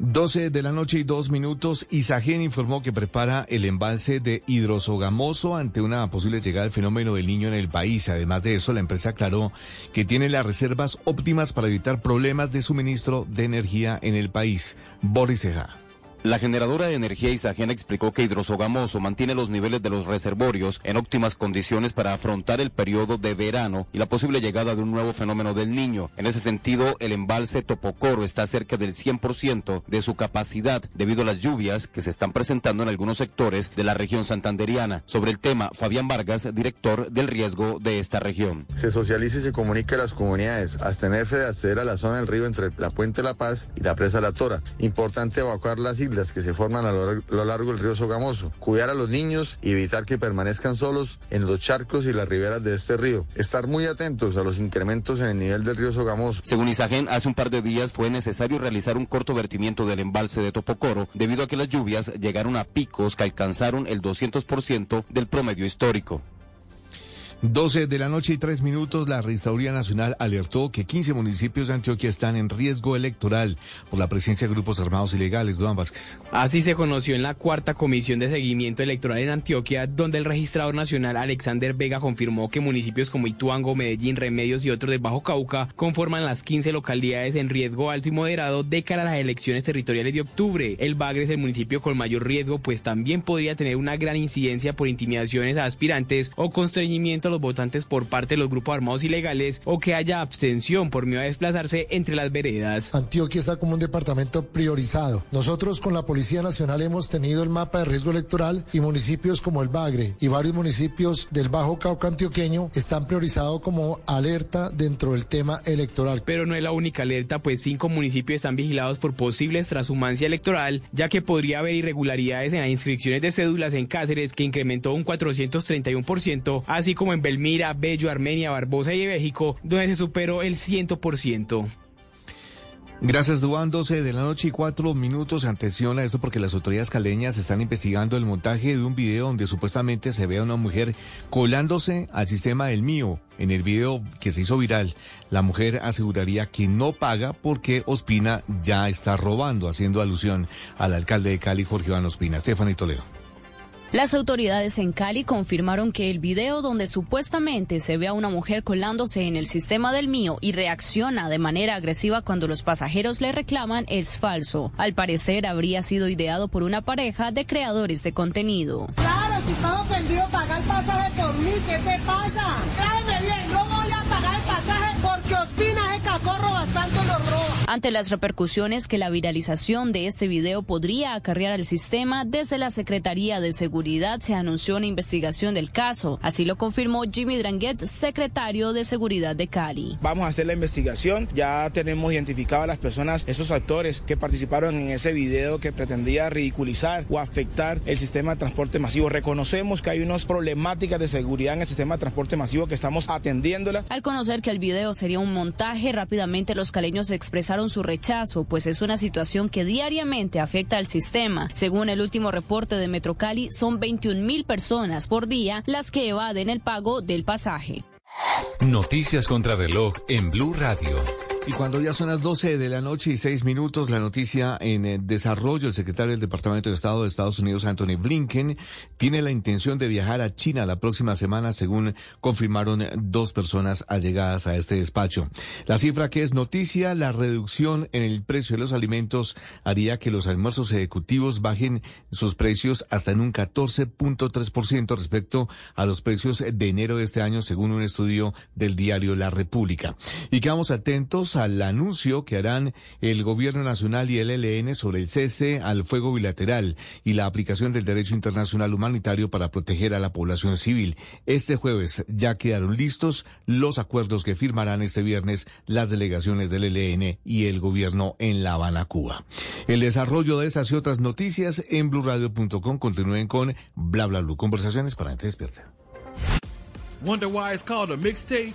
12 de la noche y dos minutos, Isagen informó que prepara el embalse de hidrosogamoso ante una posible llegada del fenómeno del niño en el país. Además de eso, la empresa aclaró que tiene las reservas óptimas para evitar problemas de suministro de energía en el país. Boris Ceja. La generadora de energía Isagen explicó que Hidrosogamoso mantiene los niveles de los reservorios en óptimas condiciones para afrontar el periodo de verano y la posible llegada de un nuevo fenómeno del niño. En ese sentido, el embalse Topocoro está cerca del 100% de su capacidad debido a las lluvias que se están presentando en algunos sectores de la región santanderiana. Sobre el tema, Fabián Vargas, director del riesgo de esta región. Se socializa y se comunica a las comunidades, abstenerse de acceder a la zona del río entre la Puente La Paz y la Presa La Tora. Importante evacuar las islas que se forman a lo, largo del río Sogamoso, cuidar a los niños y evitar que permanezcan solos en los charcos y las riberas de este río, estar muy atentos a los incrementos en el nivel del río Sogamoso. Según Isagen, hace un par de días fue necesario realizar un corto vertimiento del embalse de Topocoro debido a que las lluvias llegaron a picos que alcanzaron el 200% del promedio histórico. 12 de la noche y 3 minutos, la Registraduría Nacional alertó que 15 municipios de Antioquia están en riesgo electoral por la presencia de grupos armados ilegales. Duan Vázquez. Así se conoció en la cuarta comisión de seguimiento electoral en Antioquia, donde el registrador nacional Alexander Vega confirmó que municipios como Ituango, Medellín, Remedios y otros del Bajo Cauca conforman las 15 localidades en riesgo alto y moderado de cara a las elecciones territoriales de octubre. El Bagre es el municipio con mayor riesgo, pues también podría tener una gran incidencia por intimidaciones a aspirantes o constreñimiento a los votantes por parte de los grupos armados ilegales o que haya abstención por miedo a desplazarse entre las veredas. Antioquia está como un departamento priorizado. Nosotros con la Policía Nacional hemos tenido el mapa de riesgo electoral y municipios como el Bagre y varios municipios del Bajo Cauca antioqueño están priorizados como alerta dentro del tema electoral. Pero no es la única alerta, pues cinco municipios están vigilados por posibles transhumancia electoral, ya que podría haber irregularidades en las inscripciones de cédulas en Cáceres que incrementó un 431%, así como en Belmira, Bello, Armenia, Barbosa y México, donde se superó el 100%. Gracias, Duan. 12 de la noche y cuatro minutos. Atención a esto porque las autoridades caleñas están investigando el montaje de un video donde supuestamente se ve a una mujer colándose al sistema del mío. En el video que se hizo viral, la mujer aseguraría que no paga porque Ospina ya está robando, haciendo alusión al alcalde de Cali, Jorge Iván Ospina. Stephanie Toledo. Las autoridades en Cali confirmaron que el video donde supuestamente se ve a una mujer colándose en el sistema del mío y reacciona de manera agresiva cuando los pasajeros le reclaman es falso. Al parecer habría sido ideado por una pareja de creadores de contenido. Claro, si estás ofendido, paga el pasaje por mí. ¿Qué te pasa? bien, Ante las repercusiones que la viralización de este video podría acarrear al sistema, desde la Secretaría de Seguridad se anunció una investigación del caso. Así lo confirmó Jimmy Dranguet, secretario de Seguridad de Cali. Vamos a hacer la investigación. Ya tenemos identificado a las personas, esos actores que participaron en ese video que pretendía ridiculizar o afectar el sistema de transporte masivo. Reconocemos que hay unas problemáticas de seguridad en el sistema de transporte masivo que estamos atendiéndola. Al conocer que el video sería un montaje, rápidamente los caleños expresaron su rechazo, pues es una situación que diariamente afecta al sistema. Según el último reporte de Metrocali, son 21 mil personas por día las que evaden el pago del pasaje. Noticias contra reloj en Blue Radio. Y cuando ya son las 12 de la noche y 6 minutos, la noticia en el desarrollo, el secretario del Departamento de Estado de Estados Unidos, Anthony Blinken, tiene la intención de viajar a China la próxima semana, según confirmaron dos personas allegadas a este despacho. La cifra que es noticia, la reducción en el precio de los alimentos haría que los almuerzos ejecutivos bajen sus precios hasta en un 14.3% respecto a los precios de enero de este año, según un estudio del diario La República. Y quedamos atentos al anuncio que harán el Gobierno Nacional y el ELN sobre el cese al fuego bilateral y la aplicación del derecho internacional humanitario para proteger a la población civil. Este jueves ya quedaron listos los acuerdos que firmarán este viernes las delegaciones del ELN y el Gobierno en La Habana, Cuba. El desarrollo de esas y otras noticias en blurradio.com continúen con Bla Bla Blue. Conversaciones para gente despierta. Wonder why it's called a mixtape?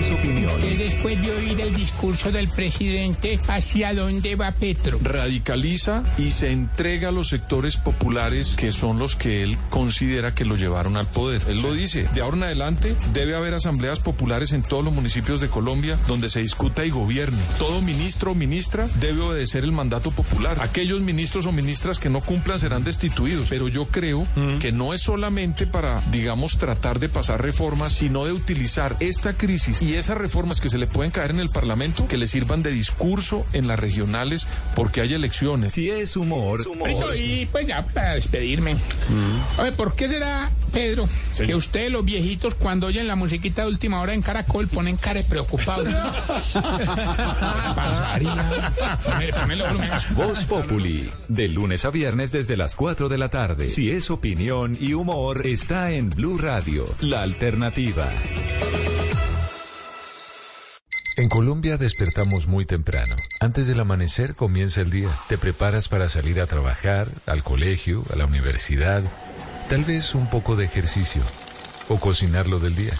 Es opinión. Después de oír el discurso del presidente, ¿hacia dónde va Petro? Radicaliza y se entrega a los sectores populares que son los que él considera que lo llevaron al poder. Él lo dice, de ahora en adelante debe haber asambleas populares en todos los municipios de Colombia donde se discuta y gobierne. Todo ministro o ministra debe obedecer el mandato popular. Aquellos ministros o ministras que no cumplan serán destituidos. Pero yo creo que no es solamente para, digamos, tratar de pasar reformas, sino de utilizar esta crisis y esas reformas que se le pueden caer en el Parlamento que le sirvan de discurso en las regionales porque hay elecciones. Si es humor. Eso, y pues ya para despedirme. A ver, ¿por qué será, Pedro, que ustedes los viejitos cuando oyen la musiquita de última hora en Caracol ponen cara preocupados? Voz Populi, de lunes a viernes desde las 4 de la tarde. Si es opinión y humor, está en Blue Radio, la alternativa. En Colombia despertamos muy temprano. Antes del amanecer comienza el día. Te preparas para salir a trabajar, al colegio, a la universidad, tal vez un poco de ejercicio o cocinar lo del día.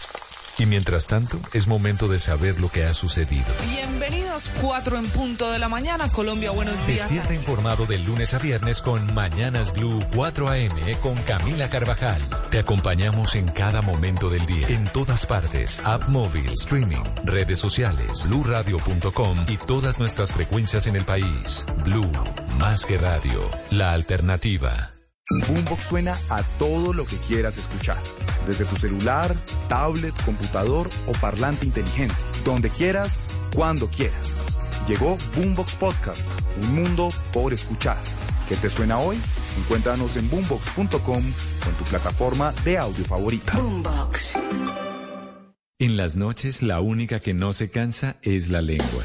Y mientras tanto, es momento de saber lo que ha sucedido. Bienvenidos, 4 en punto de la mañana, Colombia, buenos días. Despierta informado de lunes a viernes con Mañanas Blue 4 AM con Camila Carvajal. Te acompañamos en cada momento del día, en todas partes, app móvil, streaming, redes sociales, bluradio.com y todas nuestras frecuencias en el país. Blue, más que radio, la alternativa. Boombox suena a todo lo que quieras escuchar, desde tu celular, tablet, computador o parlante inteligente, donde quieras, cuando quieras. Llegó Boombox Podcast, un mundo por escuchar. ¿Qué te suena hoy? Encuéntranos en boombox.com o en tu plataforma de audio favorita. Boombox. En las noches la única que no se cansa es la lengua.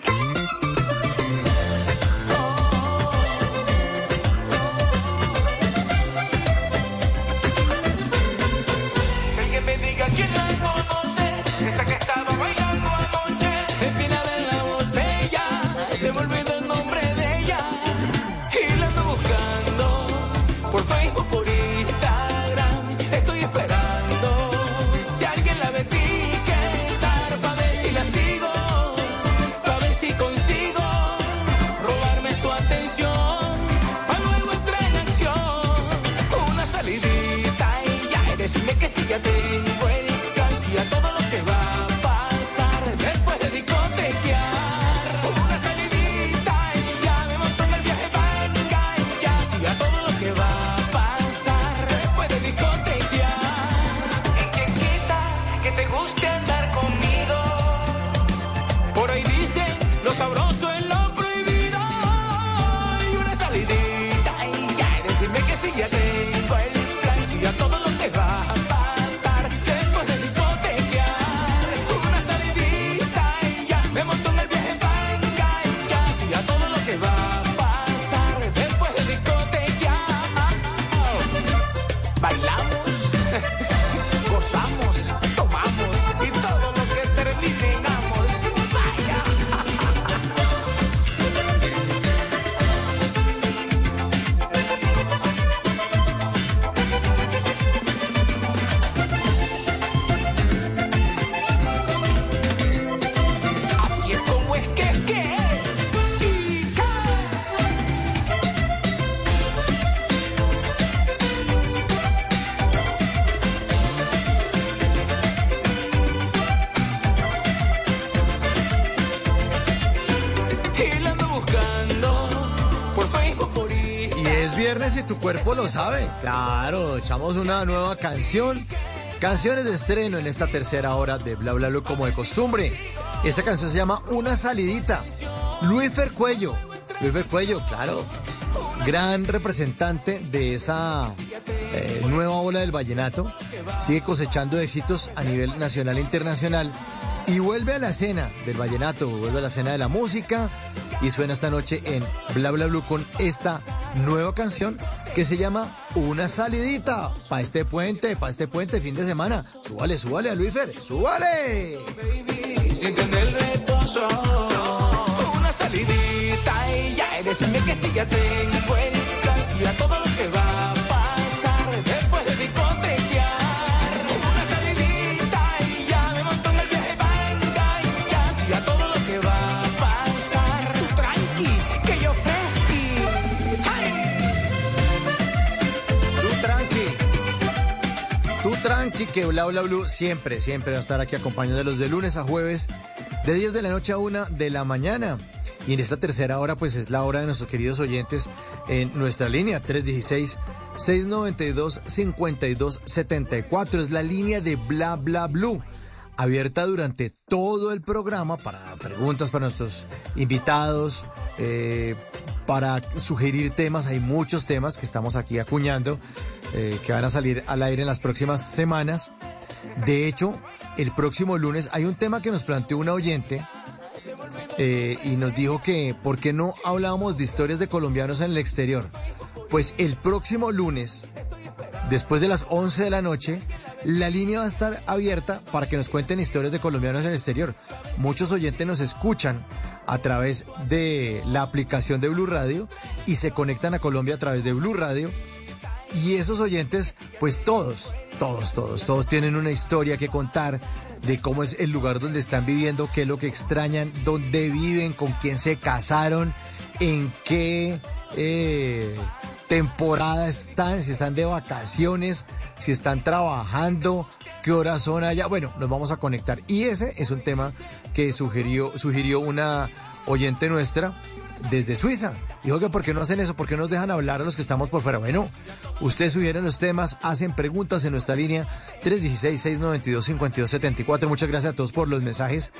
Viernes y tu cuerpo lo sabe. Claro, echamos una nueva canción. Canciones de estreno en esta tercera hora de Bla Bla Bla como de costumbre. Esta canción se llama Una Salidita. Luifer Cuello. Luifer Cuello, claro. Gran representante de esa eh, nueva ola del vallenato. Sigue cosechando éxitos a nivel nacional e internacional. Y vuelve a la escena del vallenato, vuelve a la escena de la música y suena esta noche en Bla Bla Blue con esta nueva canción que se llama Una salidita para este puente, para este puente fin de semana. Súbale, súbale a Luifer, súbale. Una salidita y ya, decirme que si que Bla Bla Blue siempre, siempre va a estar aquí acompañándolos de lunes a jueves, de 10 de la noche a 1 de la mañana. Y en esta tercera hora, pues es la hora de nuestros queridos oyentes en nuestra línea 316-692-5274. Es la línea de Bla Bla Blue, abierta durante todo el programa para preguntas para nuestros invitados, eh, para sugerir temas. Hay muchos temas que estamos aquí acuñando, eh, que van a salir al aire en las próximas semanas. De hecho, el próximo lunes hay un tema que nos planteó una oyente eh, y nos dijo que ¿por qué no hablábamos de historias de colombianos en el exterior? Pues el próximo lunes, después de las 11 de la noche, la línea va a estar abierta para que nos cuenten historias de colombianos en el exterior. Muchos oyentes nos escuchan a través de la aplicación de Blue Radio y se conectan a Colombia a través de Blue Radio. Y esos oyentes, pues todos, todos, todos, todos tienen una historia que contar de cómo es el lugar donde están viviendo, qué es lo que extrañan, dónde viven, con quién se casaron, en qué eh, temporada están, si están de vacaciones, si están trabajando, qué horas son allá. Bueno, nos vamos a conectar. Y ese es un tema que sugirió, sugirió una oyente nuestra desde Suiza. Dijo que por qué no hacen eso, por qué nos dejan hablar a los que estamos por fuera. Bueno, ustedes sugieren los temas, hacen preguntas en nuestra línea 316-692-5274. Muchas gracias a todos por los mensajes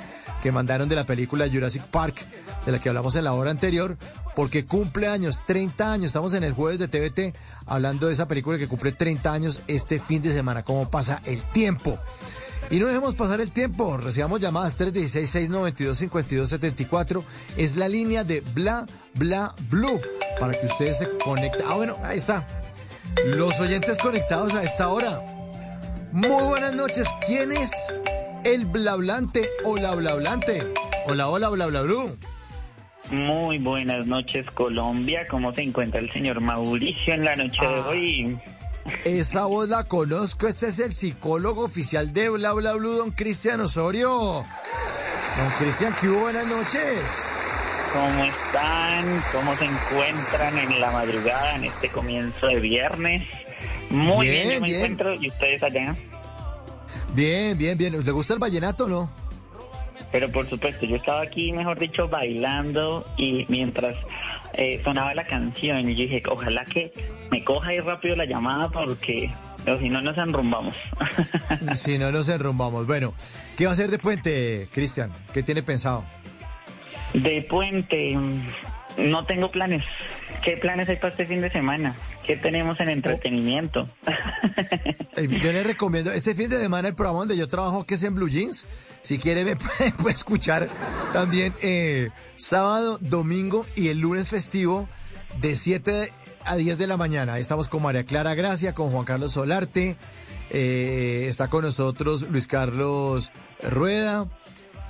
que mandaron de la película Jurassic Park, de la que hablamos en la hora anterior, porque cumple años, 30 años. Estamos en el jueves de TVT hablando de esa película que cumple 30 años este fin de semana. ¿Cómo pasa el tiempo? Y no dejemos pasar el tiempo. Recibamos llamadas 316-692-5274. Es la línea de Bla Bla Blue para que ustedes se conecten. Ah, bueno, ahí está. Los oyentes conectados a esta hora. Muy buenas noches. ¿Quién es el blablante o la blablante? Hola, hola, bla bla blue. Muy buenas noches, Colombia. ¿Cómo se encuentra el señor Mauricio en la noche de hoy? Esa voz la conozco. Este es el psicólogo oficial de Bla Bla Blue, don Cristian Osorio. Don Cristian, ¿qué hubo? Buenas noches. ¿Cómo están? ¿Cómo se encuentran en la madrugada, en este comienzo de viernes? Muy bien, Bien, yo me bien. encuentro. ¿Y ustedes allá? Bien, bien, bien. ¿Le gusta el vallenato o no? Pero por supuesto, yo estaba aquí, mejor dicho, bailando y mientras eh, sonaba la canción y yo dije, ojalá que me coja ahí rápido la llamada porque o si no nos enrumbamos. Si no, nos enrumbamos. Bueno, ¿qué va a hacer de puente, Cristian? ¿Qué tiene pensado? De puente, no tengo planes. ¿Qué planes hay para este fin de semana? ¿Qué tenemos en entretenimiento? Eh, Yo le recomiendo este fin de semana el programa donde yo trabajo, que es en Blue Jeans. Si quiere, me puede, escuchar también eh, sábado, domingo y el lunes festivo de 7 a 10 de la mañana. Estamos con María Clara Gracia, con Juan Carlos Solarte. eh, está con nosotros Luis Carlos Rueda.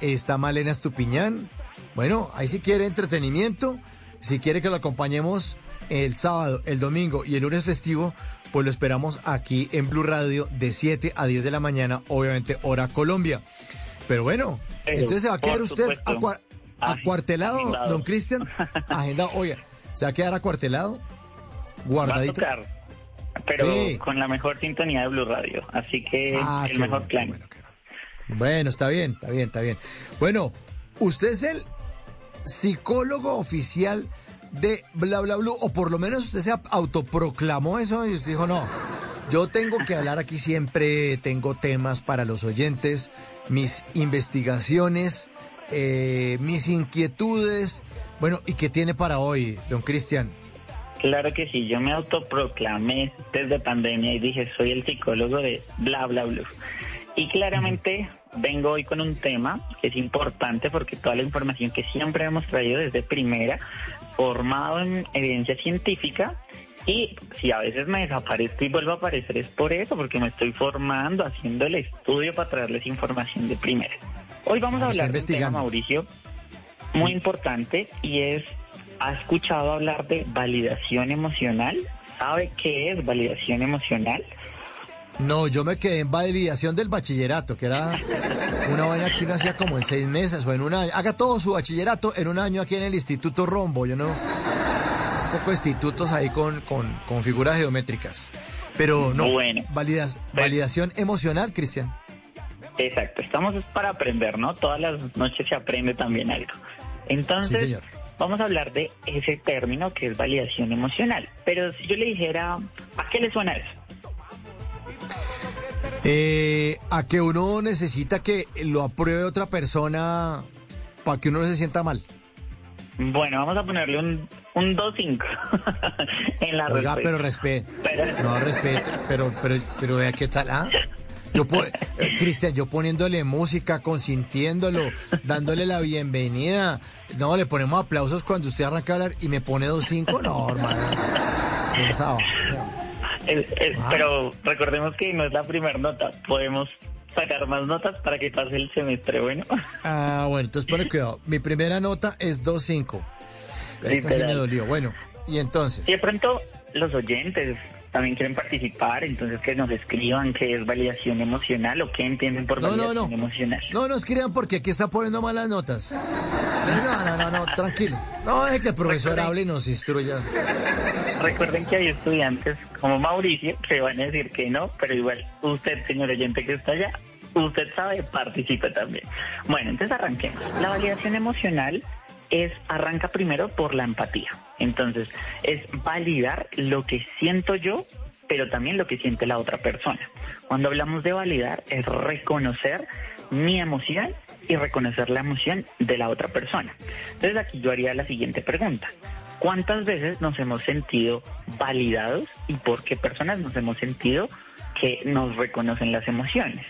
Está Malena Estupiñán. Bueno, ahí si quiere entretenimiento, si quiere que lo acompañemos el sábado, el domingo y el lunes festivo, pues lo esperamos aquí en Blue Radio de 7 a 10 de la mañana, obviamente hora Colombia. Pero bueno, Pero, entonces se va a quedar usted acua- acuartelado, agendado. don Cristian. Agendado, oiga, se va a quedar acuartelado, Va a guardadito. tocar, pero Sí. con la mejor sintonía de Blue Radio. Así que Ah, el mejor bueno, plan. Bueno, está bien, está bien, está bien. Bueno, usted es el psicólogo oficial de Bla Bla Blue, o por lo menos usted se autoproclamó eso y usted dijo, no, yo tengo que hablar aquí siempre, tengo temas para los oyentes, mis investigaciones, eh, mis inquietudes. Bueno, ¿y qué tiene para hoy, don Cristian? Claro que sí, yo me autoproclamé desde pandemia y dije, soy el psicólogo de bla, bla, bla. Y claramente vengo hoy con un tema que es importante porque toda la información que siempre hemos traído desde primera, formado en evidencia científica, y si a veces me desaparezco y vuelvo a aparecer es por eso, porque me estoy formando, haciendo el estudio para traerles información de primera. Hoy vamos a Ah, hablar de un tema. Mauricio, muy importante y es, ¿ha escuchado hablar de validación emocional? ¿Sabe qué es validación emocional? No, yo me quedé en validación del bachillerato, que era una vaina que uno hacía como en seis meses o en un año. Haga todo su bachillerato en un año aquí en el Instituto Rombo, yo no. Un poco de institutos ahí con, con, con figuras geométricas. Pero no, Bueno. validas- validación emocional, Cristian. Exacto, estamos para aprender, ¿no? Todas las noches se aprende también algo. Entonces, Sí, señor. vamos a hablar de ese término que es validación emocional. Pero si yo le dijera, ¿a qué le suena eso? Eh, a que uno necesita que lo apruebe otra persona para que uno no se sienta mal. Bueno, vamos a ponerle un, un 2-5 en la Oiga, respuesta. pero respete. Pero- No, respete. Pero, pero, pero vea qué tal, ¿ah? Yo, eh, Cristian, yo poniéndole música, consintiéndolo, dándole la bienvenida. No, le ponemos aplausos cuando usted arranca a hablar y me pone dos cinco. No, hermano. Pensaba. Es- Ah. Pero recordemos que no es la primera nota. Podemos sacar más notas para que pase el semestre, bueno. Ah, bueno, entonces pone cuidado. Mi primera nota es 2-5. Esta sí me Literal. dolió. Bueno, y entonces. Y de pronto los oyentes también quieren participar, entonces que nos escriban qué es validación emocional o qué entienden por No, validación no. emocional. No nos escriban porque aquí está poniendo malas notas. No, no, no, no, tranquilo. No, deje que el profesor hable y nos instruya. Recuerden que hay estudiantes como Mauricio que van a decir que no, pero igual usted, señor oyente que está allá, usted sabe, participe también. Bueno, entonces arranquemos. La validación emocional es arranca primero por la empatía. Entonces, es validar lo que siento yo, pero también lo que siente la otra persona. Cuando hablamos de validar, es reconocer mi emoción y reconocer la emoción de la otra persona. Entonces, aquí yo haría la siguiente pregunta. ¿Cuántas veces nos hemos sentido validados y por qué personas nos hemos sentido que nos reconocen las emociones?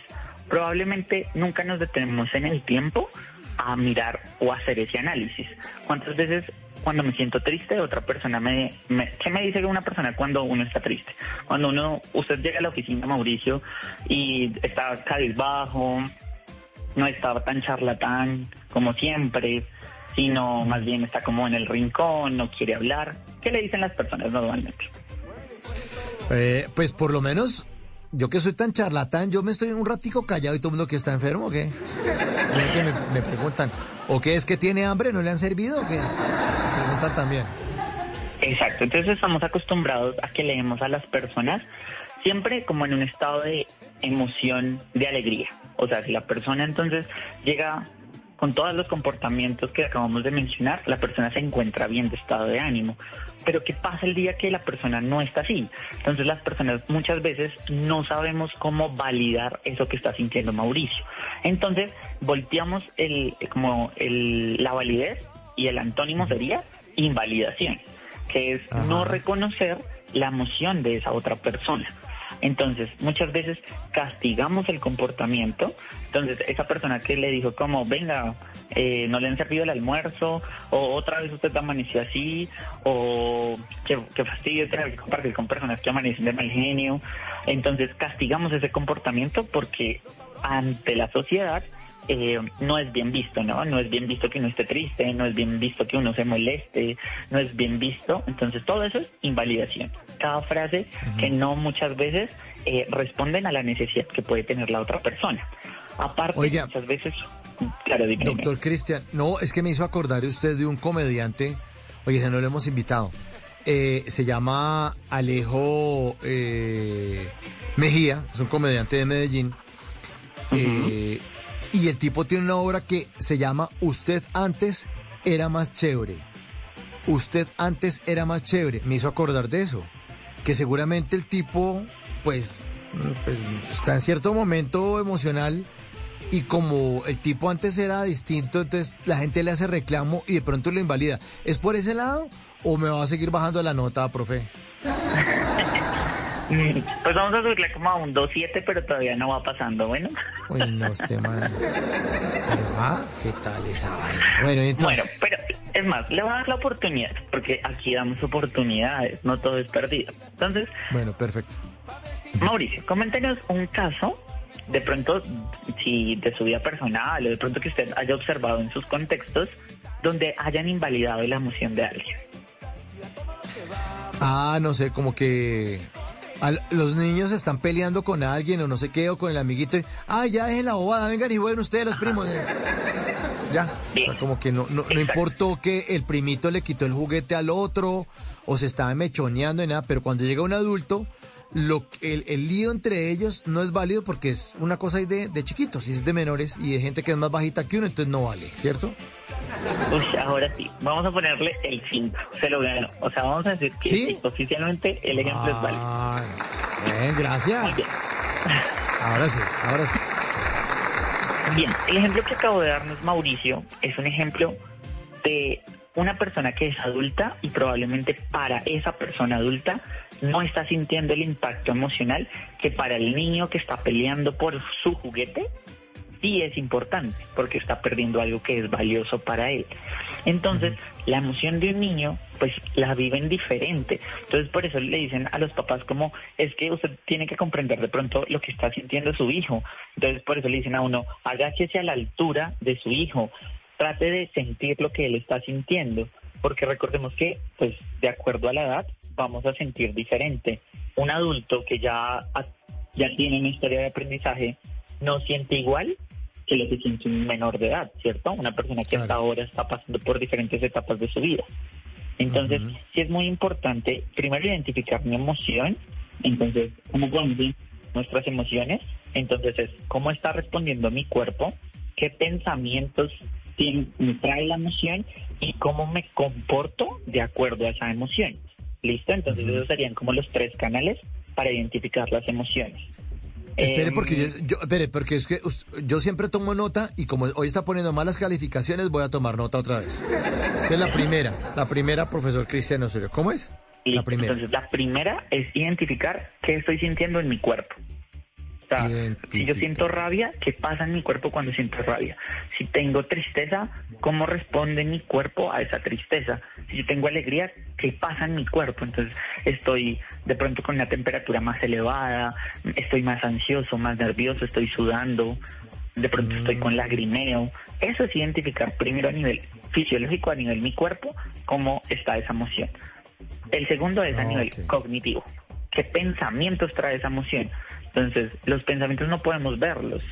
Probablemente nunca nos detenemos en el tiempo a mirar o hacer ese análisis. ¿Cuántas veces cuando me siento triste otra persona me, me ¿qué me dice una persona cuando uno está triste? Cuando uno usted llega a la oficina Mauricio y está cabizbajo, no estaba tan charlatán como siempre, sino más bien está como en el rincón, no quiere hablar. ¿Qué le dicen las personas normalmente? Eh, pues por lo menos, yo que soy tan charlatán, yo me estoy un ratico callado y todo el mundo que está enfermo, ¿o qué? Que me, me preguntan, ¿o qué es que tiene hambre? ¿No le han servido o qué? Me preguntan también. Exacto, entonces estamos acostumbrados a que leemos a las personas siempre como en un estado de emoción, de alegría. O sea, si la persona entonces llega con todos los comportamientos que acabamos de mencionar, la persona se encuentra bien de estado de ánimo. Pero ¿qué pasa el día que la persona no está así? Entonces las personas muchas veces no sabemos cómo validar eso que está sintiendo Mauricio. Entonces volteamos el, como el, la validez y el antónimo sería invalidación, que es no reconocer la emoción de esa otra persona. Entonces, muchas veces castigamos el comportamiento. Entonces, esa persona que le dijo como, venga, eh, no le han servido el almuerzo, o otra vez usted amaneció así, o que, que fastidio tener que compartir con personas que amanecen de mal genio. Entonces, castigamos ese comportamiento porque ante la sociedad eh, no es bien visto, ¿no? No es bien visto que uno esté triste, no es bien visto que uno se moleste, no es bien visto. Entonces todo eso es invalidación. Cada frase que no muchas veces eh, responden a la necesidad que puede tener la otra persona. Aparte, Oiga. muchas veces, claro, dime. Doctor Cristian, no, es que me hizo acordar usted de un comediante, oye, ese no lo hemos invitado. Eh, se llama Alejo eh, Mejía, es un comediante de Medellín. Eh, y el tipo tiene una obra que se llama Usted antes era más chévere. Usted antes era más chévere. Me hizo acordar de eso. Que seguramente el tipo, pues, pues, está en cierto momento emocional y como el tipo antes era distinto, entonces la gente le hace reclamo y de pronto lo invalida. ¿Es por ese lado o me va a seguir bajando la nota, profe? Mm, Pues vamos a subirle como a un 2.7, pero todavía no va pasando, bueno. Uy, no, este man. Pero, ah, ¿qué tal esa vaina? Bueno, entonces. Bueno, pero es más, le voy a dar la oportunidad, porque aquí damos oportunidades, no todo es perdido. Entonces, Bueno, perfecto. Mauricio, coméntenos un caso, de pronto, si de su vida personal o de pronto que usted haya observado en sus contextos, donde hayan invalidado la emoción de alguien. Ah, no sé, como que al- los niños están peleando con alguien o no sé qué, o con el amiguito. y, ah, ya dejen la bobada, vengan y jueguen ustedes los primos. eh". Ya, o sea, como que no, no, no importó que el primito le quitó el juguete al otro o se estaba mechoneando y nada, pero cuando llega un adulto, lo, el, el lío entre ellos no es válido porque es una cosa de, de chiquitos, y es de menores y de gente que es más bajita que uno, entonces no vale, ¿cierto? Uy, ahora sí, vamos a ponerle el 5, se lo ganó. O sea, vamos a decir que oficialmente el ejemplo es válido. Ay, bien, gracias. Muy bien. Ahora sí, ahora sí. Bien, el ejemplo que acabo de darnos Mauricio es un ejemplo de una persona que es adulta y probablemente para esa persona adulta no está sintiendo el impacto emocional que para el niño que está peleando por su juguete sí es importante porque está perdiendo algo que es valioso para él. Entonces, la emoción de un niño, pues la viven diferente. Entonces, por eso le dicen a los papás como, es que usted tiene que comprender de pronto lo que está sintiendo su hijo. Entonces, por eso le dicen a uno, agáchese a la altura de su hijo, trate de sentir lo que él está sintiendo, porque recordemos que, pues, de acuerdo a la edad, vamos a sentir diferente. Un adulto que ya, ya tiene una historia de aprendizaje no siente igual que lo que siente un menor de edad, ¿cierto? Una persona que hasta ahora está pasando por diferentes etapas de su vida. Entonces, sí es muy importante primero identificar mi emoción, entonces, ¿cómo ver nuestras emociones? Entonces, es cómo está respondiendo mi cuerpo, qué pensamientos tiene- me trae la emoción y cómo me comporto de acuerdo a esa emoción. ¿Listo? Entonces, esos serían como los tres canales para identificar las emociones. Espere, Em, porque yo, yo- espere, porque es que yo siempre tomo nota y como hoy está poniendo malas calificaciones, voy a tomar nota otra vez. Entonces, la primera, la primera, profesor Cristiano Osorio. ¿Cómo es? La primera. Entonces, la primera es identificar qué estoy sintiendo en mi cuerpo. Sea, si yo siento rabia, ¿qué pasa en mi cuerpo cuando siento rabia? Si tengo tristeza, ¿cómo responde mi cuerpo a esa tristeza? Si yo tengo alegría, ¿qué pasa en mi cuerpo? Entonces, estoy de pronto con una temperatura más elevada, estoy más ansioso, más nervioso, estoy sudando, de pronto estoy con lagrimeo. Eso es identificar primero a nivel fisiológico, a nivel mi cuerpo, cómo está esa emoción. El segundo es a nivel cognitivo. ¿Qué pensamientos trae esa emoción? Entonces, los pensamientos no podemos verlos.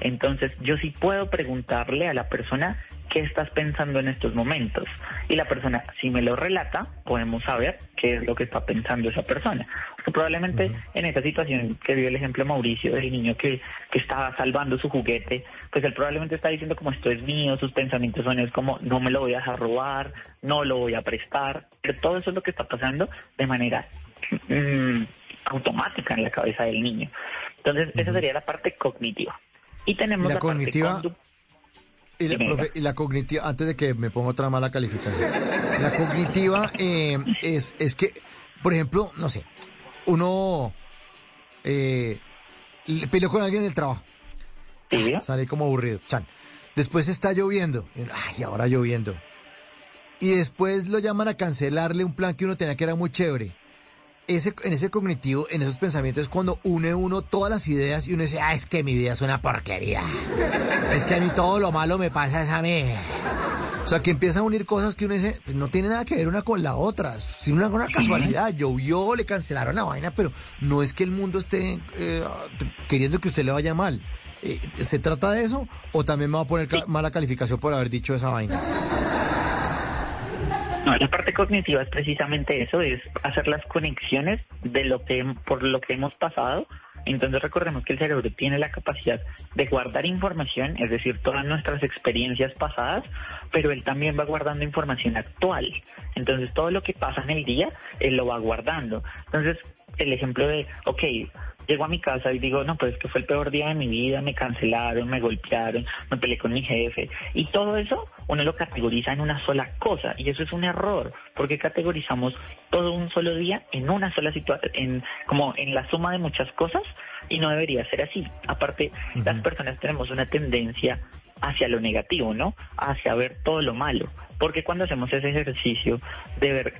Entonces, yo sí puedo preguntarle a la persona qué estás pensando en estos momentos. Y la persona, si me lo relata, podemos saber qué es lo que está pensando esa persona. Porque probablemente en esa situación que vio el ejemplo Mauricio del niño que, que estaba salvando su juguete, pues él probablemente está diciendo como esto es mío, sus pensamientos son es como no me lo voy a dejar robar, no lo voy a prestar. Pero todo eso es lo que está pasando de manera mm, automática en la cabeza del niño. Entonces, esa sería la parte cognitiva. Y tenemos Y la la, cognitiva- parte condu- Y la, profe, y la cognitiva, antes de que me ponga otra mala calificación, la cognitiva eh, es, es que, por ejemplo, no sé, uno eh, le peleó con alguien del trabajo. Sale como aburrido. Chan. Después está lloviendo. Ay, ahora lloviendo. Y después lo llaman a cancelarle un plan que uno tenía que era muy chévere. Ese, en ese cognitivo, en esos pensamientos, es cuando une uno todas las ideas y uno dice, ah, es que mi vida es una porquería. Es que a mí todo lo malo me pasa es a mí. O sea, que empieza a unir cosas que uno dice, pues no tiene nada que ver una con la otra. Sin una, una casualidad, llovió, le cancelaron la vaina, pero no es que el mundo esté eh, queriendo que usted le vaya mal. Eh, ¿Se trata de eso o también me va a poner ca- mala calificación por haber dicho esa vaina? No, la parte cognitiva es precisamente eso, es hacer las conexiones de lo que por lo que hemos pasado Entonces recordemos que el cerebro tiene la capacidad de guardar información, es decir, todas nuestras experiencias pasadas, pero él también va guardando información actual. Entonces todo lo que pasa en el día, él lo va guardando. Entonces el ejemplo de, ok, llego a mi casa y digo, no, pues es que fue el peor día de mi vida, me cancelaron, me golpearon, me peleé con mi jefe. Y todo eso uno lo categoriza en una sola cosa. Y eso es un error, porque categorizamos todo un solo día en una sola situación, en, como en la suma de muchas cosas, y no debería ser así. Aparte, las personas tenemos una tendencia hacia lo negativo, ¿no? Hacia ver todo lo malo. Porque cuando hacemos ese ejercicio de ver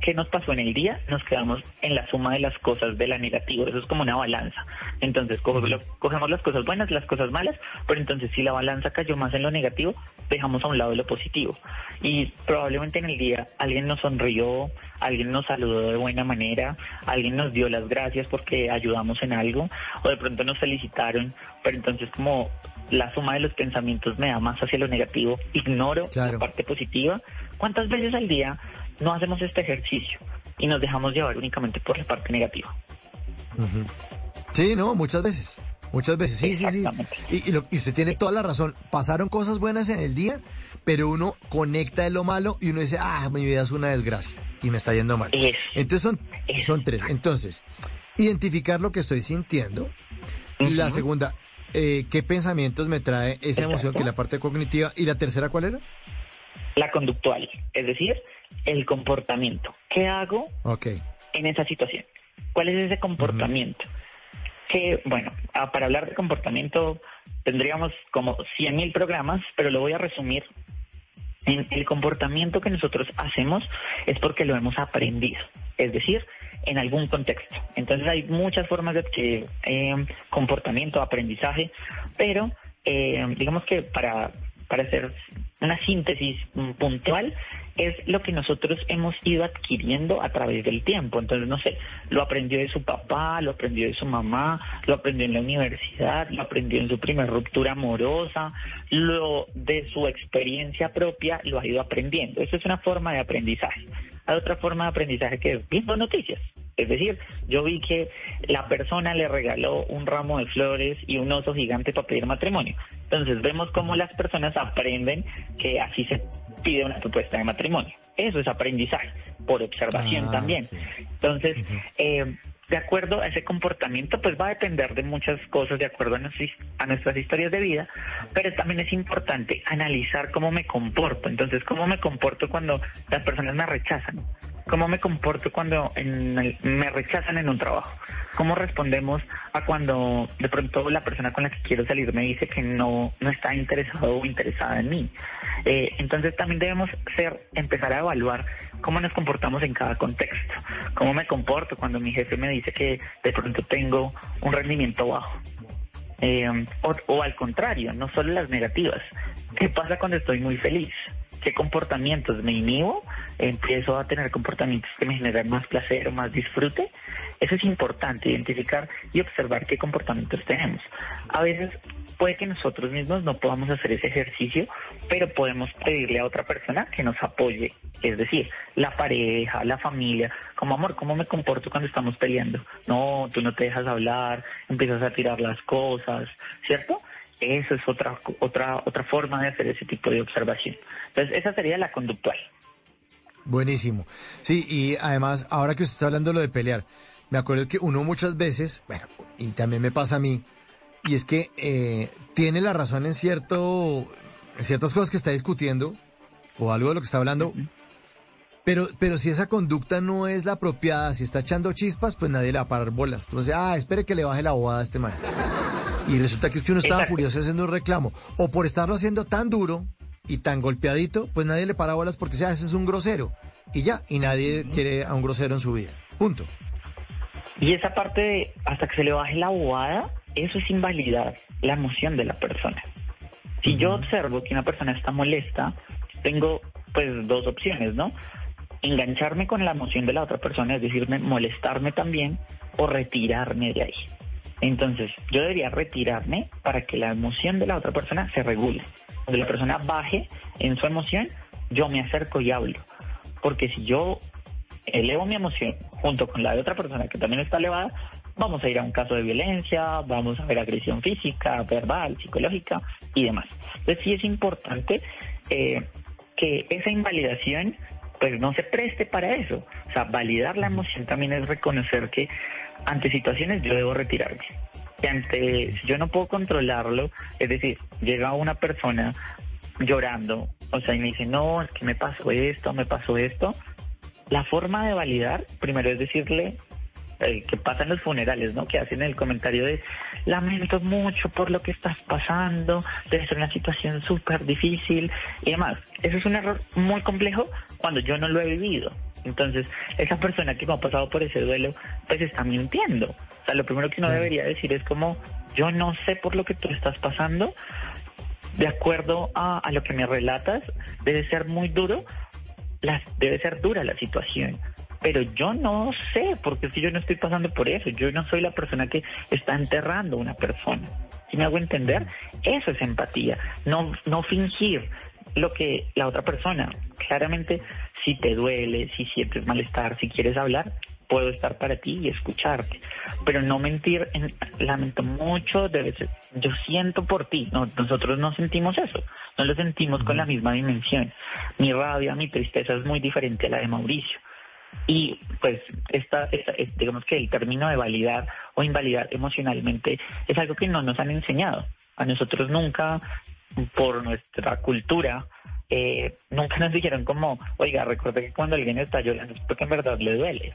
qué nos pasó en el día, nos quedamos en la suma de las cosas de la negativa. Eso es como una balanza. Entonces, cogemos las cosas buenas, las cosas malas, pero entonces si la balanza cayó más en lo negativo, dejamos a un lado lo positivo. Y probablemente en el día alguien nos sonrió, alguien nos saludó de buena manera, alguien nos dio las gracias porque ayudamos en algo, o de pronto nos felicitaron, pero entonces como la suma de los pensamientos me da más hacia lo negativo, ignoro la parte positiva. ¿Cuántas veces al día no hacemos este ejercicio y nos dejamos llevar únicamente por la parte negativa? Sí, no, muchas veces. Muchas veces, sí, sí, sí. Y, y, lo- y usted tiene toda la razón. Pasaron cosas buenas en el día, pero uno conecta de lo malo y uno dice, ah, mi vida es una desgracia y me está yendo mal. Entonces son, son tres. Entonces, identificar lo que estoy sintiendo. La segunda, eh, ¿qué pensamientos me trae esa emoción que es la parte cognitiva? Y la tercera, ¿cuál era? La conductual, es decir, el comportamiento. ¿Qué hago Ok. en esa situación? ¿Cuál es ese comportamiento? Que, bueno, ah, para hablar de comportamiento tendríamos como 100.000 programas, pero lo voy a resumir. En el comportamiento que nosotros hacemos es porque lo hemos aprendido, es decir, en algún contexto. Entonces hay muchas formas de adquirir eh, comportamiento, aprendizaje, pero eh, digamos que para, para hacer una síntesis mm, puntual es lo que nosotros hemos ido adquiriendo a través del tiempo. Entonces, no sé, lo aprendió de su papá, lo aprendió de su mamá, lo aprendió en la universidad, lo aprendió en su primera ruptura amorosa, lo de su experiencia propia lo ha ido aprendiendo. Eso es una forma de aprendizaje. Hay otra forma de aprendizaje que es viendo noticias. Es decir, yo vi que la persona le regaló un ramo de flores y un oso gigante para pedir matrimonio. Entonces vemos cómo las personas aprenden que así se pide una propuesta de matrimonio. Eso es aprendizaje, por observación Ah, también. Entonces, eh, de acuerdo a ese comportamiento, pues va a depender de muchas cosas, de acuerdo a, nuestras- a nuestras historias de vida, pero también es importante analizar cómo me comporto. Entonces, cómo me comporto cuando las personas me rechazan. ¿Cómo me comporto cuando me rechazan en un trabajo? ¿Cómo respondemos a cuando de pronto la persona con la que quiero salir me dice que no, no está interesado o interesada en mí? Eh, entonces también debemos ser, empezar a evaluar cómo nos comportamos en cada contexto. ¿Cómo me comporto cuando mi jefe me dice que de pronto tengo un rendimiento bajo? Eh, o al contrario, no solo las negativas. ¿Qué pasa cuando estoy muy feliz? ¿Qué comportamientos me inhibo? ¿Empiezo a tener comportamientos que me generan más placer o más disfrute? Eso es importante, identificar y observar qué comportamientos tenemos. A veces puede que nosotros mismos no podamos hacer ese ejercicio, pero podemos pedirle a otra persona que nos apoye. Es decir, la pareja, la familia, como amor, ¿cómo me comporto cuando estamos peleando? No, tú no te dejas hablar, empiezas a tirar las cosas, ¿cierto? Eso es otra, otra, otra forma de hacer ese tipo de observación. Entonces, esa sería la conductual. Buenísimo. Sí, y además, ahora que usted está hablando de lo de pelear, me acuerdo que uno muchas veces, bueno, y también me pasa a mí, y es que eh, tiene la razón en cierto, en ciertas cosas que está discutiendo, o algo de lo que está hablando, pero, pero si esa conducta no es la apropiada, si está echando chispas, pues nadie le va a parar bolas. Entonces, ah, espere que le baje la bobada a este man. Y resulta que es que uno estaba Exacto. furioso haciendo un reclamo. O por estarlo haciendo tan duro y tan golpeadito, pues nadie le para bolas porque sea, ese es un grosero. Y ya, y nadie quiere a un grosero en su vida. Punto. Y esa parte de hasta que se le baje la bobada, eso es invalidar la emoción de la persona. Si yo observo que una persona está molesta, tengo pues dos opciones, ¿no? Engancharme con la emoción de la otra persona, es decirme molestarme también, o retirarme de ahí. Entonces, yo debería retirarme para que la emoción de la otra persona se regule. Cuando la persona baje en su emoción, yo me acerco y hablo. Porque si yo elevo mi emoción junto con la de otra persona que también está elevada, vamos a ir a un caso de violencia, vamos a ver agresión física, verbal, psicológica y demás. Entonces sí es importante eh, que esa invalidación pues no se preste para eso. O sea, validar la emoción también es reconocer que ante situaciones yo debo retirarme. Que ante, yo no puedo controlarlo, es decir, llega una persona llorando, o sea, y me dice, no, es que me pasó esto, me pasó esto. La forma de validar, primero es decirle, eh, que pasa en los funerales, ¿no? Que hacen el comentario de, lamento mucho por lo que estás pasando, debe ser una situación súper difícil y demás. Eso es un error muy complejo cuando yo no lo he vivido. Entonces, esa persona que me ha pasado por ese duelo, pues está mintiendo. Sea, lo primero que uno debería decir es como, yo no sé por lo que tú estás pasando, de acuerdo a, a lo que me relatas, debe ser muy duro, debe ser dura la situación. Pero yo no sé, porque si yo no estoy pasando por eso, yo no soy la persona que está enterrando a una persona. Si me hago entender, eso es empatía, no, no fingir lo que la otra persona. Claramente, si te duele, si sientes malestar, si quieres hablar, puedo estar para ti y escucharte. Pero no mentir, en, lamento mucho, debe ser, yo siento por ti. No, nosotros no sentimos eso, no lo sentimos con la misma dimensión. Mi rabia, mi tristeza es muy diferente a la de Mauricio. Y pues esta, esta, digamos que el término de validar o invalidar emocionalmente es algo que no nos han enseñado. A nosotros nunca, por nuestra cultura, eh, nunca nos dijeron como, oiga, recuerde que cuando alguien está llorando es porque en verdad le duele.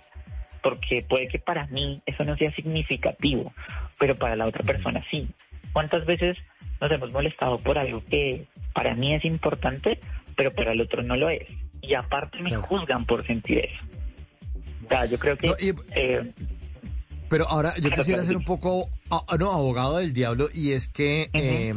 Porque puede que para mí eso no sea significativo, pero para la otra persona sí. ¿Cuántas veces nos hemos molestado por algo que para mí es importante, pero para el otro no lo es? Y aparte me juzgan por sentir eso. O sea, yo creo que... No, y- eh, Pero ahora yo Claro, quisiera claro, ser un poco, no, abogado del diablo, y es que eh,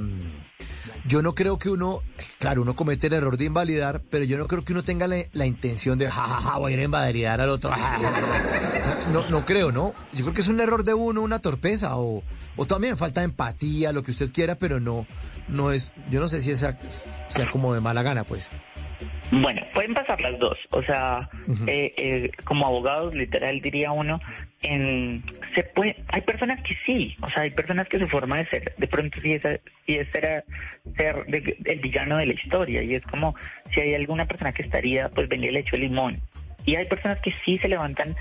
yo no creo que uno, claro, uno comete el error de invalidar, pero yo no creo que uno tenga la, intención de, jajaja, voy a ir a invalidar al otro. ja, ja, ja". No, no creo, ¿no? Yo creo que es un error de uno, una torpeza, o, o también falta de empatía, lo que usted quiera, pero no, no es, yo no sé si esa sea como de mala gana, pues. Bueno, pueden pasar las dos. O sea, eh, eh, como abogados, literal, diría uno, en, se puede, hay personas que sí, o sea, hay personas que su forma de ser, de pronto sí es, sí es ser, ser de- el villano de la historia. Y es como, si hay alguna persona que estaría, pues venía el hecho limón. Y hay personas que sí se levantan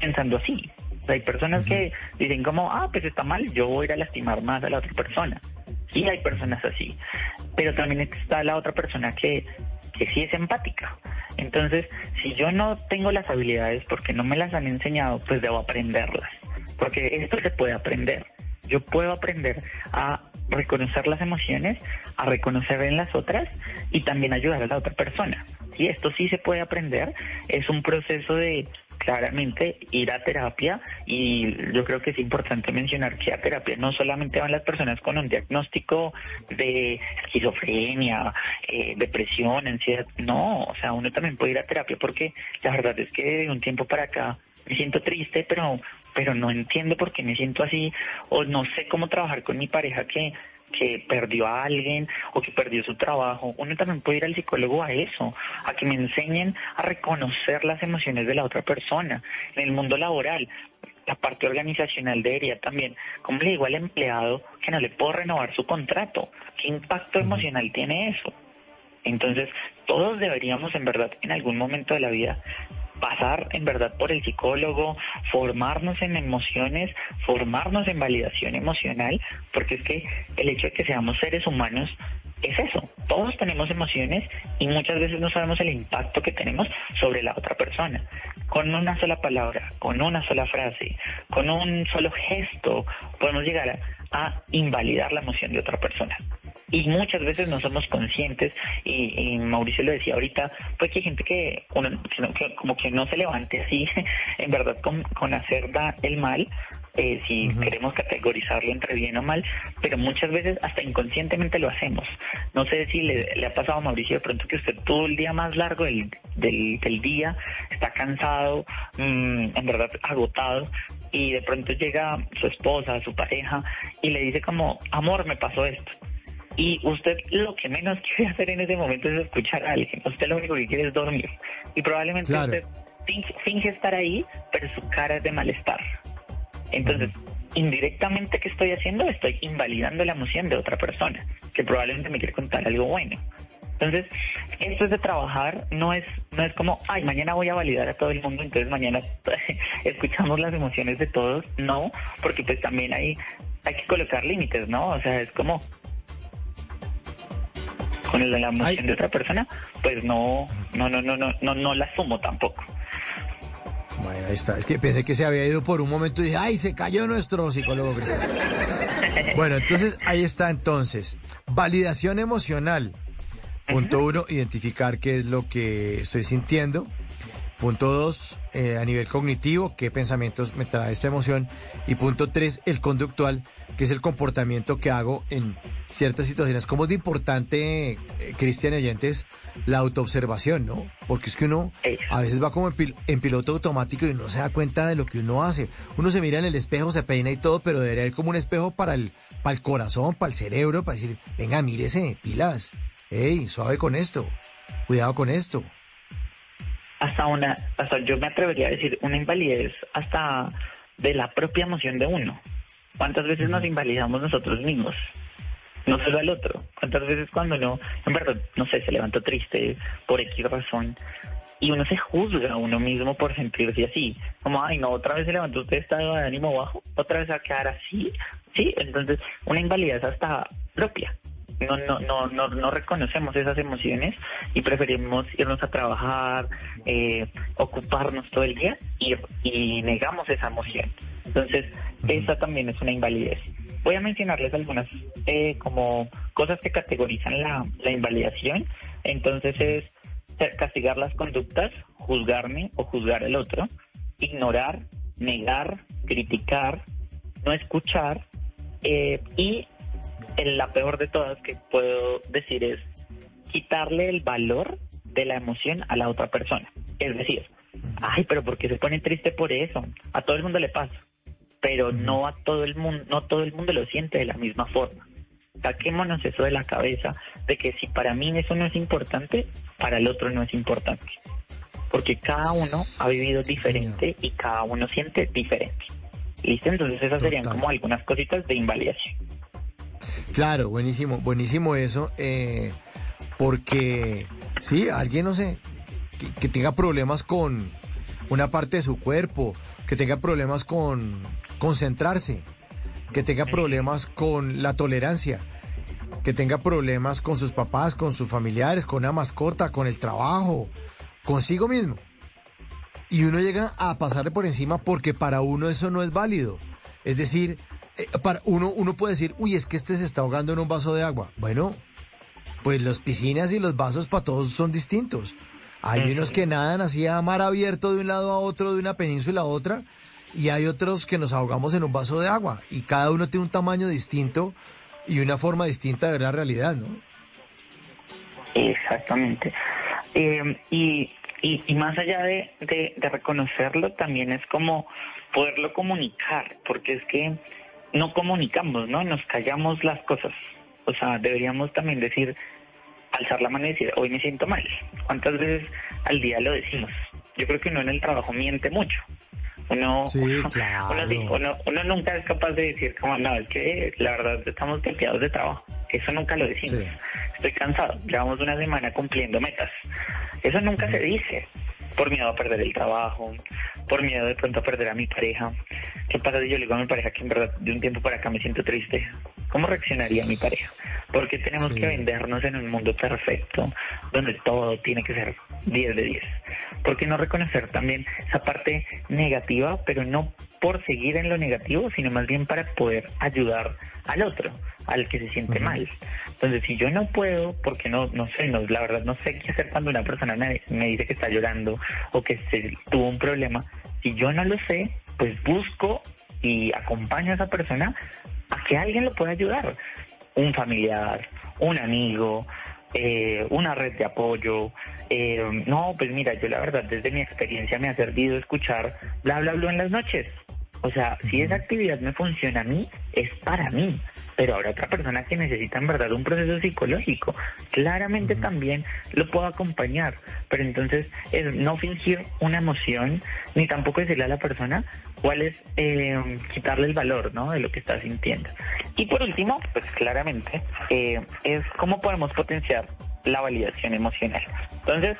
pensando así. O sea, hay personas que dicen como, ah, pues está mal, yo voy a ir a lastimar más a la otra persona. Sí hay personas así. Pero también está la otra persona que, que sí es empática. Entonces, si yo no tengo las habilidades porque no me las han enseñado, pues debo aprenderlas. Porque esto se puede aprender. Yo puedo aprender a reconocer las emociones, a reconocer en las otras y también ayudar a la otra persona. Y esto sí se puede aprender. Es un proceso de claramente ir a terapia y yo creo que es importante mencionar que a terapia no solamente van las personas con un diagnóstico de esquizofrenia, eh, depresión, ansiedad, no, o sea, uno también puede ir a terapia porque la verdad es que de un tiempo para acá me siento triste, pero pero no entiendo por qué me siento así o no sé cómo trabajar con mi pareja que que perdió a alguien o que perdió su trabajo. Uno también puede ir al psicólogo a eso, a que me enseñen a reconocer las emociones de la otra persona. En el mundo laboral, la parte organizacional debería también, como le digo al empleado que no le puedo renovar su contrato? ¿Qué impacto emocional tiene eso? Entonces, todos deberíamos en verdad en algún momento de la vida pasar en verdad por el psicólogo, formarnos en emociones, formarnos en validación emocional, porque es que el hecho de que seamos seres humanos es eso, todos tenemos emociones y muchas veces no sabemos el impacto que tenemos sobre la otra persona. Con una sola palabra, con una sola frase, con un solo gesto, podemos llegar a, a invalidar la emoción de otra persona y muchas veces no somos conscientes y, y Mauricio lo decía ahorita pues que hay gente que, uno- que como que no se levante así en verdad con, con hacer da- el mal eh, si queremos categorizarlo entre bien o mal pero muchas veces hasta inconscientemente lo hacemos. No sé si le, le ha pasado a Mauricio de pronto que usted todo el día más largo del, del, del día está cansado mm, en verdad agotado y de pronto llega su esposa, su pareja y le dice como amor me pasó esto y usted lo que menos quiere hacer en ese momento es escuchar a alguien. Usted lo único que quiere es dormir. Y probablemente Claro. usted finge, finge estar ahí, pero su cara es de malestar. Entonces, indirectamente, ¿qué estoy haciendo? Estoy invalidando la emoción de otra persona, que probablemente me quiere contar algo bueno. Entonces, esto es de trabajar, no es, no es como, ay, mañana voy a validar a todo el mundo, entonces mañana escuchamos las emociones de todos. No, porque pues también hay, hay que colocar límites, ¿no? O sea, es como con la emoción de otra persona, pues no, no, no, no, no, no, no la asumo tampoco. Bueno, ahí está. Es que pensé que se había ido por un momento y dije, ay, se cayó nuestro psicólogo Cristian. bueno, entonces ahí está entonces. Validación emocional. Punto uno, identificar qué es lo que estoy sintiendo. Punto dos, eh, a nivel cognitivo, qué pensamientos me trae esta emoción. Y punto tres, el conductual, que es el comportamiento que hago en ciertas situaciones. Como es de importante, eh, Cristian oyentes, la autoobservación, ¿no? Porque es que uno a veces va como en, en piloto automático y no se da cuenta de lo que uno hace. Uno se mira en el espejo, se peina y todo, pero debería haber como un espejo para el, para el corazón, para el cerebro, para decir, venga, mírese, pilas. Ey, suave con esto. Cuidado con esto. Hasta una, hasta yo me atrevería a decir una invalidez hasta de la propia emoción de uno. ¿Cuántas veces nos invalidamos nosotros mismos? No solo al otro. ¿Cuántas veces cuando uno, en verdad, no sé, se levantó triste por X razón y uno se juzga a uno mismo por sentirse así? Como, ay, no, otra vez se levantó usted estado de ánimo bajo, otra vez va a quedar así. Sí, entonces una invalidez hasta propia no, no, no, no, no reconocemos esas emociones y preferimos irnos a trabajar, eh, ocuparnos todo el día y, y negamos esa emoción. Entonces, esa también es una invalidez. Voy a mencionarles algunas eh, como cosas que categorizan la, la invalidación. Entonces es castigar las conductas, juzgarme o juzgar al otro, ignorar, negar, criticar, no escuchar eh, y la peor de todas que puedo decir es quitarle el valor de la emoción a la otra persona. Es decir, ay, pero ¿por qué se pone triste por eso? A todo el mundo le pasa, pero no a todo el mundo, no todo el mundo lo siente de la misma forma. Saquémonos eso de la cabeza de que si para mí eso no es importante, para el otro no es importante. Porque cada uno ha vivido diferente y cada uno siente diferente. ¿Listo? Entonces esas serían como algunas cositas de invalidación. Claro, buenísimo, buenísimo eso, eh, porque sí, alguien, no sé, que, que tenga problemas con una parte de su cuerpo, que tenga problemas con concentrarse, que tenga problemas con la tolerancia, que tenga problemas con sus papás, con sus familiares, con una mascota, con el trabajo, consigo mismo. Y uno llega a pasarle por encima porque para uno eso no es válido. Es decir, eh, para uno, uno puede decir, uy, es que este se está ahogando en un vaso de agua. Bueno, pues las piscinas y los vasos para todos son distintos. Hay unos que nadan así a mar abierto de un lado a otro, de una península a otra, y hay otros que nos ahogamos en un vaso de agua. Y cada uno tiene un tamaño distinto y una forma distinta de ver la realidad, ¿no? Exactamente. Eh, y, y, y más allá de, de, de reconocerlo, también es como poderlo comunicar, porque es que no comunicamos, ¿no? Nos callamos las cosas. O sea, deberíamos también decir, alzar la mano y decir, hoy me siento mal. ¿Cuántas veces al día lo decimos? Yo creo que uno en el trabajo miente mucho. Uno, Sí, uno, claro. di- uno- uno nunca es capaz de decir, como, no, es que la verdad estamos golpeados de trabajo. Eso nunca lo decimos. Estoy cansado. Llevamos una semana cumpliendo metas. Eso nunca se dice. Por miedo a perder el trabajo, por miedo de pronto a perder a mi pareja. ¿Qué pasa si yo le digo a mi pareja que en verdad de un tiempo para acá me siento triste? ¿Cómo reaccionaría mi pareja? Porque tenemos que vendernos en un mundo perfecto, donde todo tiene que ser 10 de 10. ¿Por qué no reconocer también esa parte negativa, pero no por seguir en lo negativo, sino más bien para poder ayudar al otro, al que se siente mal? Entonces, si yo no puedo, porque no, no sé, no, la verdad no sé qué hacer cuando una persona me, me dice que está llorando o que se, tuvo un problema, si yo no lo sé, pues busco y acompaño a esa persona a que alguien lo pueda ayudar. Un familiar, un amigo, eh, una red de apoyo. eh, no, pues mira, yo la verdad desde mi experiencia me ha servido escuchar bla bla bla en las noches. O sea, si esa actividad me funciona a mí, es para mí. Pero habrá otra persona que necesita en verdad un proceso psicológico. Claramente también lo puedo acompañar. Pero entonces es no fingir una emoción, ni tampoco decirle a la persona cuál es eh, quitarle el valor ¿no? de lo que está sintiendo. Y por último, pues claramente, eh, es cómo podemos potenciar la validación emocional. Entonces,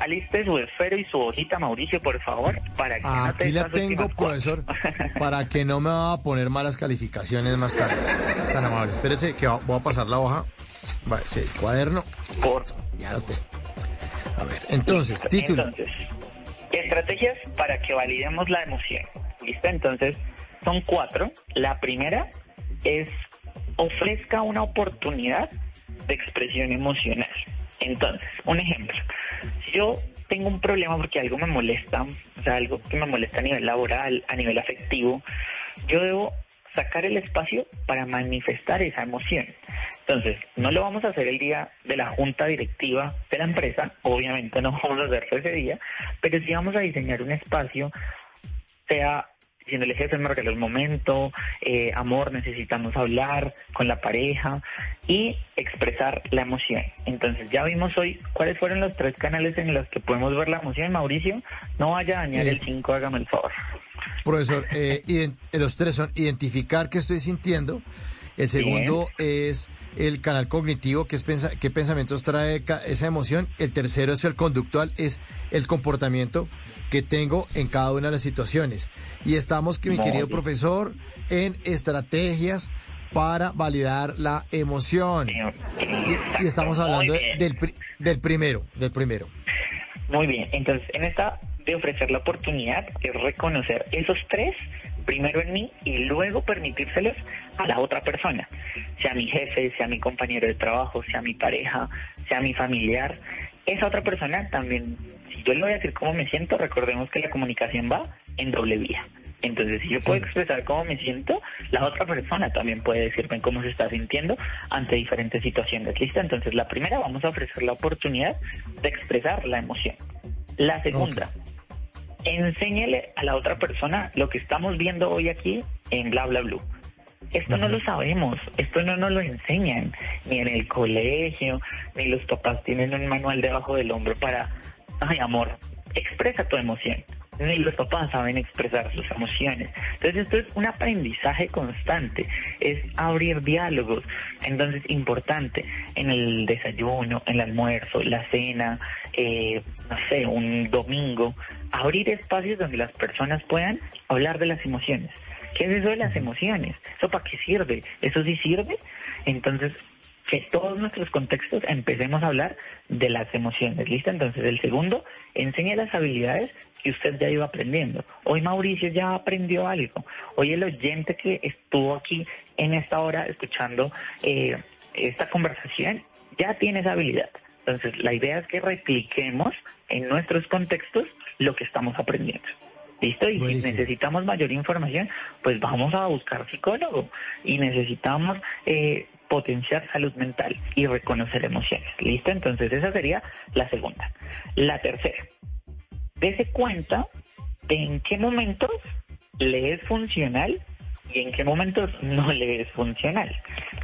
aliste su esfero y su hojita, Mauricio, por favor, para que anote Aquí la tengo, profesor, para que no me va a poner malas calificaciones más tarde. Es tan amable. Espérese que voy a pasar la hoja. Va, sí, cuaderno. Por... Ya lo tengo. A ver, entonces, título. Entonces, estrategias para que validemos la emoción. ¿Listo? Entonces, son cuatro. La primera es ofrezca una oportunidad de expresión emocional. Entonces, un ejemplo. Si yo tengo un problema porque algo me molesta, o sea, algo que me molesta a nivel laboral, a nivel afectivo, yo debo sacar el espacio para manifestar esa emoción. Entonces, no lo vamos a hacer el día de la junta directiva de la empresa, obviamente no vamos a hacerlo ese día, pero sí vamos a diseñar un espacio, sea diciéndole jefe, me regaló el momento, eh, amor, necesitamos hablar con la pareja y expresar la emoción. Entonces, ya vimos hoy cuáles fueron los tres canales en los que podemos ver la emoción, Mauricio. No vaya a dañar Eh. el 5, hágame el favor. Profesor, eh, ident- los tres son identificar qué estoy sintiendo. El segundo es el canal cognitivo, que es pensa- qué pensamientos trae esa emoción. El tercero es el conductual, es el comportamiento que tengo en cada una de las situaciones. Y estamos, que mi Muy querido bien. profesor, en estrategias para validar la emoción. Y, y estamos hablando del, del primero, del primero. Muy bien, entonces en esta de ofrecer la oportunidad es reconocer esos tres, primero en mí y luego permitírselos a la otra persona, sea mi jefe, sea mi compañero de trabajo, sea mi pareja, sea mi familiar. Esa otra persona también, si yo le voy a decir cómo me siento, recordemos que la comunicación va en doble vía. Entonces, si yo puedo expresar cómo me siento, la otra persona también puede decirme cómo se está sintiendo ante diferentes situaciones. ¿Listo? Entonces, la primera, vamos a ofrecer la oportunidad de expresar la emoción. La segunda, enséñele a la otra persona lo que estamos viendo hoy aquí en Bla Bla Blue. Esto no lo sabemos, esto no nos lo enseñan, ni en el colegio, ni los papás tienen un manual debajo del hombro para, ay amor, expresa tu emoción. Ni los papás saben expresar sus emociones. Entonces esto es un aprendizaje constante, es abrir diálogos. Entonces importante en el desayuno, en el almuerzo, la cena, eh, no sé, un domingo, abrir espacios donde las personas puedan hablar de las emociones. ¿Qué es eso de las emociones? ¿Eso para qué sirve? ¿Eso sí sirve? Entonces, que todos nuestros contextos empecemos a hablar de las emociones, ¿listo? Entonces, el segundo, enseñe las habilidades que usted ya iba aprendiendo. Hoy Mauricio ya aprendió algo. Hoy el oyente que estuvo aquí en esta hora escuchando eh, esta conversación ya tiene esa habilidad. Entonces, la idea es que repliquemos en nuestros contextos lo que estamos aprendiendo. ¿Listo? Y Buenísimo. si necesitamos mayor información, pues vamos a buscar psicólogo y necesitamos eh, potenciar salud mental y reconocer emociones. ¿Listo? Entonces esa sería la segunda. La tercera, dese cuenta de en qué momentos le es funcional y en qué momentos no le es funcional.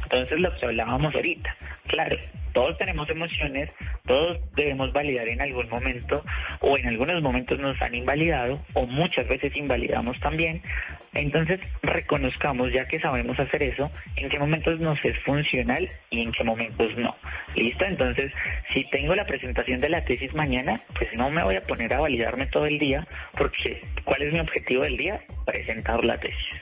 Entonces lo que hablábamos ahorita, claro, todos tenemos emociones, todos debemos validar en algún momento o en algunos momentos nos han invalidado o muchas veces invalidamos también. Entonces reconozcamos, ya que sabemos hacer eso, en qué momentos nos es funcional y en qué momentos no. ¿Listo? Entonces, si tengo la presentación de la tesis mañana, pues no me voy a poner a validarme todo el día porque ¿cuál es mi objetivo del día? Presentar la tesis.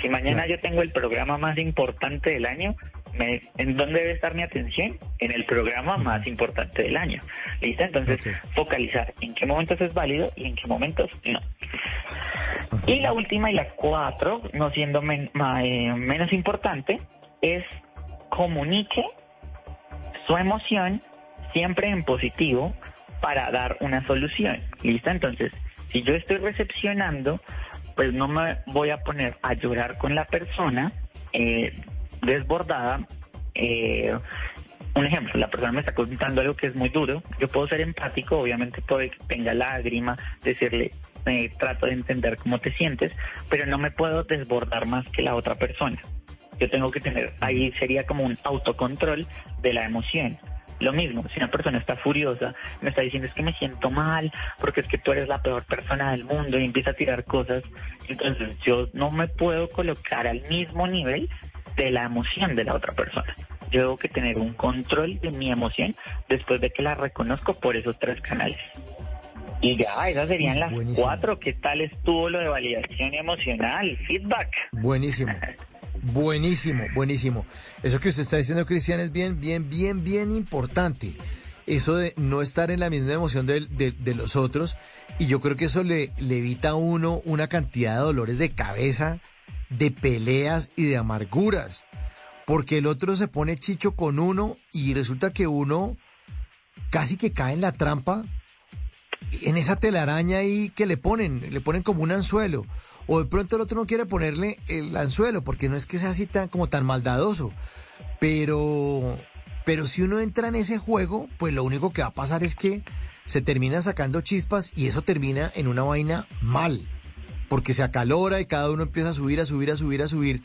Si mañana yo tengo el programa más importante del año, me- ¿en dónde debe estar mi atención? En el programa más importante del año. ¿Listo? Entonces, focalizar en qué momentos es válido y en qué momentos no. Y la última y la cuatro, no siendo men- ma- eh, menos importante, es comunique su emoción siempre en positivo para dar una solución. ¿Listo? Entonces, si yo estoy recepcionando, pues no me voy a poner a llorar con la persona eh, desbordada, eh, un ejemplo, la persona me está contando algo que es muy duro, yo puedo ser empático, obviamente puede que tenga lágrima, decirle, eh, trato de entender cómo te sientes, pero no me puedo desbordar más que la otra persona. Yo tengo que tener, ahí sería como un autocontrol de la emoción. Lo mismo, si una persona está furiosa, me está diciendo es que me siento mal, porque es que tú eres la peor persona del mundo y empieza a tirar cosas, entonces yo no me puedo colocar al mismo nivel de la emoción de la otra persona. Yo tengo que tener un control de mi emoción después de que la reconozco por esos tres canales. Y ya, esas serían las Buenísimo. cuatro. ¿Qué tal estuvo lo de validación emocional? Feedback. Buenísimo. Buenísimo, buenísimo. Eso que usted está diciendo, Cristian, es bien, bien, bien, bien importante. Eso de no estar en la misma emoción de, los otros. Y yo creo que eso le, le evita a uno una cantidad de dolores de cabeza, de peleas y de amarguras. Porque el otro se pone chicho con uno y resulta que uno casi que cae en la trampa en esa telaraña ahí que le ponen, le ponen como un anzuelo. O de pronto el otro no quiere ponerle el anzuelo, porque no es que sea así tan como tan maldadoso. Pero, pero si uno entra en ese juego, pues lo único que va a pasar es que se terminan sacando chispas y eso termina en una vaina mal. Porque se acalora y cada uno empieza a subir, a subir, a subir, a subir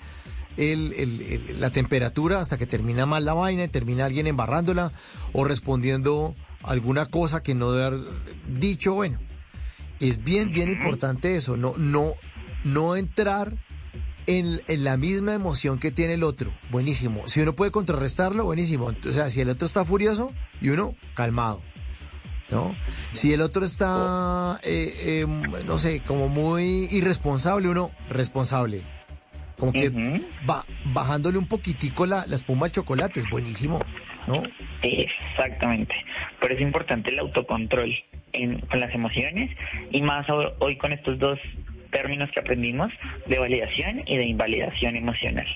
el- el- el- la temperatura hasta que termina mal la vaina y termina alguien embarrándola o respondiendo alguna cosa que no debe haber dicho. Bueno, es bien, bien importante eso, no, no, no entrar en, en la misma emoción que tiene el otro. Buenísimo. Si uno puede contrarrestarlo, buenísimo. O sea, si el otro está furioso y uno calmado. ¿No? Si el otro está, eh, eh, no sé, como muy irresponsable, uno responsable. Como que ba- bajándole un poquitico la, la espuma al chocolate, es buenísimo, ¿no? Exactamente. Pero es importante el autocontrol en, con las emociones y más ho- hoy con estos dos términos que aprendimos de validación y de invalidación emocional.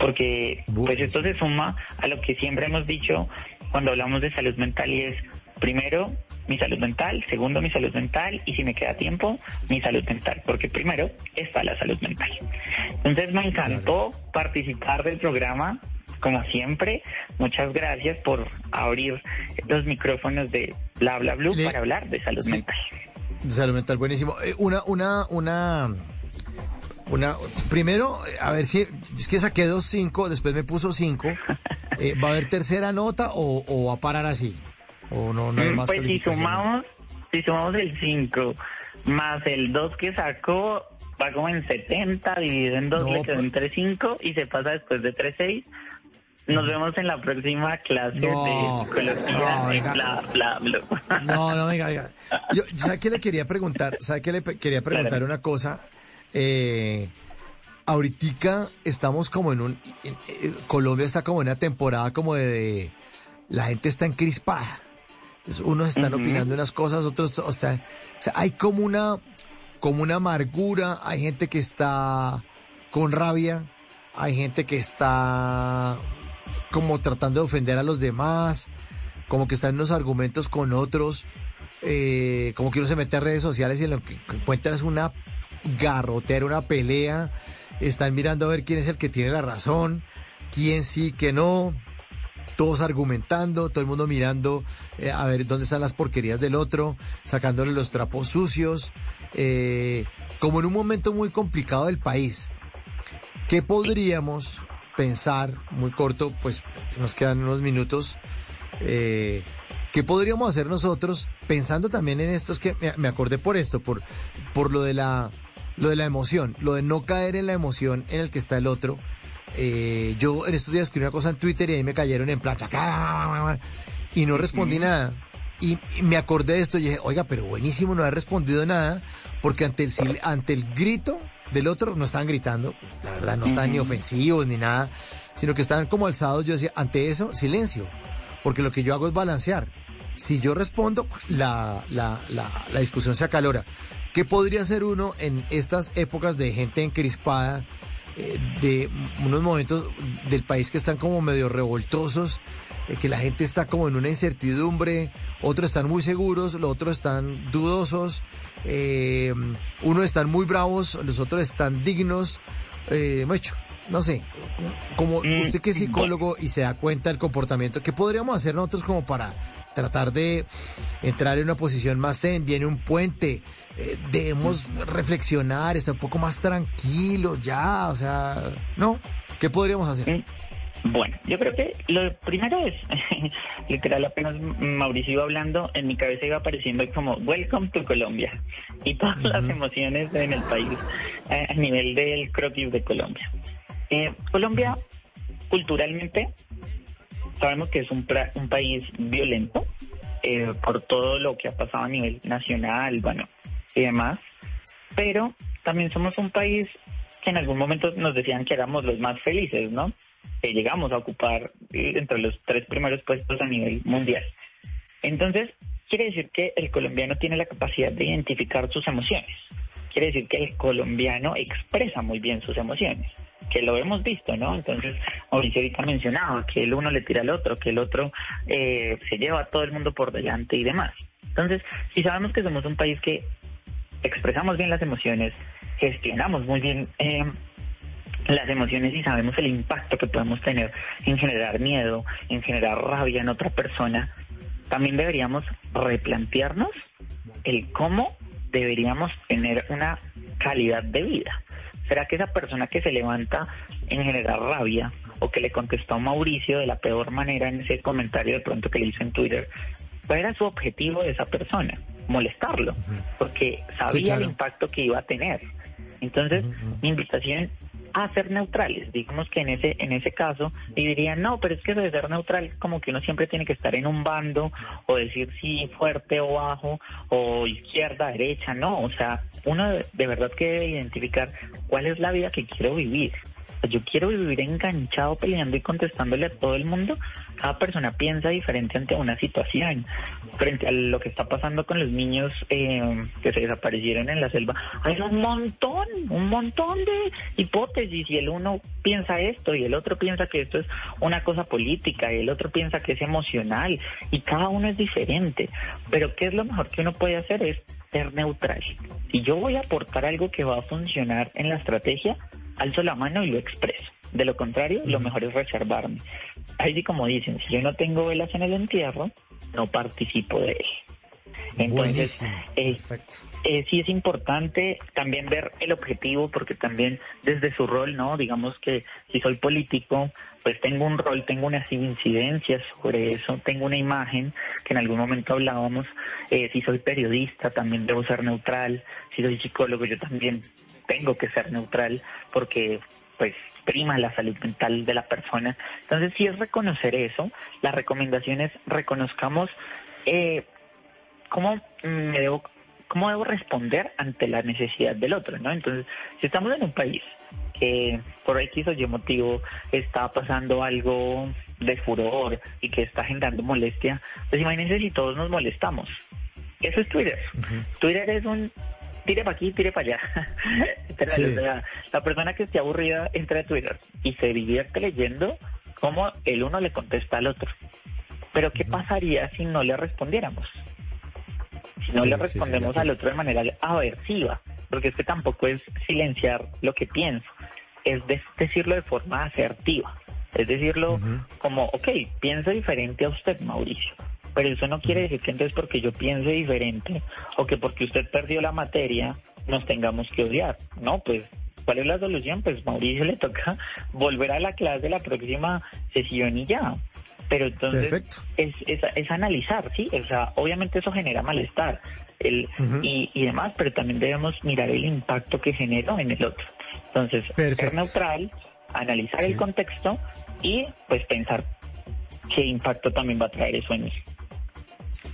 Porque pues esto se suma a lo que siempre hemos dicho cuando hablamos de salud mental y es primero mi salud mental, segundo mi salud mental y si me queda tiempo mi salud mental, porque primero está la salud mental. Entonces me encantó participar del programa, como siempre. Muchas gracias por abrir los micrófonos de Bla Bla Blue para hablar de salud mental. Salud mental, buenísimo. Eh, una, una, una, una, primero, a ver si, es que saqué dos cinco, después me puso cinco. Eh, ¿Va a haber tercera nota o, o va a parar así? ¿O no, no hay más Pues si sumamos, si sumamos el 5 más el 2 que sacó, va como en 70, dividido en 2 No, le quedó en 3.5 y se pasa después de 3.6. Nos vemos en la próxima clase No, de psicología no, de venga. bla, bla, bla. No, no, venga, venga. Yo, ¿sabe qué le quería preguntar? ¿Sabe qué le quería preguntar Claro. una cosa? Eh, ahoritica estamos como en un... en- eh, Colombia está como en una temporada como de... de- la gente está encrispada. Entonces, unos están opinando unas cosas, otros o sea, o sea, hay como una como una amargura, hay gente que está con rabia, hay gente que está como tratando de ofender a los demás, como que están en unos argumentos con otros, eh, como que uno se mete a redes sociales y en lo que encuentra es una garrotera, una pelea, están mirando a ver quién es el que tiene la razón, quién sí, que no, todos argumentando, todo el mundo mirando eh, a ver dónde están las porquerías del otro, sacándole los trapos sucios, eh, como en un momento muy complicado del país. ¿Qué podríamos pensar, muy corto, pues nos quedan unos minutos, eh, ¿qué podríamos hacer nosotros pensando también en esto? Es que me, acordé por esto, por, por lo de la lo de la emoción, lo de no caer en la emoción en el que está el otro. Eh, yo en estos días escribí una cosa en Twitter y ahí me cayeron en plata y no respondí nada. Y, y me acordé de esto y dije, oiga, pero buenísimo no haber respondido nada, porque ante el, ante el grito del otro no estaban gritando, la verdad, no estaban ni Ujú. ofensivos ni nada, sino que estaban como alzados. Yo decía, ante eso, silencio, porque lo que yo hago es balancear. Si yo respondo, la, la, la, la discusión se acalora. ¿Qué podría hacer uno en estas épocas de gente encrispada, eh, de unos momentos del país que están como medio revoltosos, que la gente está como en una incertidumbre, otros están muy seguros, los otros están dudosos, eh, unos están muy bravos, los otros están dignos, eh, mucho. no sé, como usted que es psicólogo y se da cuenta del comportamiento, ¿qué podríamos hacer nosotros como para tratar de entrar en una posición más zen? Viene un puente, eh, debemos reflexionar, estar un poco más tranquilo ya, o sea, ¿no? ¿Qué podríamos hacer? Bueno, yo creo que lo primero es, literal, apenas Mauricio iba hablando, en mi cabeza iba apareciendo como Welcome to Colombia y todas las emociones en el país eh, a nivel del croquis de Colombia. Eh, Colombia, culturalmente, sabemos que es un, pra- un país violento eh, por todo lo que ha pasado a nivel nacional, bueno, y demás, pero también somos un país que en algún momento nos decían que éramos los más felices, ¿no? Que llegamos a ocupar eh, entre los tres primeros puestos a nivel mundial. Entonces, quiere decir que el colombiano tiene la capacidad de identificar sus emociones. Quiere decir que el colombiano expresa muy bien sus emociones, que lo hemos visto, ¿no? Entonces, Mauricio ahorita mencionaba que el uno le tira al otro, que el otro eh, se lleva a todo el mundo por delante y demás. Entonces, si sabemos que somos un país que expresamos bien las emociones, gestionamos muy bien eh, las emociones y sabemos el impacto que podemos tener en generar miedo, en generar rabia en otra persona, también deberíamos replantearnos el cómo deberíamos tener una calidad de vida. ¿Será que esa persona que se levanta en generar rabia o que le contestó a Mauricio de la peor manera en ese comentario de pronto que le hizo en Twitter, cuál era su objetivo de esa persona? Molestarlo, porque sabía claro. el impacto que iba a tener. Entonces, mi invitación a ser neutrales. Digamos que en ese en ese caso y dirían, no, pero es que de ser neutral como que uno siempre tiene que estar en un bando o decir sí fuerte o bajo o izquierda, derecha, no, o sea, uno de, de verdad que debe identificar cuál es la vida que quiero vivir. Yo quiero vivir enganchado peleando y contestándole a todo el mundo. Cada persona piensa diferente ante una situación. Frente a lo que está pasando con los niños eh, que se desaparecieron en la selva, hay un montón, un montón de hipótesis y el uno piensa esto y el otro piensa que esto es una cosa política y el otro piensa que es emocional y cada uno es diferente. Pero ¿qué es lo mejor que uno puede hacer? Es ser neutral. Si yo voy a aportar algo que va a funcionar en la estrategia, alzo la mano y lo expreso. De lo contrario, lo mejor es reservarme. Ahí sí como dicen, si yo no tengo velas en el entierro, no participo de él. Entonces, eh, eh, sí es importante también ver el objetivo, porque también desde su rol, ¿no? Digamos que si soy político, pues tengo un rol, tengo unas incidencias sobre eso, tengo una imagen que en algún momento hablábamos. Eh, si soy periodista, también debo ser neutral. Si soy psicólogo, yo también tengo que ser neutral, porque pues prima la salud mental de la persona. Entonces, si es reconocer eso, la recomendación es reconozcamos eh, cómo me debo cómo debo responder ante la necesidad del otro, ¿no? Entonces, si estamos en un país que por X o Y motivo está pasando algo de furor y que está generando molestia, pues imagínense si todos nos molestamos. Eso es Twitter. Twitter es un tire para aquí, tire para allá. Literal, Sí. o sea, la persona que esté aburrida entra a Twitter y se divierte leyendo cómo el uno le contesta al otro. Pero ¿qué pasaría si no le respondiéramos? Si no Sí, le sí, respondemos de al otro de manera aversiva, porque es que tampoco es silenciar lo que pienso, es de- decirlo de forma asertiva. Es decirlo como, ok, pienso diferente a usted, Mauricio, pero eso no quiere decir que entonces porque yo piense diferente o que porque usted perdió la materia nos tengamos que odiar. No, pues, ¿cuál es la solución? Pues Mauricio le toca volver a la clase la próxima sesión y ya. Pero entonces es, es, es analizar, ¿sí? O sea, obviamente eso genera malestar el, y, y demás, pero también debemos mirar el impacto que generó en el otro. Entonces, ser neutral, analizar el contexto y pues pensar qué impacto también va a traer eso en mí.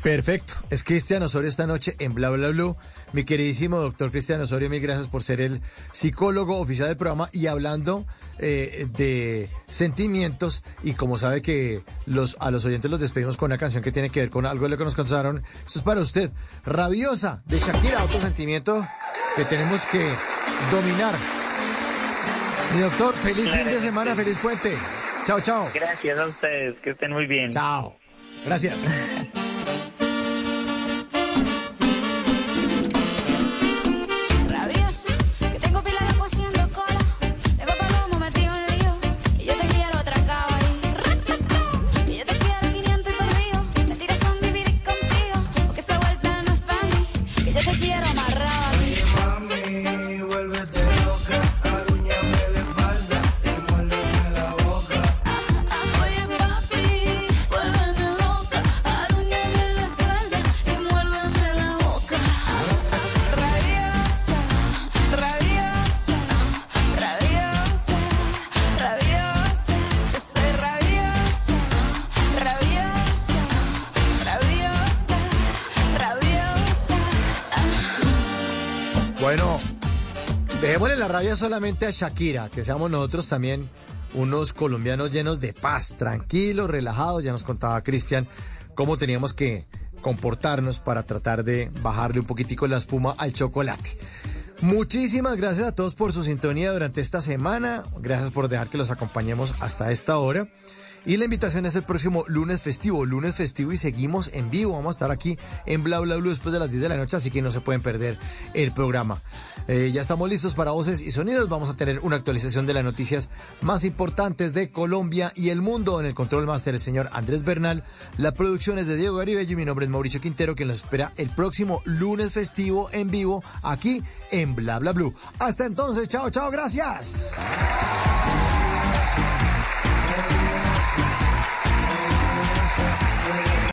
Perfecto. Es Cristian Osorio esta noche en Bla Bla Blue. Mi queridísimo doctor Cristian Osorio, mil gracias por ser el psicólogo oficial del programa y hablando eh, de sentimientos. Y como sabe que los, a los oyentes los despedimos con una canción que tiene que ver con algo de lo que nos contaron. Eso es para usted. Rabiosa de Shakira, otro sentimiento que tenemos que dominar. Mi doctor, feliz fin de semana, feliz puente. Chao, chao. Gracias a ustedes, que estén muy bien. Chao. Gracias. Rabiosa, solamente a Shakira, que seamos nosotros también unos colombianos llenos de paz, tranquilos, relajados. Ya nos contaba Cristian cómo teníamos que comportarnos para tratar de bajarle un poquitico la espuma al chocolate. Muchísimas gracias a todos por su sintonía durante esta semana. Gracias por dejar que los acompañemos hasta esta hora. Y la invitación es el próximo lunes festivo, lunes festivo y seguimos en vivo. Vamos a estar aquí en Bla Bla Blue después de las 10 de la noche, así que no se pueden perder el programa. Eh, ya estamos listos para voces y sonidos. Vamos a tener una actualización de las noticias más importantes de Colombia y el mundo. En el control master, el señor Andrés Bernal. La producción es de Diego Garibello y mi nombre es Mauricio Quintero, quien nos espera el próximo lunes festivo en vivo aquí en Bla Bla Blue. Hasta entonces, chao, chao, gracias.